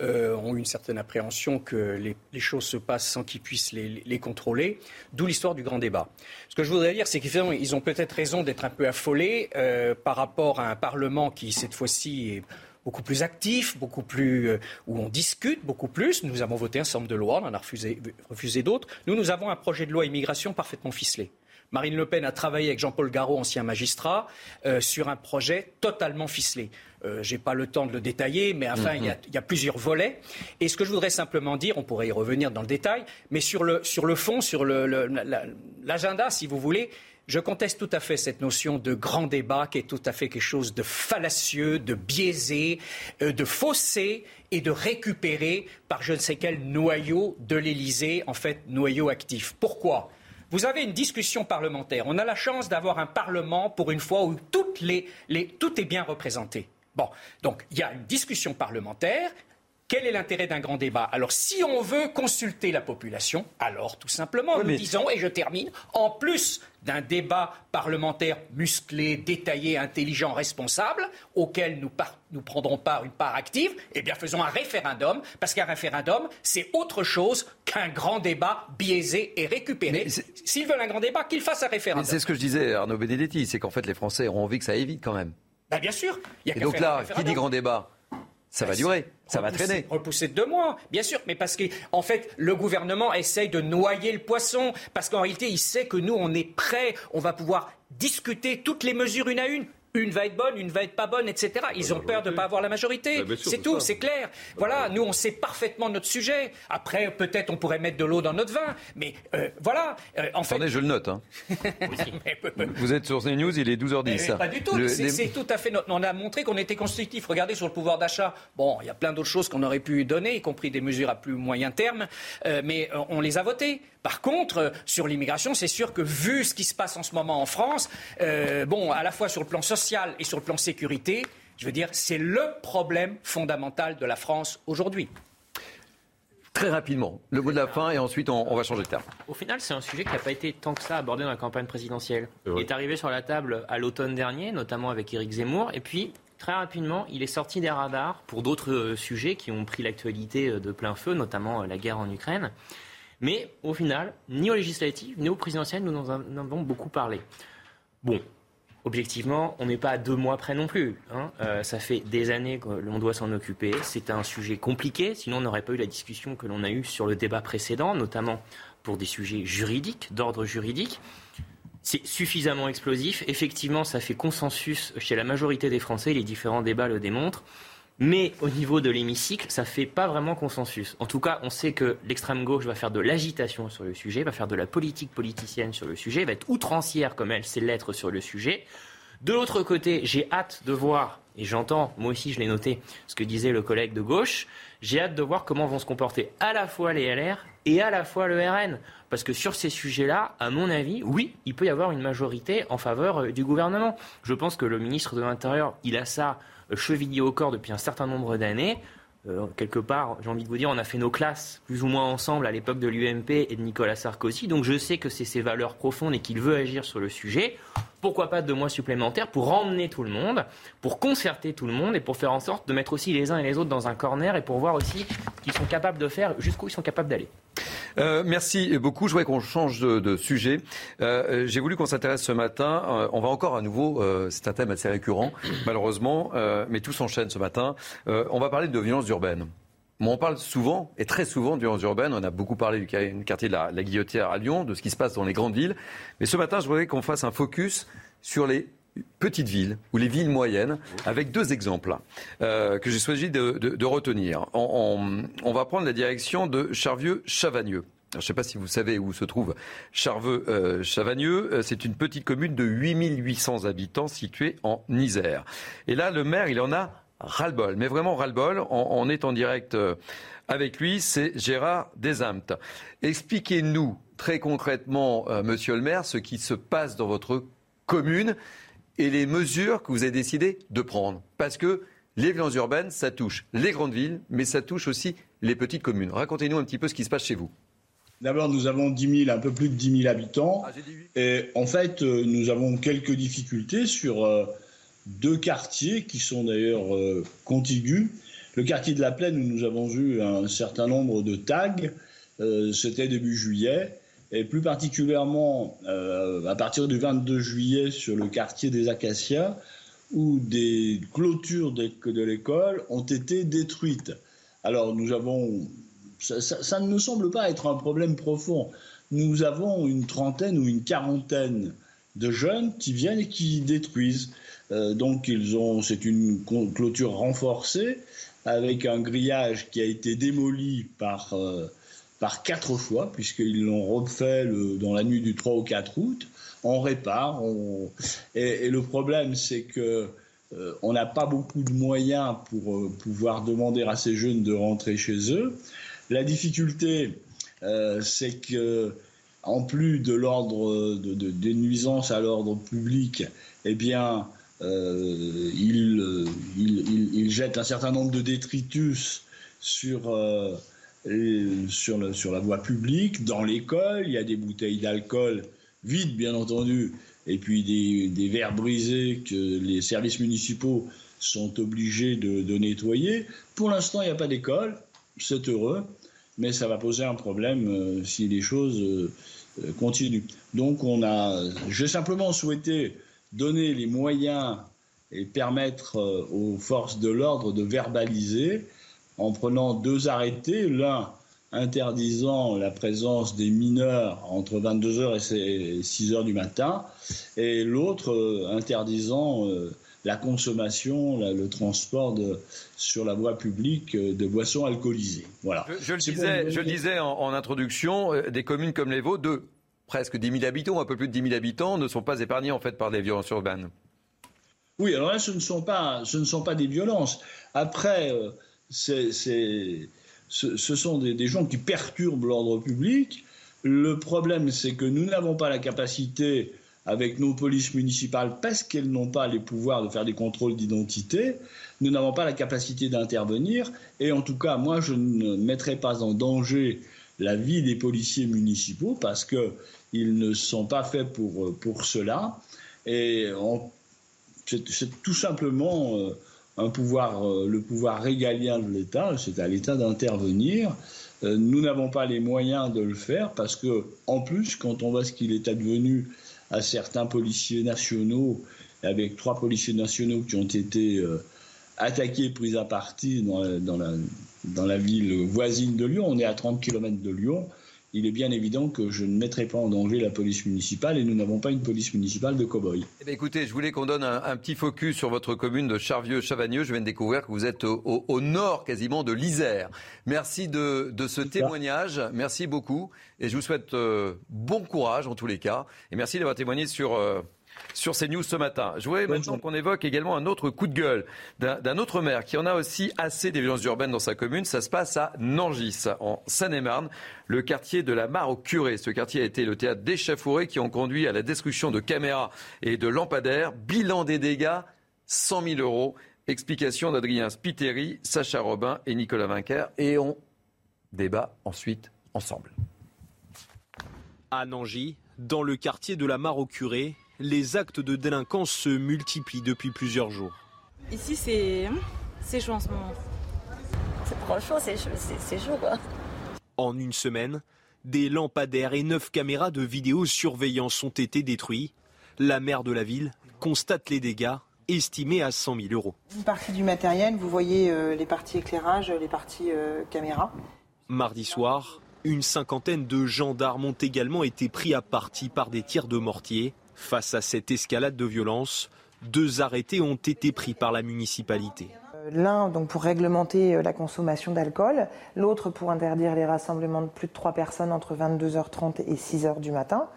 ont eu une certaine appréhension que les, choses se passent sans qu'ils puissent les, contrôler, d'où l'histoire du grand débat. Ce que je voudrais dire, c'est qu'ils ont peut-être raison d'être un peu affolés par rapport à un Parlement qui, cette fois-ci, est beaucoup plus actif, beaucoup plus euh, où on discute beaucoup plus. Nous avons voté un certain nombre de lois, on en a refusé, refusé d'autres. Nous, nous avons un projet de loi immigration parfaitement ficelé. Marine Le Pen a travaillé avec Jean-Paul Garot, ancien magistrat, euh, sur un projet totalement ficelé. Euh, je n'ai pas le temps de le détailler, mais enfin, il y, a plusieurs volets. Et ce que je voudrais simplement dire, on pourrait y revenir dans le détail, mais sur le, sur le fond, sur l'agenda, si vous voulez, je conteste tout à fait cette notion de grand débat qui est tout à fait quelque chose de fallacieux, de biaisé, euh, de faussé et de récupéré par je ne sais quel noyau de l'Élysée, en fait noyau actif. Pourquoi? Vous avez une discussion parlementaire. On a la chance d'avoir un Parlement pour une fois où tout est bien représenté. Bon, donc il y a une discussion parlementaire. Quel est l'intérêt d'un grand débat? Alors, si on veut consulter la population, alors tout simplement, nous disons, et je termine, en plus d'un débat parlementaire musclé, détaillé, intelligent, responsable, auquel nous, nous prendrons part une part active, eh bien faisons un référendum, parce qu'un référendum, c'est autre chose qu'un grand débat biaisé et récupéré. S'ils veulent un grand débat, qu'ils fassent un référendum. C'est ce que je disais, Arnaud Benedetti, c'est qu'en fait les Français ont envie que ça aille vite quand même. Ben, bien sûr. Il y a et donc là, qui dit grand débat? Ça va durer, ça va traîner. Repousser de deux mois, bien sûr, mais parce qu'en en fait, le gouvernement essaye de noyer le poisson, parce qu'en réalité, il sait que nous, on est prêts, on va pouvoir discuter toutes les mesures une à une une va être bonne, une va être pas bonne, etc. Ils ont peur de ne pas avoir la majorité. Bah, c'est tout, c'est clair. Voilà, nous on sait parfaitement notre sujet. Après, peut-être on pourrait mettre de l'eau dans notre vin, mais euh, voilà. Euh, en Attendez, je le note. Hein. [laughs] Vous êtes sur CNews, il est 12h10. pas du tout. C'est tout à fait. On a montré qu'on était constructif. Regardez sur le pouvoir d'achat. Bon, il y a plein d'autres choses qu'on aurait pu donner, y compris des mesures à plus moyen terme, euh, mais on les a votées. Par contre, sur l'immigration, c'est sûr que vu ce qui se passe en ce moment en France, bon, à la fois sur le plan social et sur le plan sécurité, je veux dire, c'est le problème fondamental de la France aujourd'hui. Très rapidement, le mot de la fin et ensuite on, va changer de terme. Au final, c'est un sujet qui n'a pas été tant que ça abordé dans la campagne présidentielle. Il est arrivé sur la table à l'automne dernier, notamment avec Éric Zemmour, et puis très rapidement, il est sorti des radars pour d'autres euh, sujets qui ont pris l'actualité euh, de plein feu, notamment euh, la guerre en Ukraine. Mais au final, ni aux législatives, ni aux présidentielles, nous en avons beaucoup parlé. Bon, objectivement, on n'est pas à deux mois près non plus. Hein. Euh, ça fait des années que l'on doit s'en occuper. C'est un sujet compliqué, sinon on n'aurait pas eu la discussion que l'on a eue sur le débat précédent, notamment pour des sujets juridiques, d'ordre juridique. C'est suffisamment explosif. Effectivement, ça fait consensus chez la majorité des Français. Les différents débats le démontrent. Mais au niveau de l'hémicycle, ça ne fait pas vraiment consensus. En tout cas, on sait que l'extrême gauche va faire de l'agitation sur le sujet, va faire de la politique politicienne sur le sujet, va être outrancière comme elle sait l'être sur le sujet. De l'autre côté, j'ai hâte de voir, et j'entends, moi aussi je l'ai noté, ce que disait le collègue de gauche, j'ai hâte de voir comment vont se comporter à la fois les LR et à la fois le RN. Parce que sur ces sujets-là, à mon avis, oui, il peut y avoir une majorité en faveur euh, du gouvernement. Je pense que le ministre de l'Intérieur, il a ça chevillé au corps depuis un certain nombre d'années. Euh, quelque part, j'ai envie de vous dire, on a fait nos classes plus ou moins ensemble à l'époque de l'UMP et de Nicolas Sarkozy. Donc je sais que c'est ses valeurs profondes et qu'il veut agir sur le sujet. Pourquoi pas deux mois supplémentaires pour emmener tout le monde, pour concerter tout le monde et pour faire en sorte de mettre aussi les uns et les autres dans un corner et pour voir aussi ce qu'ils sont capables de faire, jusqu'où ils sont capables d'aller. Euh, merci beaucoup. Je voudrais qu'on change de, sujet. Euh, j'ai voulu qu'on s'intéresse ce matin. Euh, on va encore à nouveau. c'est un thème assez récurrent, malheureusement, mais tout s'enchaîne ce matin. on va parler de violence urbaine. on parle souvent, et très souvent, de violence urbaine. On a beaucoup parlé du quartier de la, la Guillotière à Lyon, de ce qui se passe dans les grandes villes. Mais ce matin, je voudrais qu'on fasse un focus sur les petites villes ou les villes moyennes, avec deux exemples euh, que j'ai choisi de, retenir. On, va prendre la direction de Charvieux-Chavagneux. je ne sais pas si vous savez où se trouve Charveux-Chavagneux. Euh, c'est une petite commune de 8800 habitants située en Isère. Et là, le maire, il en a ras-le-bol, mais vraiment ras-le-bol. On, est en direct euh, avec lui, c'est Gérard Desamt. Expliquez-nous très concrètement, monsieur le maire, ce qui se passe dans votre commune et les mesures que vous avez décidé de prendre. Parce que les violences urbaines, ça touche les grandes villes, mais ça touche aussi les petites communes. Racontez-nous un petit peu ce qui se passe chez vous. D'abord, nous avons 10 000, un peu plus de 10 000 habitants. Ah, et en fait, euh, nous avons quelques difficultés sur euh, deux quartiers qui sont d'ailleurs euh, contigus. Le quartier de la Plaine, où nous avons eu un certain nombre de tags, c'était début juillet. Et plus particulièrement, à partir du 22 juillet, sur le quartier des Acacias, où des clôtures de l'école ont été détruites. Alors, nous avons ça, ne me semble pas être un problème profond. Nous avons une trentaine ou une quarantaine de jeunes qui viennent et qui détruisent. Euh, donc ils ont, c'est une clôture renforcée avec un grillage qui a été démoli par, euh, par quatre fois, puisqu'ils l'ont refait dans la nuit du 3 au 4 août. On répare. Et, le problème, c'est que euh, on n'a pas beaucoup de moyens pour pouvoir demander à ces jeunes de rentrer chez eux. La difficulté, euh, c'est que en plus de l'ordre de, des nuisances à l'ordre public, eh bien, euh, il, il, jette un certain nombre de détritus sur, euh, sur, la voie publique, dans l'école. Il y a des bouteilles d'alcool vides, bien entendu, et puis des, verres brisés que les services municipaux sont obligés de, nettoyer. Pour l'instant, il n'y a pas d'école, c'est heureux mais ça va poser un problème euh, si les choses euh, continuent. Donc on a, j'ai simplement souhaité donner les moyens et permettre aux forces de l'ordre de verbaliser en prenant deux arrêtés, l'un interdisant la présence des mineurs entre 22h et 6h du matin, et l'autre interdisant la consommation, le transport de, sur la voie publique euh, de boissons alcoolisées. Voilà. Je, le, disais, je disais en, introduction, euh, des communes comme les Vaux, de presque 10 000 habitants, un peu plus de 10 000 habitants, ne sont pas épargnés en fait par des violences urbaines. Oui, alors là, ce ne sont pas, ce ne sont pas des violences. Après, euh, ce, sont des, des, gens qui perturbent l'ordre public. Le problème, c'est que nous n'avons pas la capacité avec nos polices municipales parce qu'elles n'ont pas les pouvoirs de faire des contrôles d'identité. Nous n'avons pas la capacité d'intervenir et en tout cas, moi, je ne mettrai pas en danger la vie des policiers municipaux parce qu'ils ne sont pas faits pour, pour cela. Et c'est tout simplement euh, un pouvoir, euh, le pouvoir régalien de l'État, c'est à l'État d'intervenir. Euh, nous n'avons pas les moyens de le faire parce que, en plus, quand on voit ce qu'il est advenu à certains policiers nationaux, avec trois policiers nationaux qui ont été euh, attaqués, pris à partie dans la, dans la ville voisine de Lyon. On est à 30 km de Lyon il est bien évident que je ne mettrai pas en danger la police municipale et nous n'avons pas une police municipale de cow-boy. Eh écoutez, je voulais qu'on donne un, petit focus sur votre commune de Charvieux-Chavagneux. Je viens de découvrir que vous êtes au, nord quasiment de l'Isère. Merci de, ce témoignage. Merci beaucoup. Et je vous souhaite euh, bon courage en tous les cas. Et merci d'avoir témoigné sur... Euh, sur CNews ce matin. Je voudrais maintenant qu'on évoque également un autre coup de gueule d'un autre maire qui en a aussi assez des violences urbaines dans sa commune. Ça se passe à Nangis, en Seine-et-Marne, le quartier de la Mare au Curé. Ce quartier a été le théâtre d'échafourées qui ont conduit à la destruction de caméras et de lampadaires. Bilan des dégâts, 100 000 euros. Explication d'Adrien Spiteri, Sacha Robin et Nicolas Vinquer. Et on débat ensuite ensemble. À Nangy, dans le quartier de la Mare au Curé, les actes de délinquance se multiplient depuis plusieurs jours. Ici, c'est c'est chaud en ce moment. C'est trop chaud, c'est chaud, quoi. En une semaine, des lampadaires et neuf caméras de vidéosurveillance ont été détruits. La maire de la ville constate les dégâts estimés à 100 000 euros. Une partie du matériel, vous voyez euh, les parties éclairage, les parties euh, caméras. Mardi soir, une cinquantaine de gendarmes ont également été pris à partie par des tirs de mortier. Face à cette escalade de violence, deux arrêtés ont été pris par la municipalité. Euh, l'un donc pour réglementer euh, la consommation d'alcool, l'autre pour interdire les rassemblements de plus de trois personnes entre 22h30 et 6h du matin.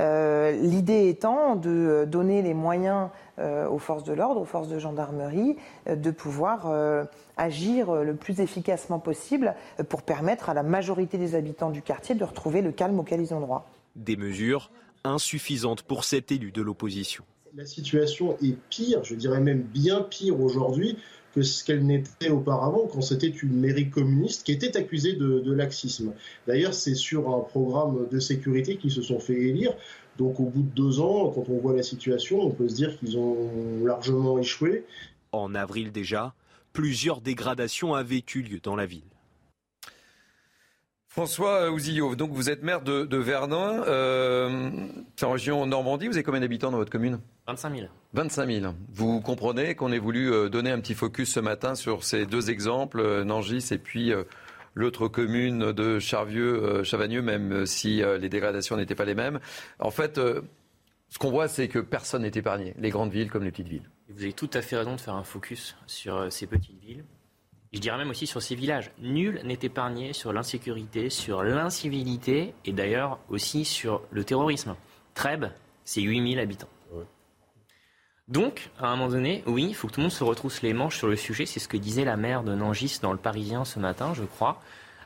Euh, l'idée étant de donner les moyens aux forces de l'ordre, aux forces de gendarmerie, de pouvoir agir le plus efficacement possible pour permettre à la majorité des habitants du quartier de retrouver le calme auquel ils ont droit. Des mesures insuffisante pour cet élu de l'opposition. La situation est pire, je dirais même bien pire aujourd'hui que ce qu'elle n'était auparavant quand c'était une mairie communiste qui était accusée de, laxisme. D'ailleurs, c'est sur un programme de sécurité qu'ils se sont fait élire. Donc au bout de deux ans, quand on voit la situation, on peut se dire qu'ils ont largement échoué. En avril déjà, plusieurs dégradations avaient eu lieu dans la ville. François Ouzillot, donc vous êtes maire de, de Verdun, euh, c'est en région Normandie. Vous avez combien d'habitants dans votre commune? 25 000. 25 000. Vous comprenez qu'on ait voulu euh, donner un petit focus ce matin sur ces deux exemples, euh, Nangis et puis l'autre commune de Charvieux, Chavagneux, même si les dégradations n'étaient pas les mêmes. En fait, ce qu'on voit, c'est que personne n'est épargné, les grandes villes comme les petites villes. Vous avez tout à fait raison de faire un focus sur ces petites villes je dirais même aussi sur ces villages. Nul n'est épargné sur l'insécurité, sur l'incivilité et d'ailleurs aussi sur le terrorisme. Trèbes, c'est 8000 habitants. Donc, à un moment donné, oui, il faut que tout le monde se retrousse les manches sur le sujet. C'est ce que disait la maire de Nangis dans le Parisien ce matin, je crois.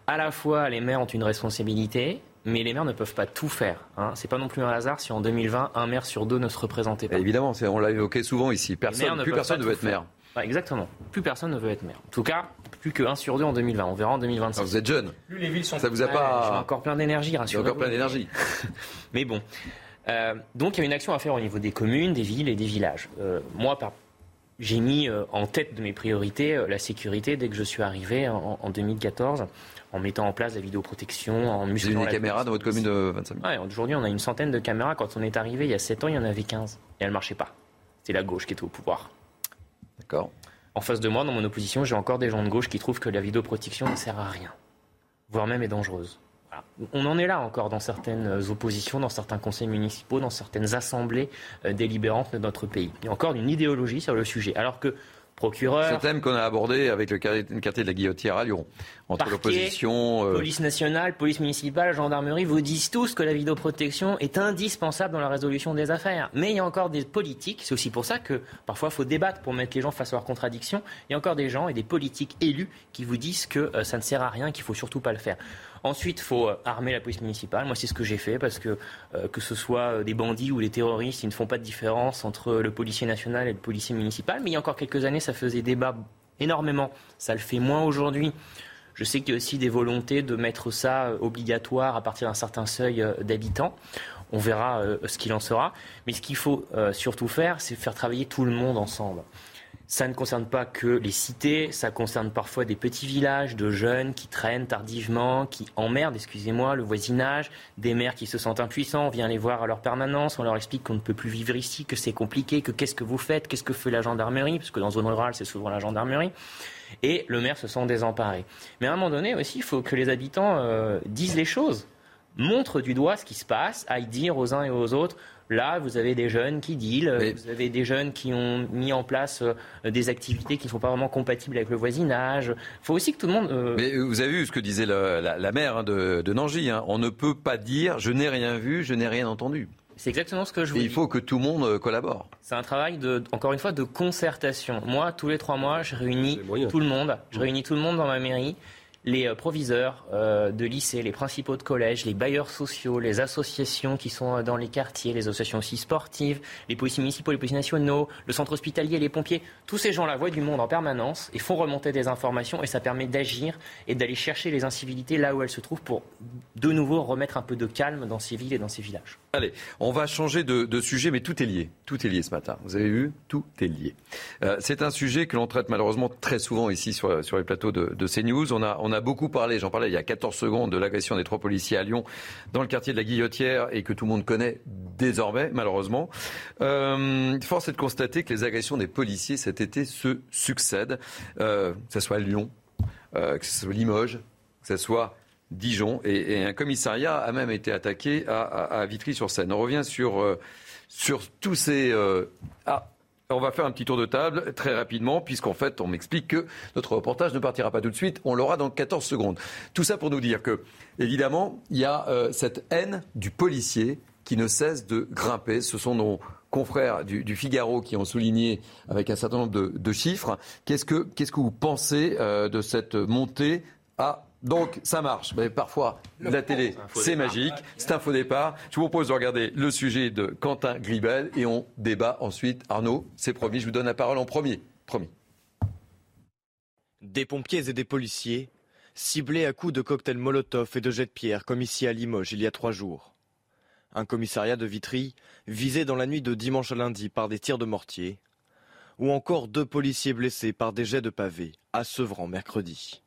À la fois, les maires ont une responsabilité, mais les maires ne peuvent pas tout faire. Hein. C'est pas non plus un hasard si en 2020, un maire sur deux ne se représentait pas. Évidemment, on l'a évoqué souvent ici. Personne, plus personne ne veut être maire exactement. Plus personne ne veut être maire. En tout cas, plus que 1 sur 2 en 2020. On verra en 2025. vous êtes jeune. Plus les villes sont. Ça vous a pas. Encore plein d'énergie, rassurez encore plein d'énergie. [laughs] Mais bon. Euh, donc il y a une action à faire au niveau des communes, des villes et des villages. Euh, moi, j'ai mis euh, en tête de mes priorités la sécurité dès que je suis arrivé en, 2014, en mettant en place la vidéoprotection, en musclant. Vous avez des caméras dans votre commune de 25 000 Aujourd'hui, on a une centaine de caméras. Quand on est arrivé il y a 7 ans, il y en avait 15. Et elles ne marchaient pas. C'est la gauche qui était au pouvoir. En face de moi, dans mon opposition, j'ai encore des gens de gauche qui trouvent que la vidéoprotection ne sert à rien, voire même est dangereuse. On en est là encore dans certaines oppositions, dans certains conseils municipaux, dans certaines assemblées euh, délibérantes de notre pays. Il y a encore une idéologie sur le sujet. Alors que procureur. Ce thème qu'on a abordé avec le quartier de la Guillotière à Lyon, entre l'opposition. Euh, police nationale, police municipale, gendarmerie, vous disent tous que la vidéoprotection est indispensable dans la résolution des affaires. Mais il y a encore des politiques, c'est aussi pour ça que parfois il faut débattre pour mettre les gens face à leurs contradictions. Il y a encore des gens et des politiques élus qui vous disent que euh, ça ne sert à rien, qu'il faut surtout pas le faire. Ensuite, il faut euh, armer la police municipale. Moi, c'est ce que j'ai fait parce que euh, que ce soit euh, des bandits ou des terroristes, ils ne font pas de différence entre le policier national et le policier municipal. Mais il y a encore quelques années, ça faisait débat énormément. Ça le fait moins aujourd'hui. Je sais qu'il y a aussi des volontés de mettre ça obligatoire à partir d'un certain seuil d'habitants. On verra ce qu'il en sera. Mais ce qu'il faut surtout faire, c'est faire travailler tout le monde ensemble. Ça ne concerne pas que les cités, ça concerne parfois des petits villages de jeunes qui traînent tardivement, qui emmerdent, excusez-moi, le voisinage, des maires qui se sentent impuissants, on vient les voir à leur permanence, on leur explique qu'on ne peut plus vivre ici, que c'est compliqué, que qu'est-ce que vous faites, qu'est-ce que fait la gendarmerie, parce que dans zone rurale, c'est souvent la gendarmerie. Et le maire se sent désemparé. Mais à un moment donné aussi, il faut que les habitants euh, disent les choses, montrent du doigt ce qui se passe, aillent dire aux uns et aux autres Là, vous avez des jeunes qui dealent, vous avez des jeunes qui ont mis en place euh, des activités qui ne sont pas vraiment compatibles avec le voisinage. Il faut aussi que tout le monde. Euh, Mais vous avez vu ce que disait la, la, maire hein, de, de Nangy. Hein. On ne peut pas dire je n'ai rien vu, je n'ai rien entendu. C'est exactement ce que je vous Et il faut que tout le monde euh, collabore. C'est un travail, de, encore une fois, de concertation. Moi, tous les trois mois, je réunis tout le monde. Je réunis tout le monde dans ma mairie les euh, proviseurs euh, de lycée, les principaux de collège, les bailleurs sociaux, les associations qui sont euh, dans les quartiers, les associations aussi sportives, les policiers municipaux, les policiers nationaux, le centre hospitalier, les pompiers. Tous ces gens-là voient du monde en permanence et font remonter des informations et ça permet d'agir et d'aller chercher les incivilités là où elles se trouvent pour de nouveau remettre un peu de calme dans ces villes et dans ces villages. Allez, on va changer de, sujet, mais tout est lié. Tout est lié ce matin. Vous avez vu Tout est lié. c'est un sujet que l'on traite malheureusement très souvent ici sur, les plateaux de, CNews. On a, beaucoup parlé, j'en parlais il y a 14 secondes, de l'agression des trois policiers à Lyon dans le quartier de la Guillotière et que tout le monde connaît désormais, malheureusement. Euh, force est de constater que les agressions des policiers cet été se succèdent, euh, que ce soit à Lyon, euh, que ce soit Limoges, que ce soit Dijon, et, un commissariat a même été attaqué à, Vitry-sur-Seine. On revient sur, sur tous ces... Ah, on va faire un petit tour de table très rapidement, puisqu'en fait, on m'explique que notre reportage ne partira pas tout de suite. On l'aura dans 14 secondes. Tout ça pour nous dire que, évidemment, il y a euh, cette haine du policier qui ne cesse de grimper. Ce sont nos confrères du, Figaro qui ont souligné avec un certain nombre de, chiffres. Qu'est-ce que, qu'est-ce que vous pensez euh, de cette montée à Donc ça marche. Mais parfois, la télé, c'est magique. C'est un faux départ. Je vous propose de regarder le sujet de Quentin Gribel et on débat ensuite. Arnaud, c'est promis, je vous donne la parole en premier. Promis. Des pompiers et des policiers ciblés à coups de cocktails Molotov et de jets de pierre, comme ici à Limoges il y a trois jours. Un commissariat de Vitry visé dans la nuit de dimanche à lundi par des tirs de mortier, ou encore deux policiers blessés par des jets de pavés à Sevran mercredi.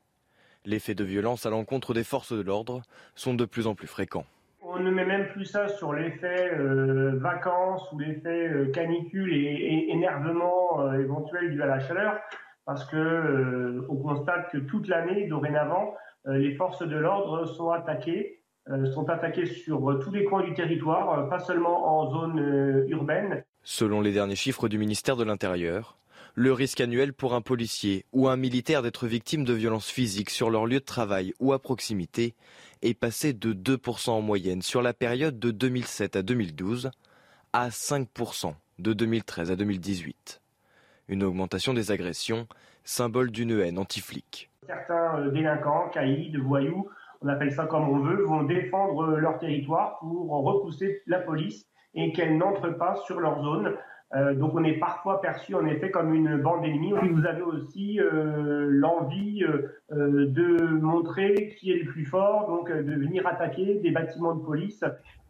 Les faits de violence à l'encontre des forces de l'ordre sont de plus en plus fréquents. On ne met même plus ça sur l'effet euh, vacances ou l'effet euh, canicule et, énervement euh, éventuel dû à la chaleur parce que on constate que toute l'année, dorénavant, les forces de l'ordre sont attaquées, sont attaquées sur tous les coins du territoire, pas seulement en zone urbaine. Selon les derniers chiffres du ministère de l'Intérieur, le risque annuel pour un policier ou un militaire d'être victime de violences physiques sur leur lieu de travail ou à proximité est passé de 2% en moyenne sur la période de 2007 à 2012 à 5% de 2013 à 2018. Une augmentation des agressions, symbole d'une haine anti-flic. Certains euh, délinquants, caïds, voyous, on appelle ça comme on veut, vont défendre leur territoire pour repousser la police et qu'elle n'entre pas sur leur zone. Euh, donc on est parfois perçu en effet comme une bande ennemie. Vous avez aussi euh, l'envie de montrer qui est le plus fort, donc de venir attaquer des bâtiments de police.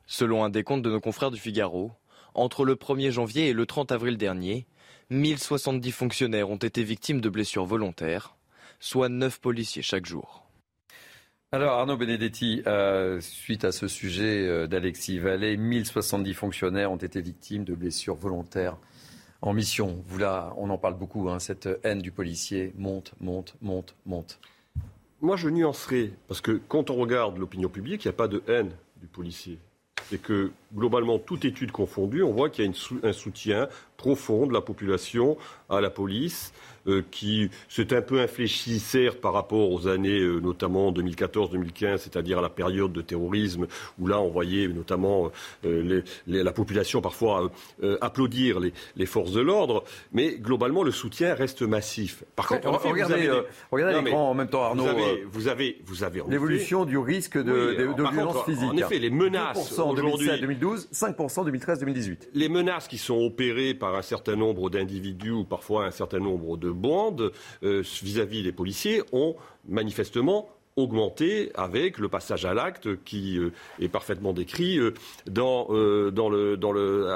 Selon un décompte de nos confrères du Figaro, entre le 1er janvier et le 30 avril dernier, 1070 fonctionnaires ont été victimes de blessures volontaires, soit 9 policiers chaque jour. Alors Arnaud Benedetti, euh, suite à ce sujet euh, d'Alexis Vallée, 1070 fonctionnaires ont été victimes de blessures volontaires en mission. Vous on en parle beaucoup, hein, cette haine du policier monte, monte, monte, monte. Moi je nuancerai, parce que quand on regarde l'opinion publique, il n'y a pas de haine du policier. C'est que globalement, toute étude confondue, on voit qu'il y a un soutien profond de la population à la police, qui s'est un peu infléchi, certes, par rapport aux années, euh, notamment 2014-2015, c'est-à-dire à la période de terrorisme, où là, on voyait notamment euh, la population parfois applaudir les, forces de l'ordre, mais globalement, le soutien reste massif. Par contre, regardez, regardez l'écran en même temps, Arnaud. Vous avez, vous avez, l'évolution du risque de, violence physique. En effet, les menaces aujourd'hui, 2012, 5% 2013-2018. Les menaces qui sont opérées par un certain nombre d'individus ou parfois un certain nombre de euh, vis-à-vis des policiers ont manifestement augmenté avec le passage à l'acte qui euh, est parfaitement décrit euh,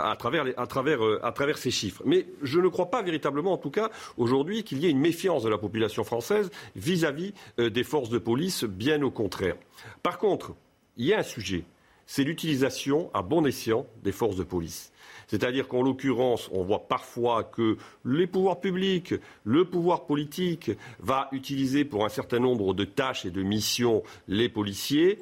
à, travers ces chiffres. Mais je ne crois pas véritablement, en tout cas, aujourd'hui, qu'il y ait une méfiance de la population française vis-à-vis des forces de police, bien au contraire. Par contre, il y a un sujet, c'est l'utilisation à bon escient des forces de police. C'est-à-dire qu'en l'occurrence, on voit parfois que les pouvoirs publics, le pouvoir politique va utiliser pour un certain nombre de tâches et de missions les policiers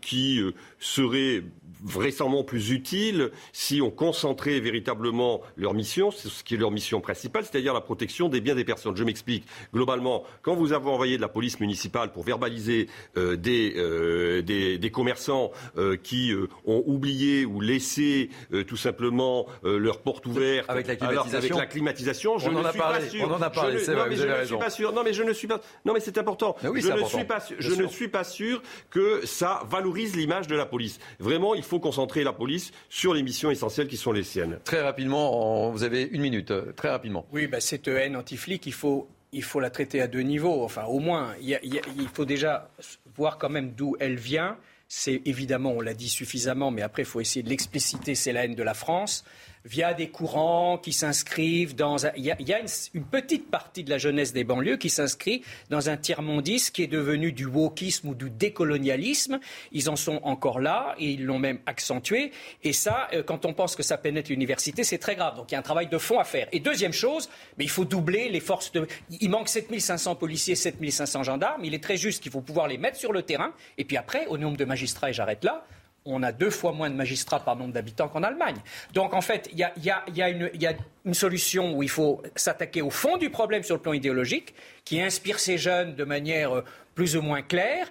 qui euh, seraient vraisemblablement plus utile si on concentrait véritablement leur mission, ce qui est leur mission principale, c'est-à-dire la protection des biens des personnes. Je m'explique. Globalement, quand vous avez envoyé de la police municipale pour verbaliser euh, des, euh, des, des, commerçants euh, qui euh, ont oublié ou laissé euh, tout simplement leur porte ouverte avec la climatisation, avec la climatisation je on ne en suis parlé, pas sûr. On en a parlé, c'est vrai, non, mais vous je avez ne raison. suis pas sûr. Non, mais je ne suis pas. Non, mais c'est important. oui, je ne important. suis pas. Je ne suis pas sûr que ça valorise l'image de la police. Vraiment, il faut concentrer la police sur les missions essentielles qui sont les siennes. Très rapidement, vous avez une minute, euh, très rapidement. Oui, bah, cette haine anti-flic, il faut, il faut la traiter à deux niveaux. Enfin, au moins, il, y a, il faut déjà voir quand même d'où elle vient. C'est évidemment, on l'a dit suffisamment, mais après, il faut essayer de l'expliciter, c'est la haine de la France via des courants qui s'inscrivent dans. Il y a, une, petite partie de la jeunesse des banlieues qui s'inscrit dans un tiers-mondisme qui est devenu du wokisme ou du décolonialisme. Ils en sont encore là et ils l'ont même accentué. Et ça, euh, quand on pense que ça pénètre l'université, c'est très grave. Donc il y a un travail de fond à faire. Et deuxième chose, mais il faut doubler les forces de... Il manque 7500 policiers, 7500 gendarmes. Il est très juste qu'il faut pouvoir les mettre sur le terrain. Et puis après, au nombre de magistrats, et j'arrête là, on a deux fois moins de magistrats par nombre d'habitants qu'en Allemagne. Donc en fait, il y a, y, a, y, a y a, une solution où il faut s'attaquer au fond du problème sur le plan idéologique, qui inspire ces jeunes de manière plus ou moins claire.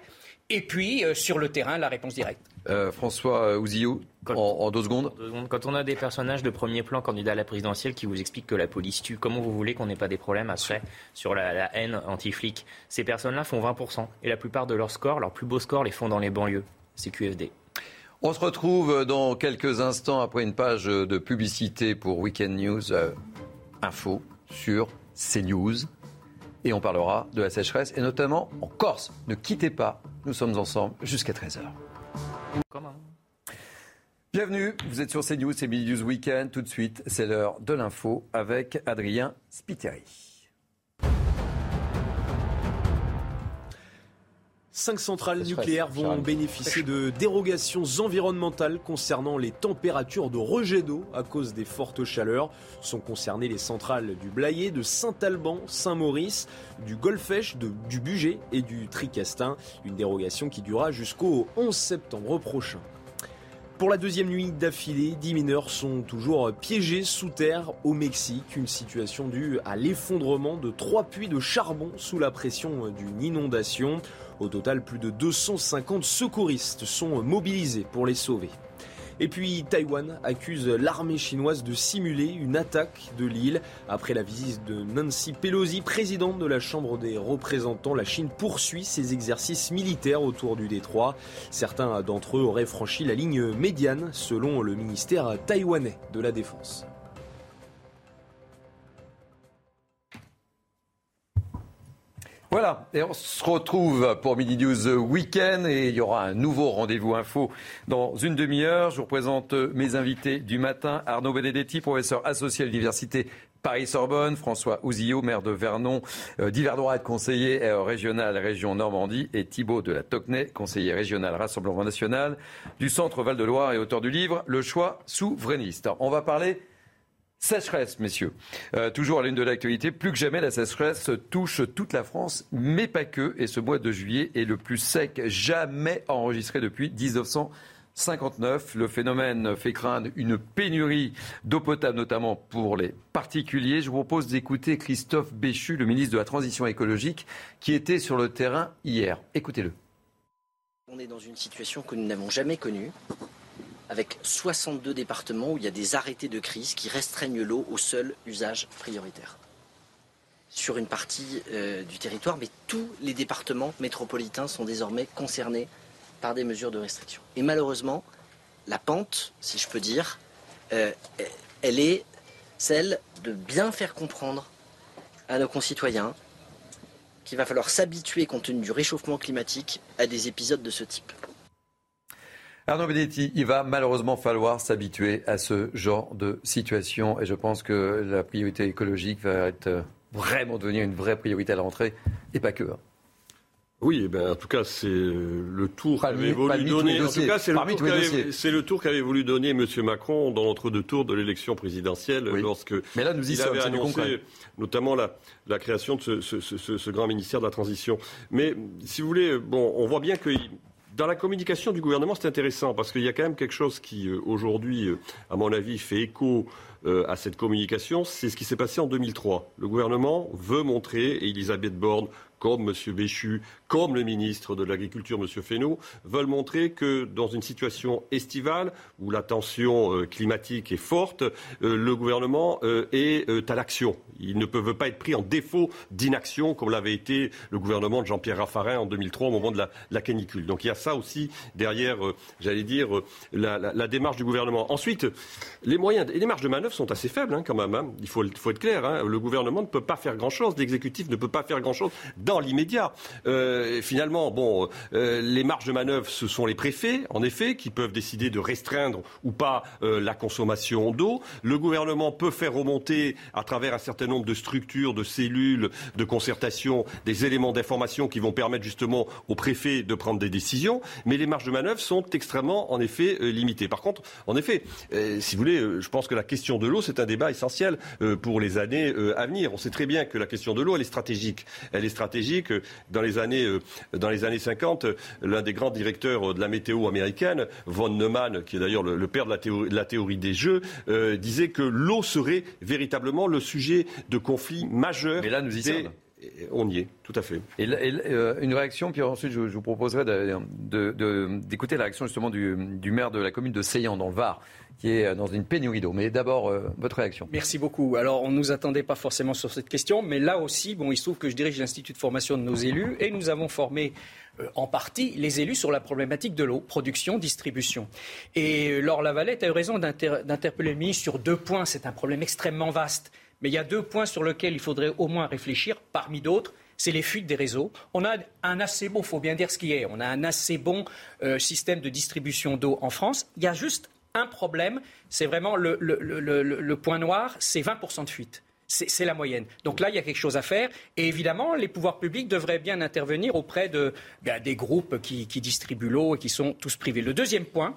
Et puis, sur le terrain, la réponse directe. François Ouzillou, en, deux secondes. Quand on a des personnages de premier plan candidats à la présidentielle qui vous expliquent que la police tue, comment vous voulez qu'on n'ait pas des problèmes après sur la, la haine anti-flic? Ces personnes-là font 20%. Et la plupart de leurs scores, leurs plus beaux scores, les font dans les banlieues. C'est QFD. On se retrouve dans quelques instants après une page de publicité pour Weekend News euh, Info sur CNews. Et on parlera de la sécheresse et notamment en Corse. Ne quittez pas, nous sommes ensemble jusqu'à 13h. Bienvenue, vous êtes sur CNews, c'est News Weekend. Tout de suite, c'est l'heure de l'info avec Adrien Spiteri. Cinq centrales nucléaires vont bénéficier de dérogations environnementales concernant les températures de rejet d'eau à cause des fortes chaleurs. Sont concernées les centrales du Blayet, de Saint-Alban, Saint-Maurice, du Golfech, du Bugey et du Tricastin. Une dérogation qui durera jusqu'au 11 septembre prochain. Pour la deuxième nuit d'affilée, 10 mineurs sont toujours piégés sous terre au Mexique. Une situation due à l'effondrement de trois puits de charbon sous la pression d'une inondation. Au total, plus de 250 secouristes sont mobilisés pour les sauver. Et puis Taïwan accuse l'armée chinoise de simuler une attaque de l'île. Après la visite de Nancy Pelosi, présidente de la Chambre des représentants, la Chine poursuit ses exercices militaires autour du détroit. Certains d'entre eux auraient franchi la ligne médiane selon le ministère taïwanais de la Défense. Voilà, et on se retrouve pour Midi News Weekend et il y aura un nouveau rendez-vous info dans une demi-heure. Je vous présente mes invités du matin. Arnaud Benedetti, professeur associé à l'Université Paris-Sorbonne, François Ouzillot, maire de Vernon, euh, conseiller euh, régional région Normandie, et Thibault de la Tocnay, conseiller régional Rassemblement national du Centre Val-de-Loire et auteur du livre Le choix souverainiste. On va parler Sécheresse, messieurs. Euh, toujours à l'une de l'actualité, plus que jamais, la sécheresse touche toute la France, mais pas que. Et ce mois de juillet est le plus sec jamais enregistré depuis 1959. Le phénomène fait craindre une pénurie d'eau potable, notamment pour les particuliers. Je vous propose d'écouter Christophe Béchu, le ministre de la Transition écologique, qui était sur le terrain hier. Écoutez-le. On est dans une situation que nous n'avons jamais connue avec 62 départements où il y a des arrêtés de crise qui restreignent l'eau au seul usage prioritaire. Sur une partie euh, du territoire, mais tous les départements métropolitains sont désormais concernés par des mesures de restriction. Et malheureusement, la pente, si je peux dire, euh, elle est celle de bien faire comprendre à nos concitoyens qu'il va falloir s'habituer, compte tenu du réchauffement climatique, à des épisodes de ce type. Arnaud Benetti, il va malheureusement falloir s'habituer à ce genre de situation et je pense que la priorité écologique va être euh, vraiment devenir une vraie priorité à la rentrée et pas que. Hein. Oui, eh ben, en tout cas, c'est euh, le tour qu'avait voulu donner. En tout cas, c'est le, tour qu'avait voulu donner M. Macron dans l'entre-deux tours de l'élection présidentielle, lorsque Mais là, nous y il avait annoncé notamment la, la, création de ce, ce, ce, ce, grand ministère de la transition. Mais si vous voulez, bon, on voit bien que dans la communication du gouvernement, c'est intéressant parce qu'il y a quand même quelque chose qui, euh, aujourd'hui, euh, à mon avis, fait écho euh, à cette communication. C'est ce qui s'est passé en 2003. Le gouvernement veut montrer, et Elisabeth Borne comme M. Béchu, comme le ministre de l'Agriculture, M. Fesneau, veulent montrer que dans une situation estivale où la tension euh, climatique est forte, euh, le gouvernement euh, est à l'action. Il ne peut pas être pris en défaut d'inaction comme l'avait été le gouvernement de Jean-Pierre Raffarin en 2003 au moment de la, canicule. Donc il y a ça aussi derrière, j'allais dire, la, démarche du gouvernement. Ensuite, les moyens et les marges de manœuvre sont assez faibles hein, quand même. Hein. Il faut, être clair. Hein. Le gouvernement ne peut pas faire grand-chose, l'exécutif ne peut pas faire grand-chose dans l'immédiat. Euh, finalement, bon, euh, les marges de manœuvre, ce sont les préfets, en effet, qui peuvent décider de restreindre ou pas euh, la consommation d'eau. Le gouvernement peut faire remonter, à travers un certain nombre de structures, de cellules, de concertation, des éléments d'information qui vont permettre justement aux préfets de prendre des décisions. Mais les marges de manœuvre sont extrêmement, en effet, limitées. Par contre, en effet, si vous voulez, je pense que la question de l'eau, c'est un débat essentiel pour les années à venir. On sait très bien que la question de l'eau, elle est stratégique. Elle est stratégique que dans les années, euh, dans les années 50, l'un des grands directeurs de la météo américaine, von Neumann, qui est d'ailleurs le, père de la, théorie, de la théorie des jeux, euh, disait que l'eau serait véritablement le sujet de conflits majeurs. Mais là, nous y sommes on y est, tout à fait. Et, euh, une réaction, puis ensuite je, vous proposerai d'écouter la réaction justement du, maire de la commune de Seyan dans le Var, qui est dans une pénurie d'eau. Mais d'abord, euh, votre réaction. Merci beaucoup. Alors, on ne nous attendait pas forcément sur cette question, mais là aussi, bon, il se trouve que je dirige l'Institut de formation de nos élus et nous avons formé euh, en partie les élus sur la problématique de l'eau, production, distribution. Et Laure Lavalette a eu raison d'interpeller le ministre sur deux points. C'est un problème extrêmement vaste. Mais il y a deux points sur lesquels il faudrait au moins réfléchir, parmi d'autres. C'est les fuites des réseaux. On a un assez bon, faut bien dire ce qui est, on a un assez bon euh, système de distribution d'eau en France. Il y a juste un problème, c'est vraiment le, point noir, c'est 20% de fuite. C'est la moyenne. Donc là, il y a quelque chose à faire. Et évidemment, les pouvoirs publics devraient bien intervenir auprès ben, des groupes qui distribuent l'eau et qui sont tous privés. Le deuxième point,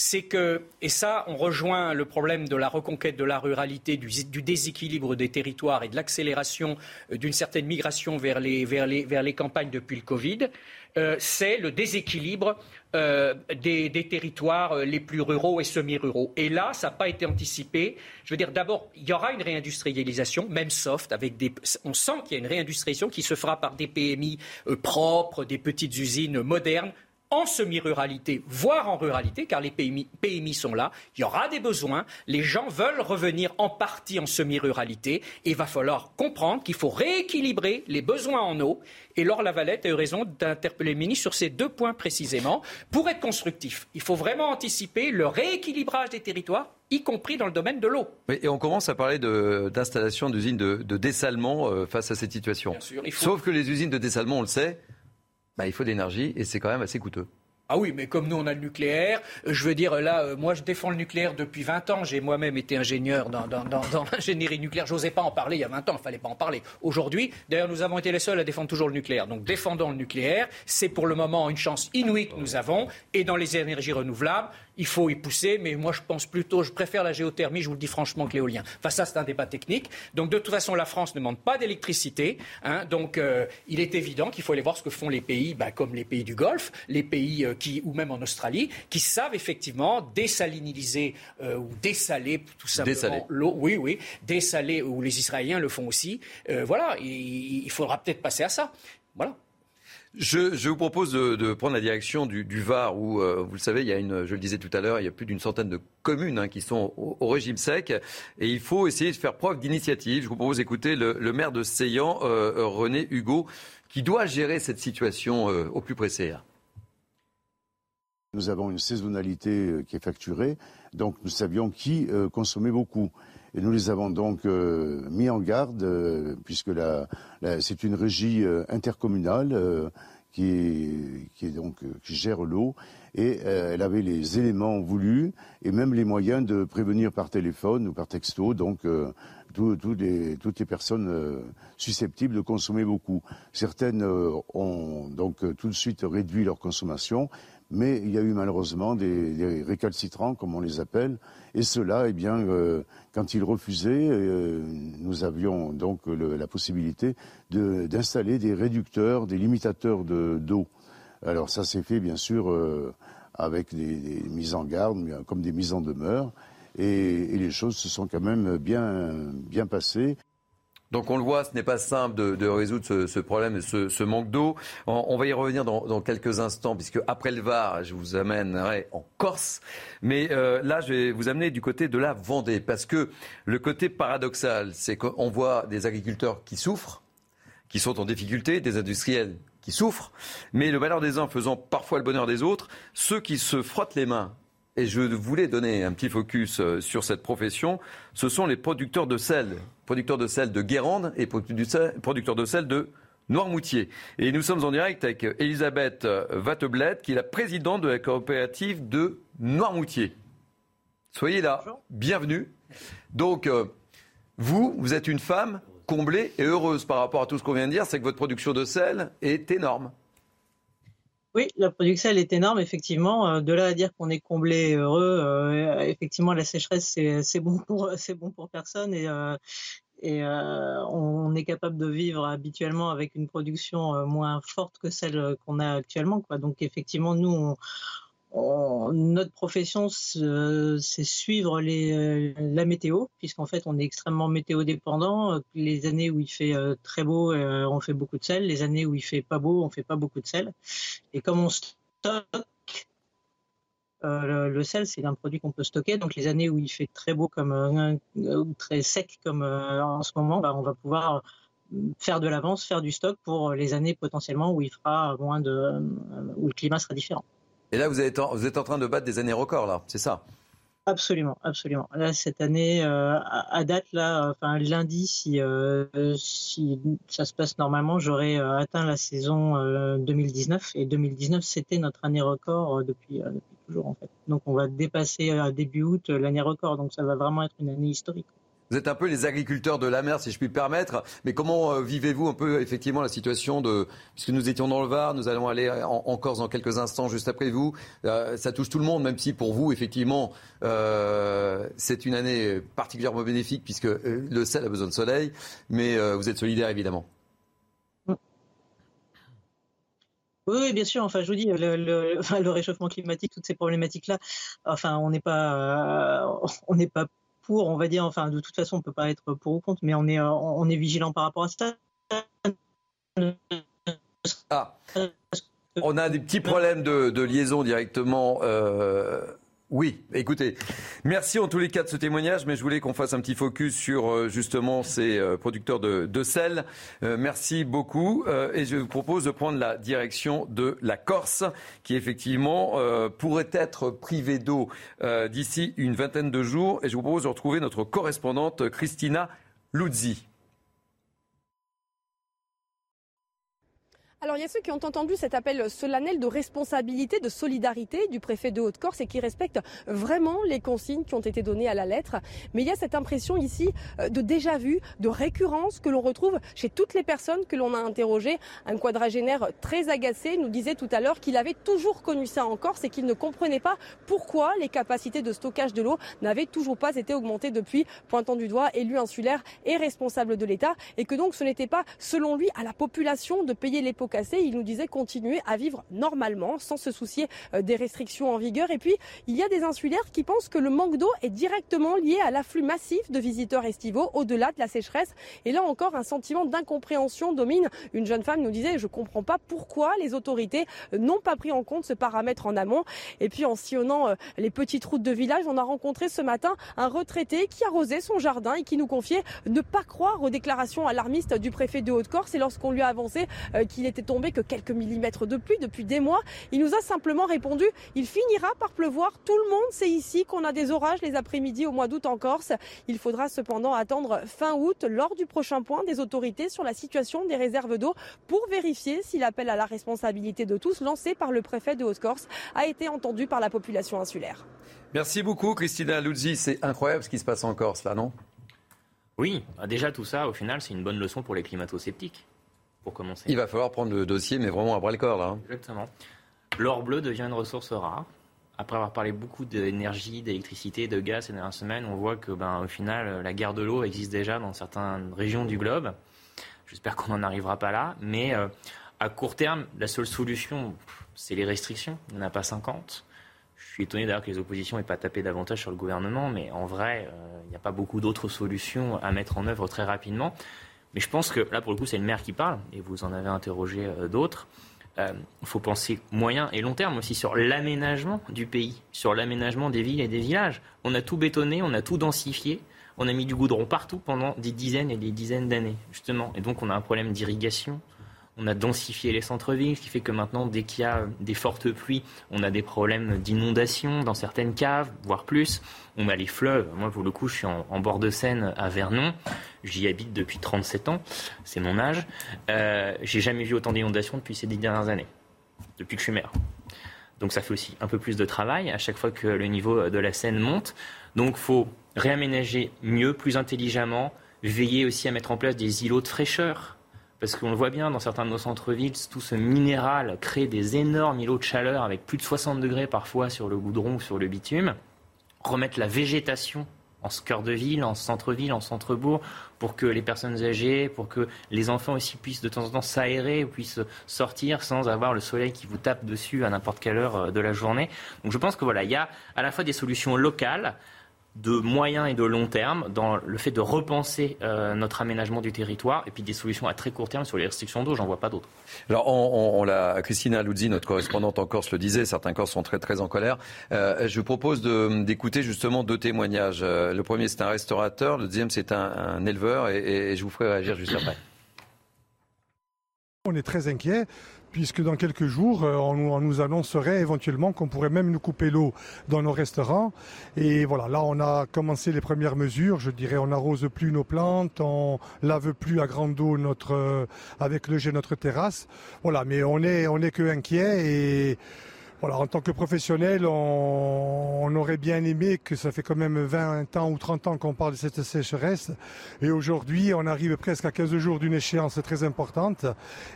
c'est que, et ça, on rejoint le problème de la reconquête de la ruralité, du, déséquilibre des territoires et de l'accélération euh, d'une certaine migration vers les, campagnes depuis le Covid, euh, c'est le déséquilibre euh, des, des, territoires les plus ruraux et semi-ruraux. Et là, ça n'a pas été anticipé. Je veux dire, d'abord, il y aura une réindustrialisation, même soft, avec des, on sent qu'il y a une réindustrialisation qui se fera par des PMI propres, des petites usines modernes, en semi-ruralité, voire en ruralité, car les PMI, sont là. Il y aura des besoins. Les gens veulent revenir en partie en semi-ruralité. Et il va falloir comprendre qu'il faut rééquilibrer les besoins en eau. Et Laure Lavalette a eu raison d'interpeller le ministre sur ces deux points précisément. Pour être constructif, il faut vraiment anticiper le rééquilibrage des territoires y compris dans le domaine de l'eau. et on commence à parler d'installation d'usines de, dessalement euh, face à cette situation. Sauf que les usines de dessalement, on le sait, bah, il faut de l'énergie et c'est quand même assez coûteux. Ah oui, mais comme nous, on a le nucléaire, je veux dire, là, euh, moi, je défends le nucléaire depuis 20 ans. J'ai moi-même été ingénieur dans [laughs] l'ingénierie nucléaire. J'osais pas en parler il y a 20 ans, il fallait pas en parler. Aujourd'hui, d'ailleurs, nous avons été les seuls à défendre toujours le nucléaire. Donc, défendons le nucléaire. C'est pour le moment une chance inouïe que nous avons. Et dans les énergies renouvelables, il faut y pousser, mais moi je pense plutôt, je préfère la géothermie, je vous le dis franchement, que l'éolien. Enfin, ça, c'est un débat technique. Donc, de toute façon, la France ne demande pas d'électricité. Hein, donc, euh, il est évident qu'il faut aller voir ce que font les pays, bah, comme les pays du Golfe, les pays euh, qui, ou même en Australie, qui savent effectivement désaliniser euh, ou dessaler tout simplement l'eau. Oui, oui, dessaler, ou les Israéliens le font aussi. voilà, il, il faudra peut-être passer à ça. Voilà. Je, vous propose de, prendre la direction du, Var, où, euh, vous le savez, il y a une, je le disais tout à l'heure, il y a plus d'une centaine de communes hein, qui sont au, régime sec. Et il faut essayer de faire preuve d'initiative. Je vous propose d'écouter le, maire de Seyan, euh, René Hugo, qui doit gérer cette situation euh, au plus pressé. Nous avons une saisonnalité qui est facturée, donc nous savions qui consommait beaucoup. Nous les avons donc euh, mis en garde, euh, puisque c'est une régie euh, intercommunale qui, gère l'eau, et elle avait les éléments voulus et même les moyens de prévenir par téléphone ou par texto, toutes les personnes susceptibles de consommer beaucoup. Certaines ont donc tout de suite réduit leur consommation, mais il y a eu malheureusement des, récalcitrants, comme on les appelle, et cela, eh bien, quand ils refusaient, euh, nous avions donc la possibilité d'installer des réducteurs, des limitateurs d'eau. Alors ça s'est fait bien sûr euh, avec des, mises en garde, comme des mises en demeure, et, les choses se sont quand même bien, bien passées. Donc on le voit, ce n'est pas simple de, résoudre ce, problème et ce, manque d'eau. On, va y revenir dans, quelques instants, puisque après le Var, je vous amènerai en Corse. Mais euh, là, je vais vous amener du côté de la Vendée, parce que le côté paradoxal, c'est qu'on voit des agriculteurs qui souffrent, qui sont en difficulté, des industriels qui souffrent, mais le malheur des uns faisant parfois le bonheur des autres, ceux qui se frottent les mains et je voulais donner un petit focus euh, sur cette profession, ce sont les producteurs de sel, producteurs de sel de Guérande et producteurs de sel de Noirmoutier. Et nous sommes en direct avec Elisabeth Vatteblet, qui est la présidente de la coopérative de Noirmoutier. Soyez là, bienvenue. Donc, euh, vous, vous êtes une femme comblée et heureuse par rapport à tout ce qu'on vient de dire, c'est que votre production de sel est énorme. Oui, la production elle est énorme, effectivement. Euh, de là à dire qu'on est comblé heureux, euh, effectivement, la sécheresse, c'est bon pour [laughs] bon pour personne et euh, et on est capable de vivre habituellement avec une production moins forte que celle qu'on a actuellement. Quoi. Donc effectivement, nous, notre profession, c'est suivre les, la météo, puisqu'en fait, on est extrêmement météo dépendant. Les années où il fait très beau, on fait beaucoup de sel. Les années où il fait pas beau, on fait pas beaucoup de sel. Et comme on stocke euh, le, sel, c'est un produit qu'on peut stocker. Donc, les années où il fait très beau comme euh, très sec comme euh, en ce moment, bah, on va pouvoir faire de l'avance, faire du stock pour les années potentiellement où il fera moins de, où le climat sera différent. Et là, vous êtes vous êtes en train de battre des années records, là, c'est ça? Absolument, absolument. Là, cette année, euh, à, date, là, enfin lundi, si, euh, ça se passe normalement, j'aurais euh, atteint la saison 2019 et 2019, c'était notre année record depuis, depuis, toujours en fait. Donc, on va dépasser à début août l'année record, donc ça va vraiment être une année historique. Vous êtes un peu les agriculteurs de la mer, si je puis me permettre. Mais comment euh, vivez-vous un peu effectivement la situation de... Puisque nous étions dans le Var, nous allons aller en, Corse dans quelques instants, juste après vous. Euh, ça touche tout le monde, même si pour vous, effectivement, euh, c'est une année particulièrement bénéfique, puisque le sel a besoin de soleil. Mais vous êtes solidaire, évidemment. Oui, bien sûr. Enfin, je vous dis, le, le réchauffement climatique, toutes ces problématiques-là, enfin, on n'est pas, on n'est pas on va dire, enfin, de toute façon, on peut pas être pour ou contre, mais on est, euh, on est vigilant par rapport à ça. Ah, on a des petits problèmes de, liaison directement. Euh, oui, écoutez, merci en tous les cas de ce témoignage, mais je voulais qu'on fasse un petit focus sur euh, justement ces euh, producteurs de, sel. Euh, merci beaucoup et je vous propose de prendre la direction de la Corse, qui effectivement pourrait être privée d'eau d'ici une vingtaine de jours. Et je vous propose de retrouver notre correspondante Christina Luzzi. Alors il y a ceux qui ont entendu cet appel solennel de responsabilité, de solidarité du préfet de Haute-Corse et qui respectent vraiment les consignes qui ont été données à la lettre. Mais il y a cette impression ici euh, de déjà-vu, de récurrence que l'on retrouve chez toutes les personnes que l'on a interrogées. Un quadragénaire très agacé nous disait tout à l'heure qu'il avait toujours connu ça en Corse et qu'il ne comprenait pas pourquoi les capacités de stockage de l'eau n'avaient toujours pas été augmentées depuis, pointant du doigt élu insulaire et responsable de l'État et que donc ce n'était pas, selon lui, à la population de payer les il nous disait continuer à vivre normalement sans se soucier euh, des restrictions en vigueur. Et puis, il y a des insulaires qui pensent que le manque d'eau est directement lié à l'afflux massif de visiteurs estivaux au-delà de la sécheresse. Et là encore, un sentiment d'incompréhension domine. Une jeune femme nous disait, je comprends pas pourquoi les autorités euh, n'ont pas pris en compte ce paramètre en amont. Et puis, en sillonnant euh, les petites routes de village, on a rencontré ce matin un retraité qui arrosait son jardin et qui nous confiait ne pas croire aux déclarations alarmistes du préfet de Haute-Corse. Et lorsqu'on lui a avancé qu'il était tombé que quelques millimètres de pluie depuis des mois. Il nous a simplement répondu il finira par pleuvoir. Tout le monde sait ici qu'on a des orages les après-midi au mois d'août en Corse. Il faudra cependant attendre fin août lors du prochain point des autorités sur la situation des réserves d'eau pour vérifier si l'appel à la responsabilité de tous lancé par le préfet de Haute-Corse a été entendu par la population insulaire. Merci beaucoup Christina Luzzi. C'est incroyable ce qui se passe en Corse là, non? Oui, déjà tout ça, au final, c'est une bonne leçon pour les climato-sceptiques. Il va falloir prendre le dossier, mais vraiment à bras le corps, là. Exactement. L'or bleu devient une ressource rare. Après avoir parlé beaucoup d'énergie, d'électricité, de gaz ces dernières semaines, on voit que, ben, au final, la guerre de l'eau existe déjà dans certaines régions du globe. J'espère qu'on n'en arrivera pas là. Mais euh, à court terme, la seule solution, c'est les restrictions. Il n'y en a pas 50. Je suis étonné d'ailleurs que les oppositions n'aient pas tapé davantage sur le gouvernement, mais en vrai, euh, il n'y a pas beaucoup d'autres solutions à mettre en œuvre très rapidement. Mais je pense que là, pour le coup, c'est le maire qui parle, et vous en avez interrogé euh, d'autres. Il euh, faut penser moyen et long terme aussi sur l'aménagement du pays, sur l'aménagement des villes et des villages. On a tout bétonné, on a tout densifié, on a mis du goudron partout pendant des dizaines et des dizaines d'années, justement. Et donc, on a un problème d'irrigation, on a densifié les centres-villes, ce qui fait que maintenant, dès qu'il y a des fortes pluies, on a des problèmes d'inondation dans certaines caves, voire plus. On a les fleuves. Moi, pour le coup, je suis en, bord de Seine à Vernon. J'y habite depuis 37 ans. C'est mon âge. Euh, j'ai jamais vu autant d'inondations depuis ces dix dernières années, depuis que je suis maire. Donc ça fait aussi un peu plus de travail à chaque fois que le niveau de la Seine monte. Donc il faut réaménager mieux, plus intelligemment, veiller aussi à mettre en place des îlots de fraîcheur parce qu'on le voit bien dans certains de nos centres-villes, tout ce minéral crée des énormes îlots de chaleur avec plus de 60 degrés parfois sur le goudron ou sur le bitume. Remettre la végétation en cœur de ville, en centre-ville, en centre-bourg, pour que les personnes âgées, pour que les enfants aussi puissent de temps en temps s'aérer, puissent sortir sans avoir le soleil qui vous tape dessus à n'importe quelle heure euh, de la journée. Donc je pense que voilà, il y a à la fois des solutions locales, de moyen et de long terme dans le fait de repenser euh, notre aménagement du territoire et puis des solutions à très court terme sur les restrictions d'eau, j'en vois pas d'autres. Alors, on, on, Christina Luzzi, notre correspondante en Corse, le disait, certains Corses sont très très en colère. Euh, je vous propose d'écouter justement deux témoignages. Euh, le premier, c'est un restaurateur, le deuxième, c'est un, éleveur et, et je vous ferai réagir juste après. On est très inquiet puisque dans quelques jours, euh, on, nous annoncerait éventuellement qu'on pourrait même nous couper l'eau dans nos restaurants. Et voilà, là, on a commencé les premières mesures. Je dirais, on n'arrose plus nos plantes, on lave plus à grande eau notre, euh, avec le jet notre terrasse. Voilà, mais on est, on est que inquiet et en tant que professionnel, on, aurait bien aimé que ça fait quand même 20 ans ou 30 ans qu'on parle de cette sécheresse. Et aujourd'hui, on arrive presque à 15 jours d'une échéance très importante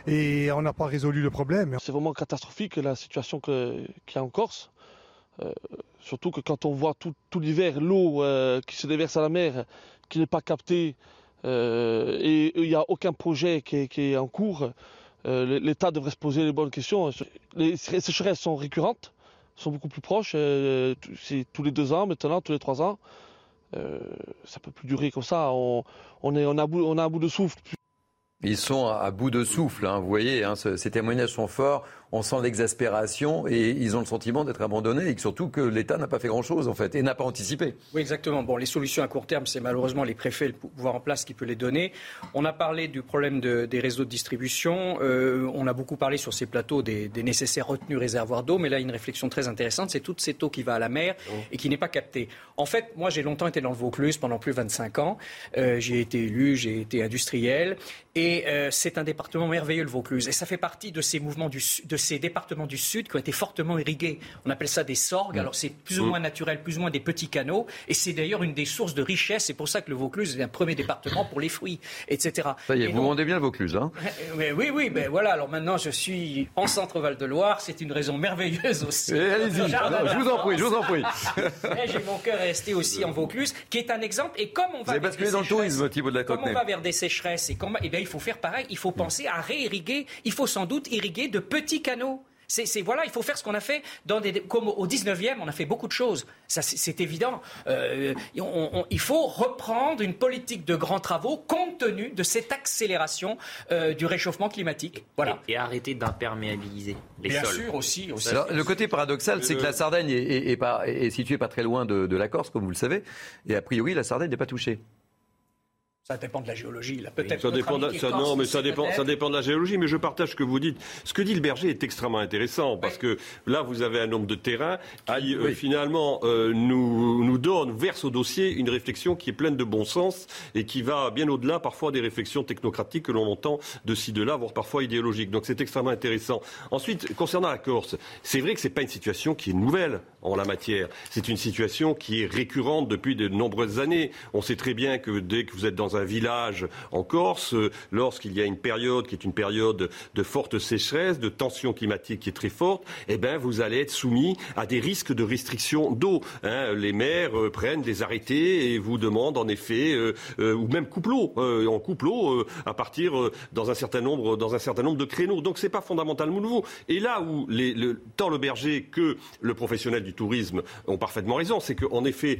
et on n'a pas résolu le problème. C'est vraiment catastrophique la situation qu'il y a en Corse. Euh, surtout que quand on voit tout, l'hiver l'eau euh, qui se déverse à la mer, qui n'est pas captée, euh, et il n'y a aucun projet qui est en cours. Euh, l'État devrait se poser les bonnes questions. Les sécheresses sont récurrentes, sont beaucoup plus proches. Euh, c'est tous les deux ans maintenant, tous les trois ans. Euh, ça peut plus durer comme ça. On, est, on, a, on a bout de souffle. Ils sont à bout de souffle, hein, vous voyez, hein, ces témoignages sont forts on sent l'exaspération et ils ont le sentiment d'être abandonnés et surtout que l'État n'a pas fait grand-chose en fait et n'a pas anticipé. Oui, exactement. Bon, les solutions à court terme, c'est malheureusement les préfets, le pouvoir en place qui peut les donner. On a parlé du problème des réseaux de distribution. Euh, on a beaucoup parlé sur ces plateaux des, nécessaires retenues réservoirs d'eau, mais là, une réflexion très intéressante, c'est toute cette eau qui va à la mer et qui n'est pas captée. En fait, moi, j'ai longtemps été dans le Vaucluse pendant plus de 25 ans. Euh, j'ai été élu, j'ai été industriel et euh, c'est un département merveilleux, le Vaucluse. Et ça fait partie de ces mouvements du, de ces départements du Sud qui ont été fortement irrigués. On appelle ça des sorgues. Mm. Alors c'est plus ou mm. moins naturel, plus ou moins des petits canaux. Et c'est d'ailleurs une des sources de richesse. C'est pour ça que le Vaucluse est un premier département pour les fruits, etc. Ça y est, vous vendez bien le Vaucluse, hein? Oui, oui, mais voilà. Alors maintenant, je suis en Centre-Val de Loire. C'est une raison merveilleuse aussi. Eh, allez-y, je vous en prie, je vous en prie. J'ai mon cœur resté aussi en Vaucluse, qui est un exemple. Et comme on va. Vous avez dans le tourisme, de la Comme on va vers des sécheresses, et comme, eh bien, il faut faire pareil. Il faut penser à réirriguer. Il faut sans doute irriguer de petits canaux. C'est, voilà, il faut faire ce qu'on a fait dans des, comme au 19e, on a fait beaucoup de choses. Ça, c'est, évident. Euh, il faut reprendre une politique de grands travaux compte tenu de cette accélération euh, du réchauffement climatique. Voilà. Et, arrêter d'imperméabiliser les Bien sols. sûr aussi. le côté paradoxal, c'est que la Sardaigne est, est, pas, est, située pas très loin de, de la Corse, comme vous le savez, et a priori la Sardaigne n'est pas touchée. Ça dépend de la géologie. Là, peut-être. Ça dépend. De, ça, non, mais ça dépend. Ça dépend de la géologie. Mais je partage ce que vous dites. Ce que dit le berger est extrêmement intéressant parce que là, vous avez un nombre de terrains qui euh, finalement euh, nous nous donne, verse au dossier une réflexion qui est pleine de bon sens et qui va bien au-delà parfois des réflexions technocratiques que l'on entend de ci de là, voire parfois idéologiques. Donc c'est extrêmement intéressant. Ensuite, concernant la Corse, c'est vrai que c'est pas une situation qui est nouvelle en la matière. C'est une situation qui est récurrente depuis de nombreuses années. On sait très bien que dès que vous êtes dans un village en Corse, lorsqu'il y a une période qui est une période de forte sécheresse, de tension climatique qui est très forte, eh ben vous allez être soumis à des risques de restriction d'eau. Hein. Les maires euh, prennent des arrêtés et vous demandent en effet, euh, euh, ou même coupe l'eau, en coupe l'eau à partir dans un certain nombre dans un certain nombre de créneaux. Donc c'est pas fondamentalement nouveau. Et là où tant le berger que le professionnel du tourisme ont parfaitement raison, c'est qu'en effet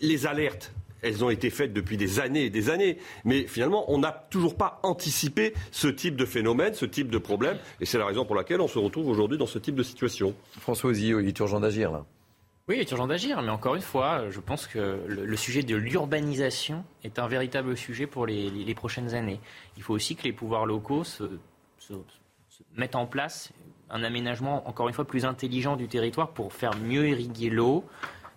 les alertes elles ont été faites depuis des années et des années. Mais finalement, on n'a toujours pas anticipé ce type de phénomène, ce type de problème. Et c'est la raison pour laquelle on se retrouve aujourd'hui dans ce type de situation. François Ozio, il est urgent d'agir là. Oui, il est urgent d'agir, mais encore une fois, je pense que le, sujet de l'urbanisation est un véritable sujet pour les, prochaines années. Il faut aussi que les pouvoirs locaux se, mettent en place un aménagement, encore une fois, plus intelligent du territoire pour faire mieux irriguer l'eau,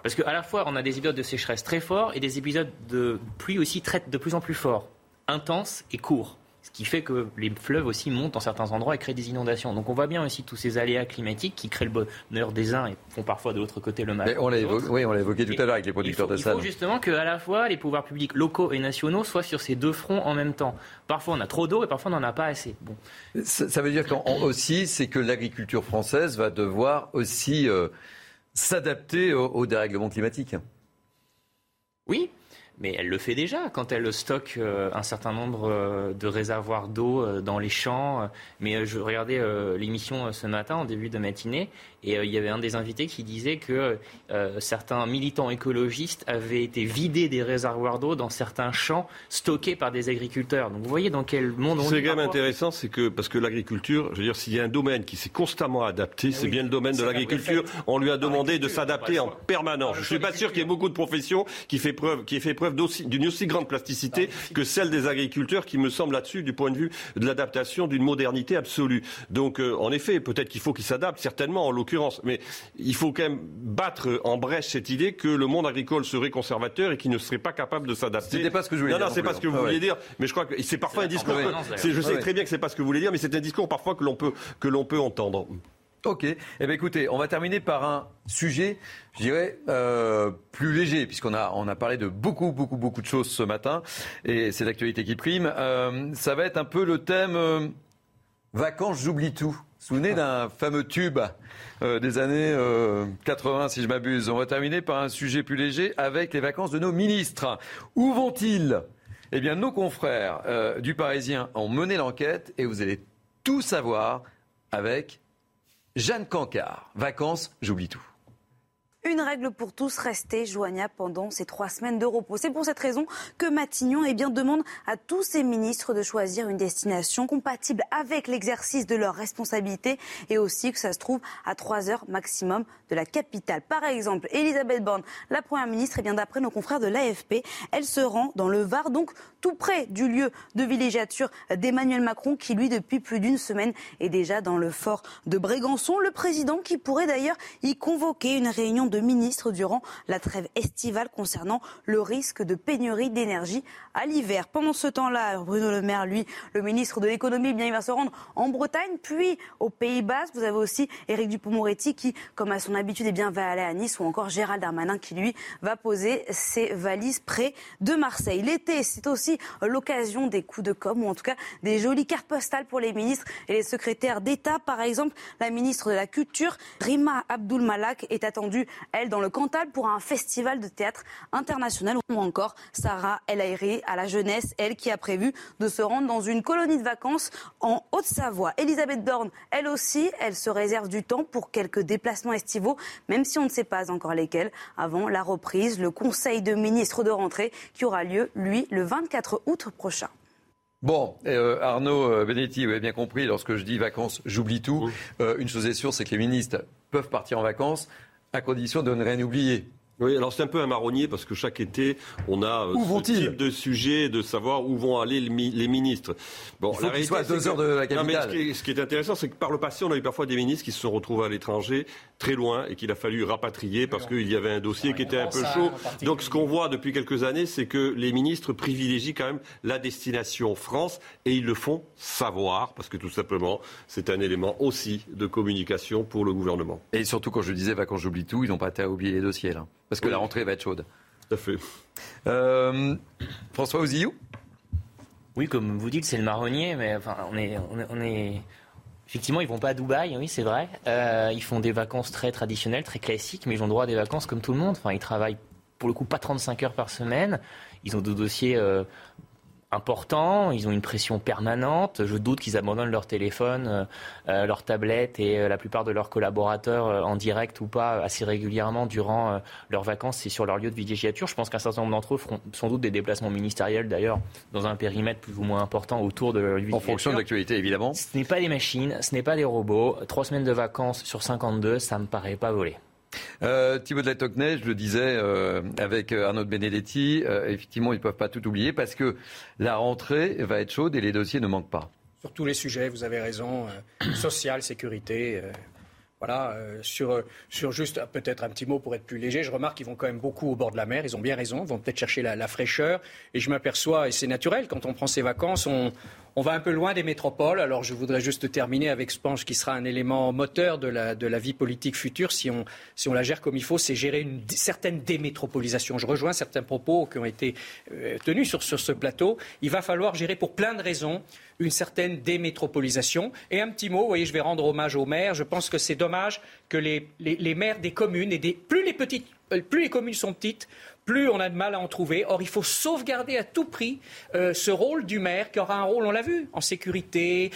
parce qu'à la fois, on a des épisodes de sécheresse très forts et des épisodes de pluie aussi très, de plus en plus forts, intenses et courts. Ce qui fait que les fleuves aussi montent dans certains endroits et créent des inondations. Donc on voit bien aussi tous ces aléas climatiques qui créent le bonheur des uns et font parfois de l'autre côté le mal. on l'a évoqué, oui, on l'a évoqué tout à l'heure avec les producteurs de salles. Il faut justement qu'à la fois les pouvoirs publics locaux et nationaux soient sur ces deux fronts en même temps. Parfois on a trop d'eau et parfois on n'en a pas assez. Bon. Ça, veut dire aussi, c'est que l'agriculture française va devoir aussi... Euh, s'adapter au, dérèglement climatique Oui, mais elle le fait déjà quand elle stocke euh, un certain nombre euh, de réservoirs d'eau euh, dans les champs. Mais je regardais l'émission ce matin en début de matinée et il y avait un des invités qui disait que certains militants écologistes avaient été vidés des réservoirs d'eau dans certains champs stockés par des agriculteurs. Donc vous voyez dans quel monde on est. C'est quand même intéressant, c'est que parce que l'agriculture, je veux dire, s'il y a un domaine qui s'est constamment adapté, c'est bien le domaine de l'agriculture. On lui a demandé de s'adapter en permanence. Je ne suis pas sûr qu'il y ait beaucoup de professions qui fait preuve, qui fait preuve d'une aussi grande plasticité que celle des agriculteurs, qui me semble là-dessus, du point de vue de l'adaptation, d'une modernité absolue. Donc, euh, en effet, peut-être qu'il faut qu'ils s'adaptent, certainement, en l'occurrence, mais il faut quand même battre en brèche cette idée que le monde agricole serait conservateur et qu'il ne serait pas capable de s'adapter. C'était pas ce que je voulais dire. Non, non, c'est pas ce que vous vouliez dire, mais je crois que c'est parfois un discours. je sais très bien que c'est pas ce que vous voulez dire, mais c'est un discours parfois que l'on peut, que l'on peut entendre. Ok. Eh bien, écoutez, on va terminer par un sujet, je dirais, euh, plus léger, puisqu'on a, on a parlé de beaucoup, beaucoup, beaucoup de choses ce matin, et c'est l'actualité qui prime. Euh, ça va être un peu le thème euh, vacances, j'oublie tout. Souvenez d'un fameux tube des années 80, si je m'abuse. On va terminer par un sujet plus léger avec les vacances de nos ministres. Où vont-ils? Eh bien, nos confrères du Parisien ont mené l'enquête, et vous allez tout savoir avec Jeanne Cancard, vacances, j'oublie tout. Une règle pour tous, rester joignable pendant ces trois semaines de repos. C'est pour cette raison que Matignon eh bien, demande à tous ses ministres de choisir une destination compatible avec l'exercice de leurs responsabilités et aussi que ça se trouve à trois heures maximum de la capitale. Par exemple, Elisabeth Borne, la première ministre, eh bien d'après nos confrères de l'AFP, elle se rend dans le Var, donc tout près du lieu de villégiature d'Emmanuel Macron, qui lui, depuis plus d'une semaine, est déjà dans le fort de Brégançon. Le président qui pourrait d'ailleurs y convoquer une réunion de ministre durant la trêve estivale concernant le risque de pénurie d'énergie à l'hiver. Pendant ce temps-là, Bruno Le Maire, lui, le ministre de l'économie, bien il va se rendre en Bretagne, puis aux Pays-Bas. Vous avez aussi Éric Dupond-Moretti qui, comme à son habitude, est bien, va aller à Nice, ou encore Gérald Darmanin qui, lui, va poser ses valises près de Marseille. L'été, c'est aussi l'occasion des coups de com, ou en tout cas des jolies cartes postales pour les ministres et les secrétaires d'État. Par exemple, la ministre de la Culture, Rima Abdul Malak, est attendue elle, dans le Cantal pour un festival de théâtre international. Ou encore Sarah El Airi à la jeunesse, elle qui a prévu de se rendre dans une colonie de vacances en Haute-Savoie. Elisabeth Dorn, elle aussi, elle se réserve du temps pour quelques déplacements estivaux, même si on ne sait pas encore lesquels, avant la reprise, le Conseil de ministres de rentrée qui aura lieu, lui, le 24 août prochain. Bon, euh, Arnaud euh, Benetti, vous avez bien compris, lorsque je dis vacances, j'oublie tout. Euh, une chose est sûre, c'est que les ministres peuvent partir en vacances à condition de ne rien oublier. Oui, alors c'est un peu un marronnier parce que chaque été, on a euh, ce type de sujet de savoir où vont aller les ministres. Bon, Il faut qu'ils soient à deux heures de la capitale. ce, qui est, intéressant, c'est que par le passé, on a eu parfois des ministres qui se sont retrouvés à l'étranger, très loin, et qu'il a fallu rapatrier parce qu'il y avait un dossier qui était un peu chaud. Donc ce qu'on voit depuis quelques années, c'est que les ministres privilégient quand même la destination France, et ils le font savoir, parce que tout simplement, c'est un élément aussi de communication pour le gouvernement. Et surtout, quand je disais quand j'oublie tout, ils n'ont pas à oublier les dossiers là. Parce que la rentrée va être chaude. Tout à fait. Euh, François Ozillou Oui, comme vous dites, c'est le marronnier, mais enfin, on est, on est, Effectivement, ils vont pas à Dubaï, oui, c'est vrai. Euh, ils font des vacances très traditionnelles, très classiques, mais ils ont droit à des vacances comme tout le monde. Enfin, ils travaillent pour le coup pas 35 heures par semaine. Ils ont des dossiers euh, importants, ils ont une pression permanente. Je doute qu'ils abandonnent leur téléphone, euh, euh, leur tablette et euh, la plupart de leurs collaborateurs en direct ou pas assez régulièrement durant leurs vacances et sur leur lieu de villégiature. Je pense qu'un certain nombre d'entre eux feront sans doute des déplacements ministériels d'ailleurs dans un périmètre plus ou moins important autour de leur En fonction de l'actualité évidemment. Ce n'est pas des machines, ce n'est pas des robots. Trois semaines de vacances sur 52, ça me paraît pas voler. Euh, Thibaut de la Tocnay, je le disais euh, avec euh, Arnaud de Benedetti, euh, effectivement, ils ne peuvent pas tout oublier parce que la rentrée va être chaude et les dossiers ne manquent pas. Sur tous les sujets, vous avez raison, [coughs] social, sécurité. Voilà, sur, sur juste peut-être un petit mot pour être plus léger, je remarque qu'ils vont quand même beaucoup au bord de la mer, ils ont bien raison, ils vont peut-être chercher la, la, fraîcheur. Et je m'aperçois, et c'est naturel, quand on prend ses vacances, on, on va un peu loin des métropoles. Alors je voudrais juste terminer avec ce qui sera un élément moteur de la, vie politique future si on, la gère comme il faut, c'est gérer une certaine démétropolisation. Je rejoins certains propos qui ont été euh, tenus sur, ce plateau. Il va falloir gérer pour plein de raisons une certaine démétropolisation. Et un petit mot, vous voyez, je vais rendre hommage aux maires. Je pense que c'est dommage que les, maires des communes et des plus petites, euh, plus les communes sont petites, plus on a de mal à en trouver. Or, il faut sauvegarder à tout prix euh, ce rôle du maire qui aura un rôle, on l'a vu, en sécurité,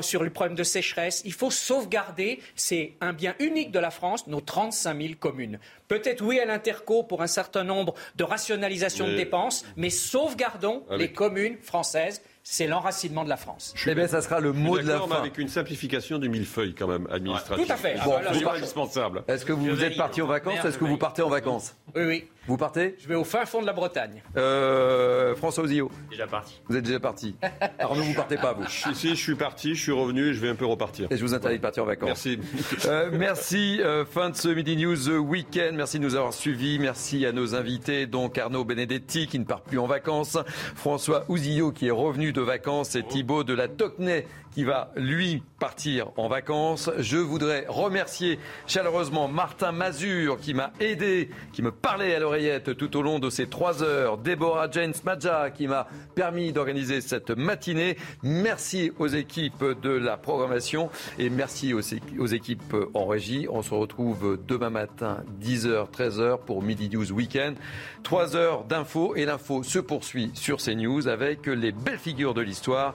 sur le problème de sécheresse. Il faut sauvegarder, c'est un bien unique de la France, nos 35 000 communes. Peut-être oui à l'interco pour un certain nombre de rationalisation de dépenses, mais sauvegardons les communes françaises c'est l'enracinement de la France. Eh bien, ça sera le mot de la fin. avec une simplification du millefeuille, quand même, administratif. tout à fait. Bon, ah, c'est indispensable. Est-ce que vous, êtes parti en vacances? Est-ce que vous partez en vacances? Oui, oui. Vous partez Je vais au fin fond de la Bretagne. Euh, François Ozio Déjà parti. Vous êtes déjà parti. Arnaud, vous partez pas, vous Si, je suis parti, je suis revenu et je vais un peu repartir. Et je vous interdis de partir en vacances. Merci. Euh, merci. Euh, fin de ce Midi News Weekend. Merci de nous avoir suivis. Merci à nos invités, donc Arnaud Benedetti qui ne part plus en vacances, François Ouzillot qui est revenu de vacances et Thibaut de la Tocnay qui va, lui, partir en vacances. Je voudrais remercier chaleureusement Martin Mazur qui m'a aidé, qui me parlait à l'oreillette tout au long de ces trois heures. Déborah James Madja qui m'a permis d'organiser cette matinée. Merci aux équipes de la programmation et merci aux équipes en régie. On se retrouve demain matin, 10h, 13h pour Midi News Weekend. Trois heures d'infos et l'info se poursuit sur CNews avec les belles figures de l'histoire.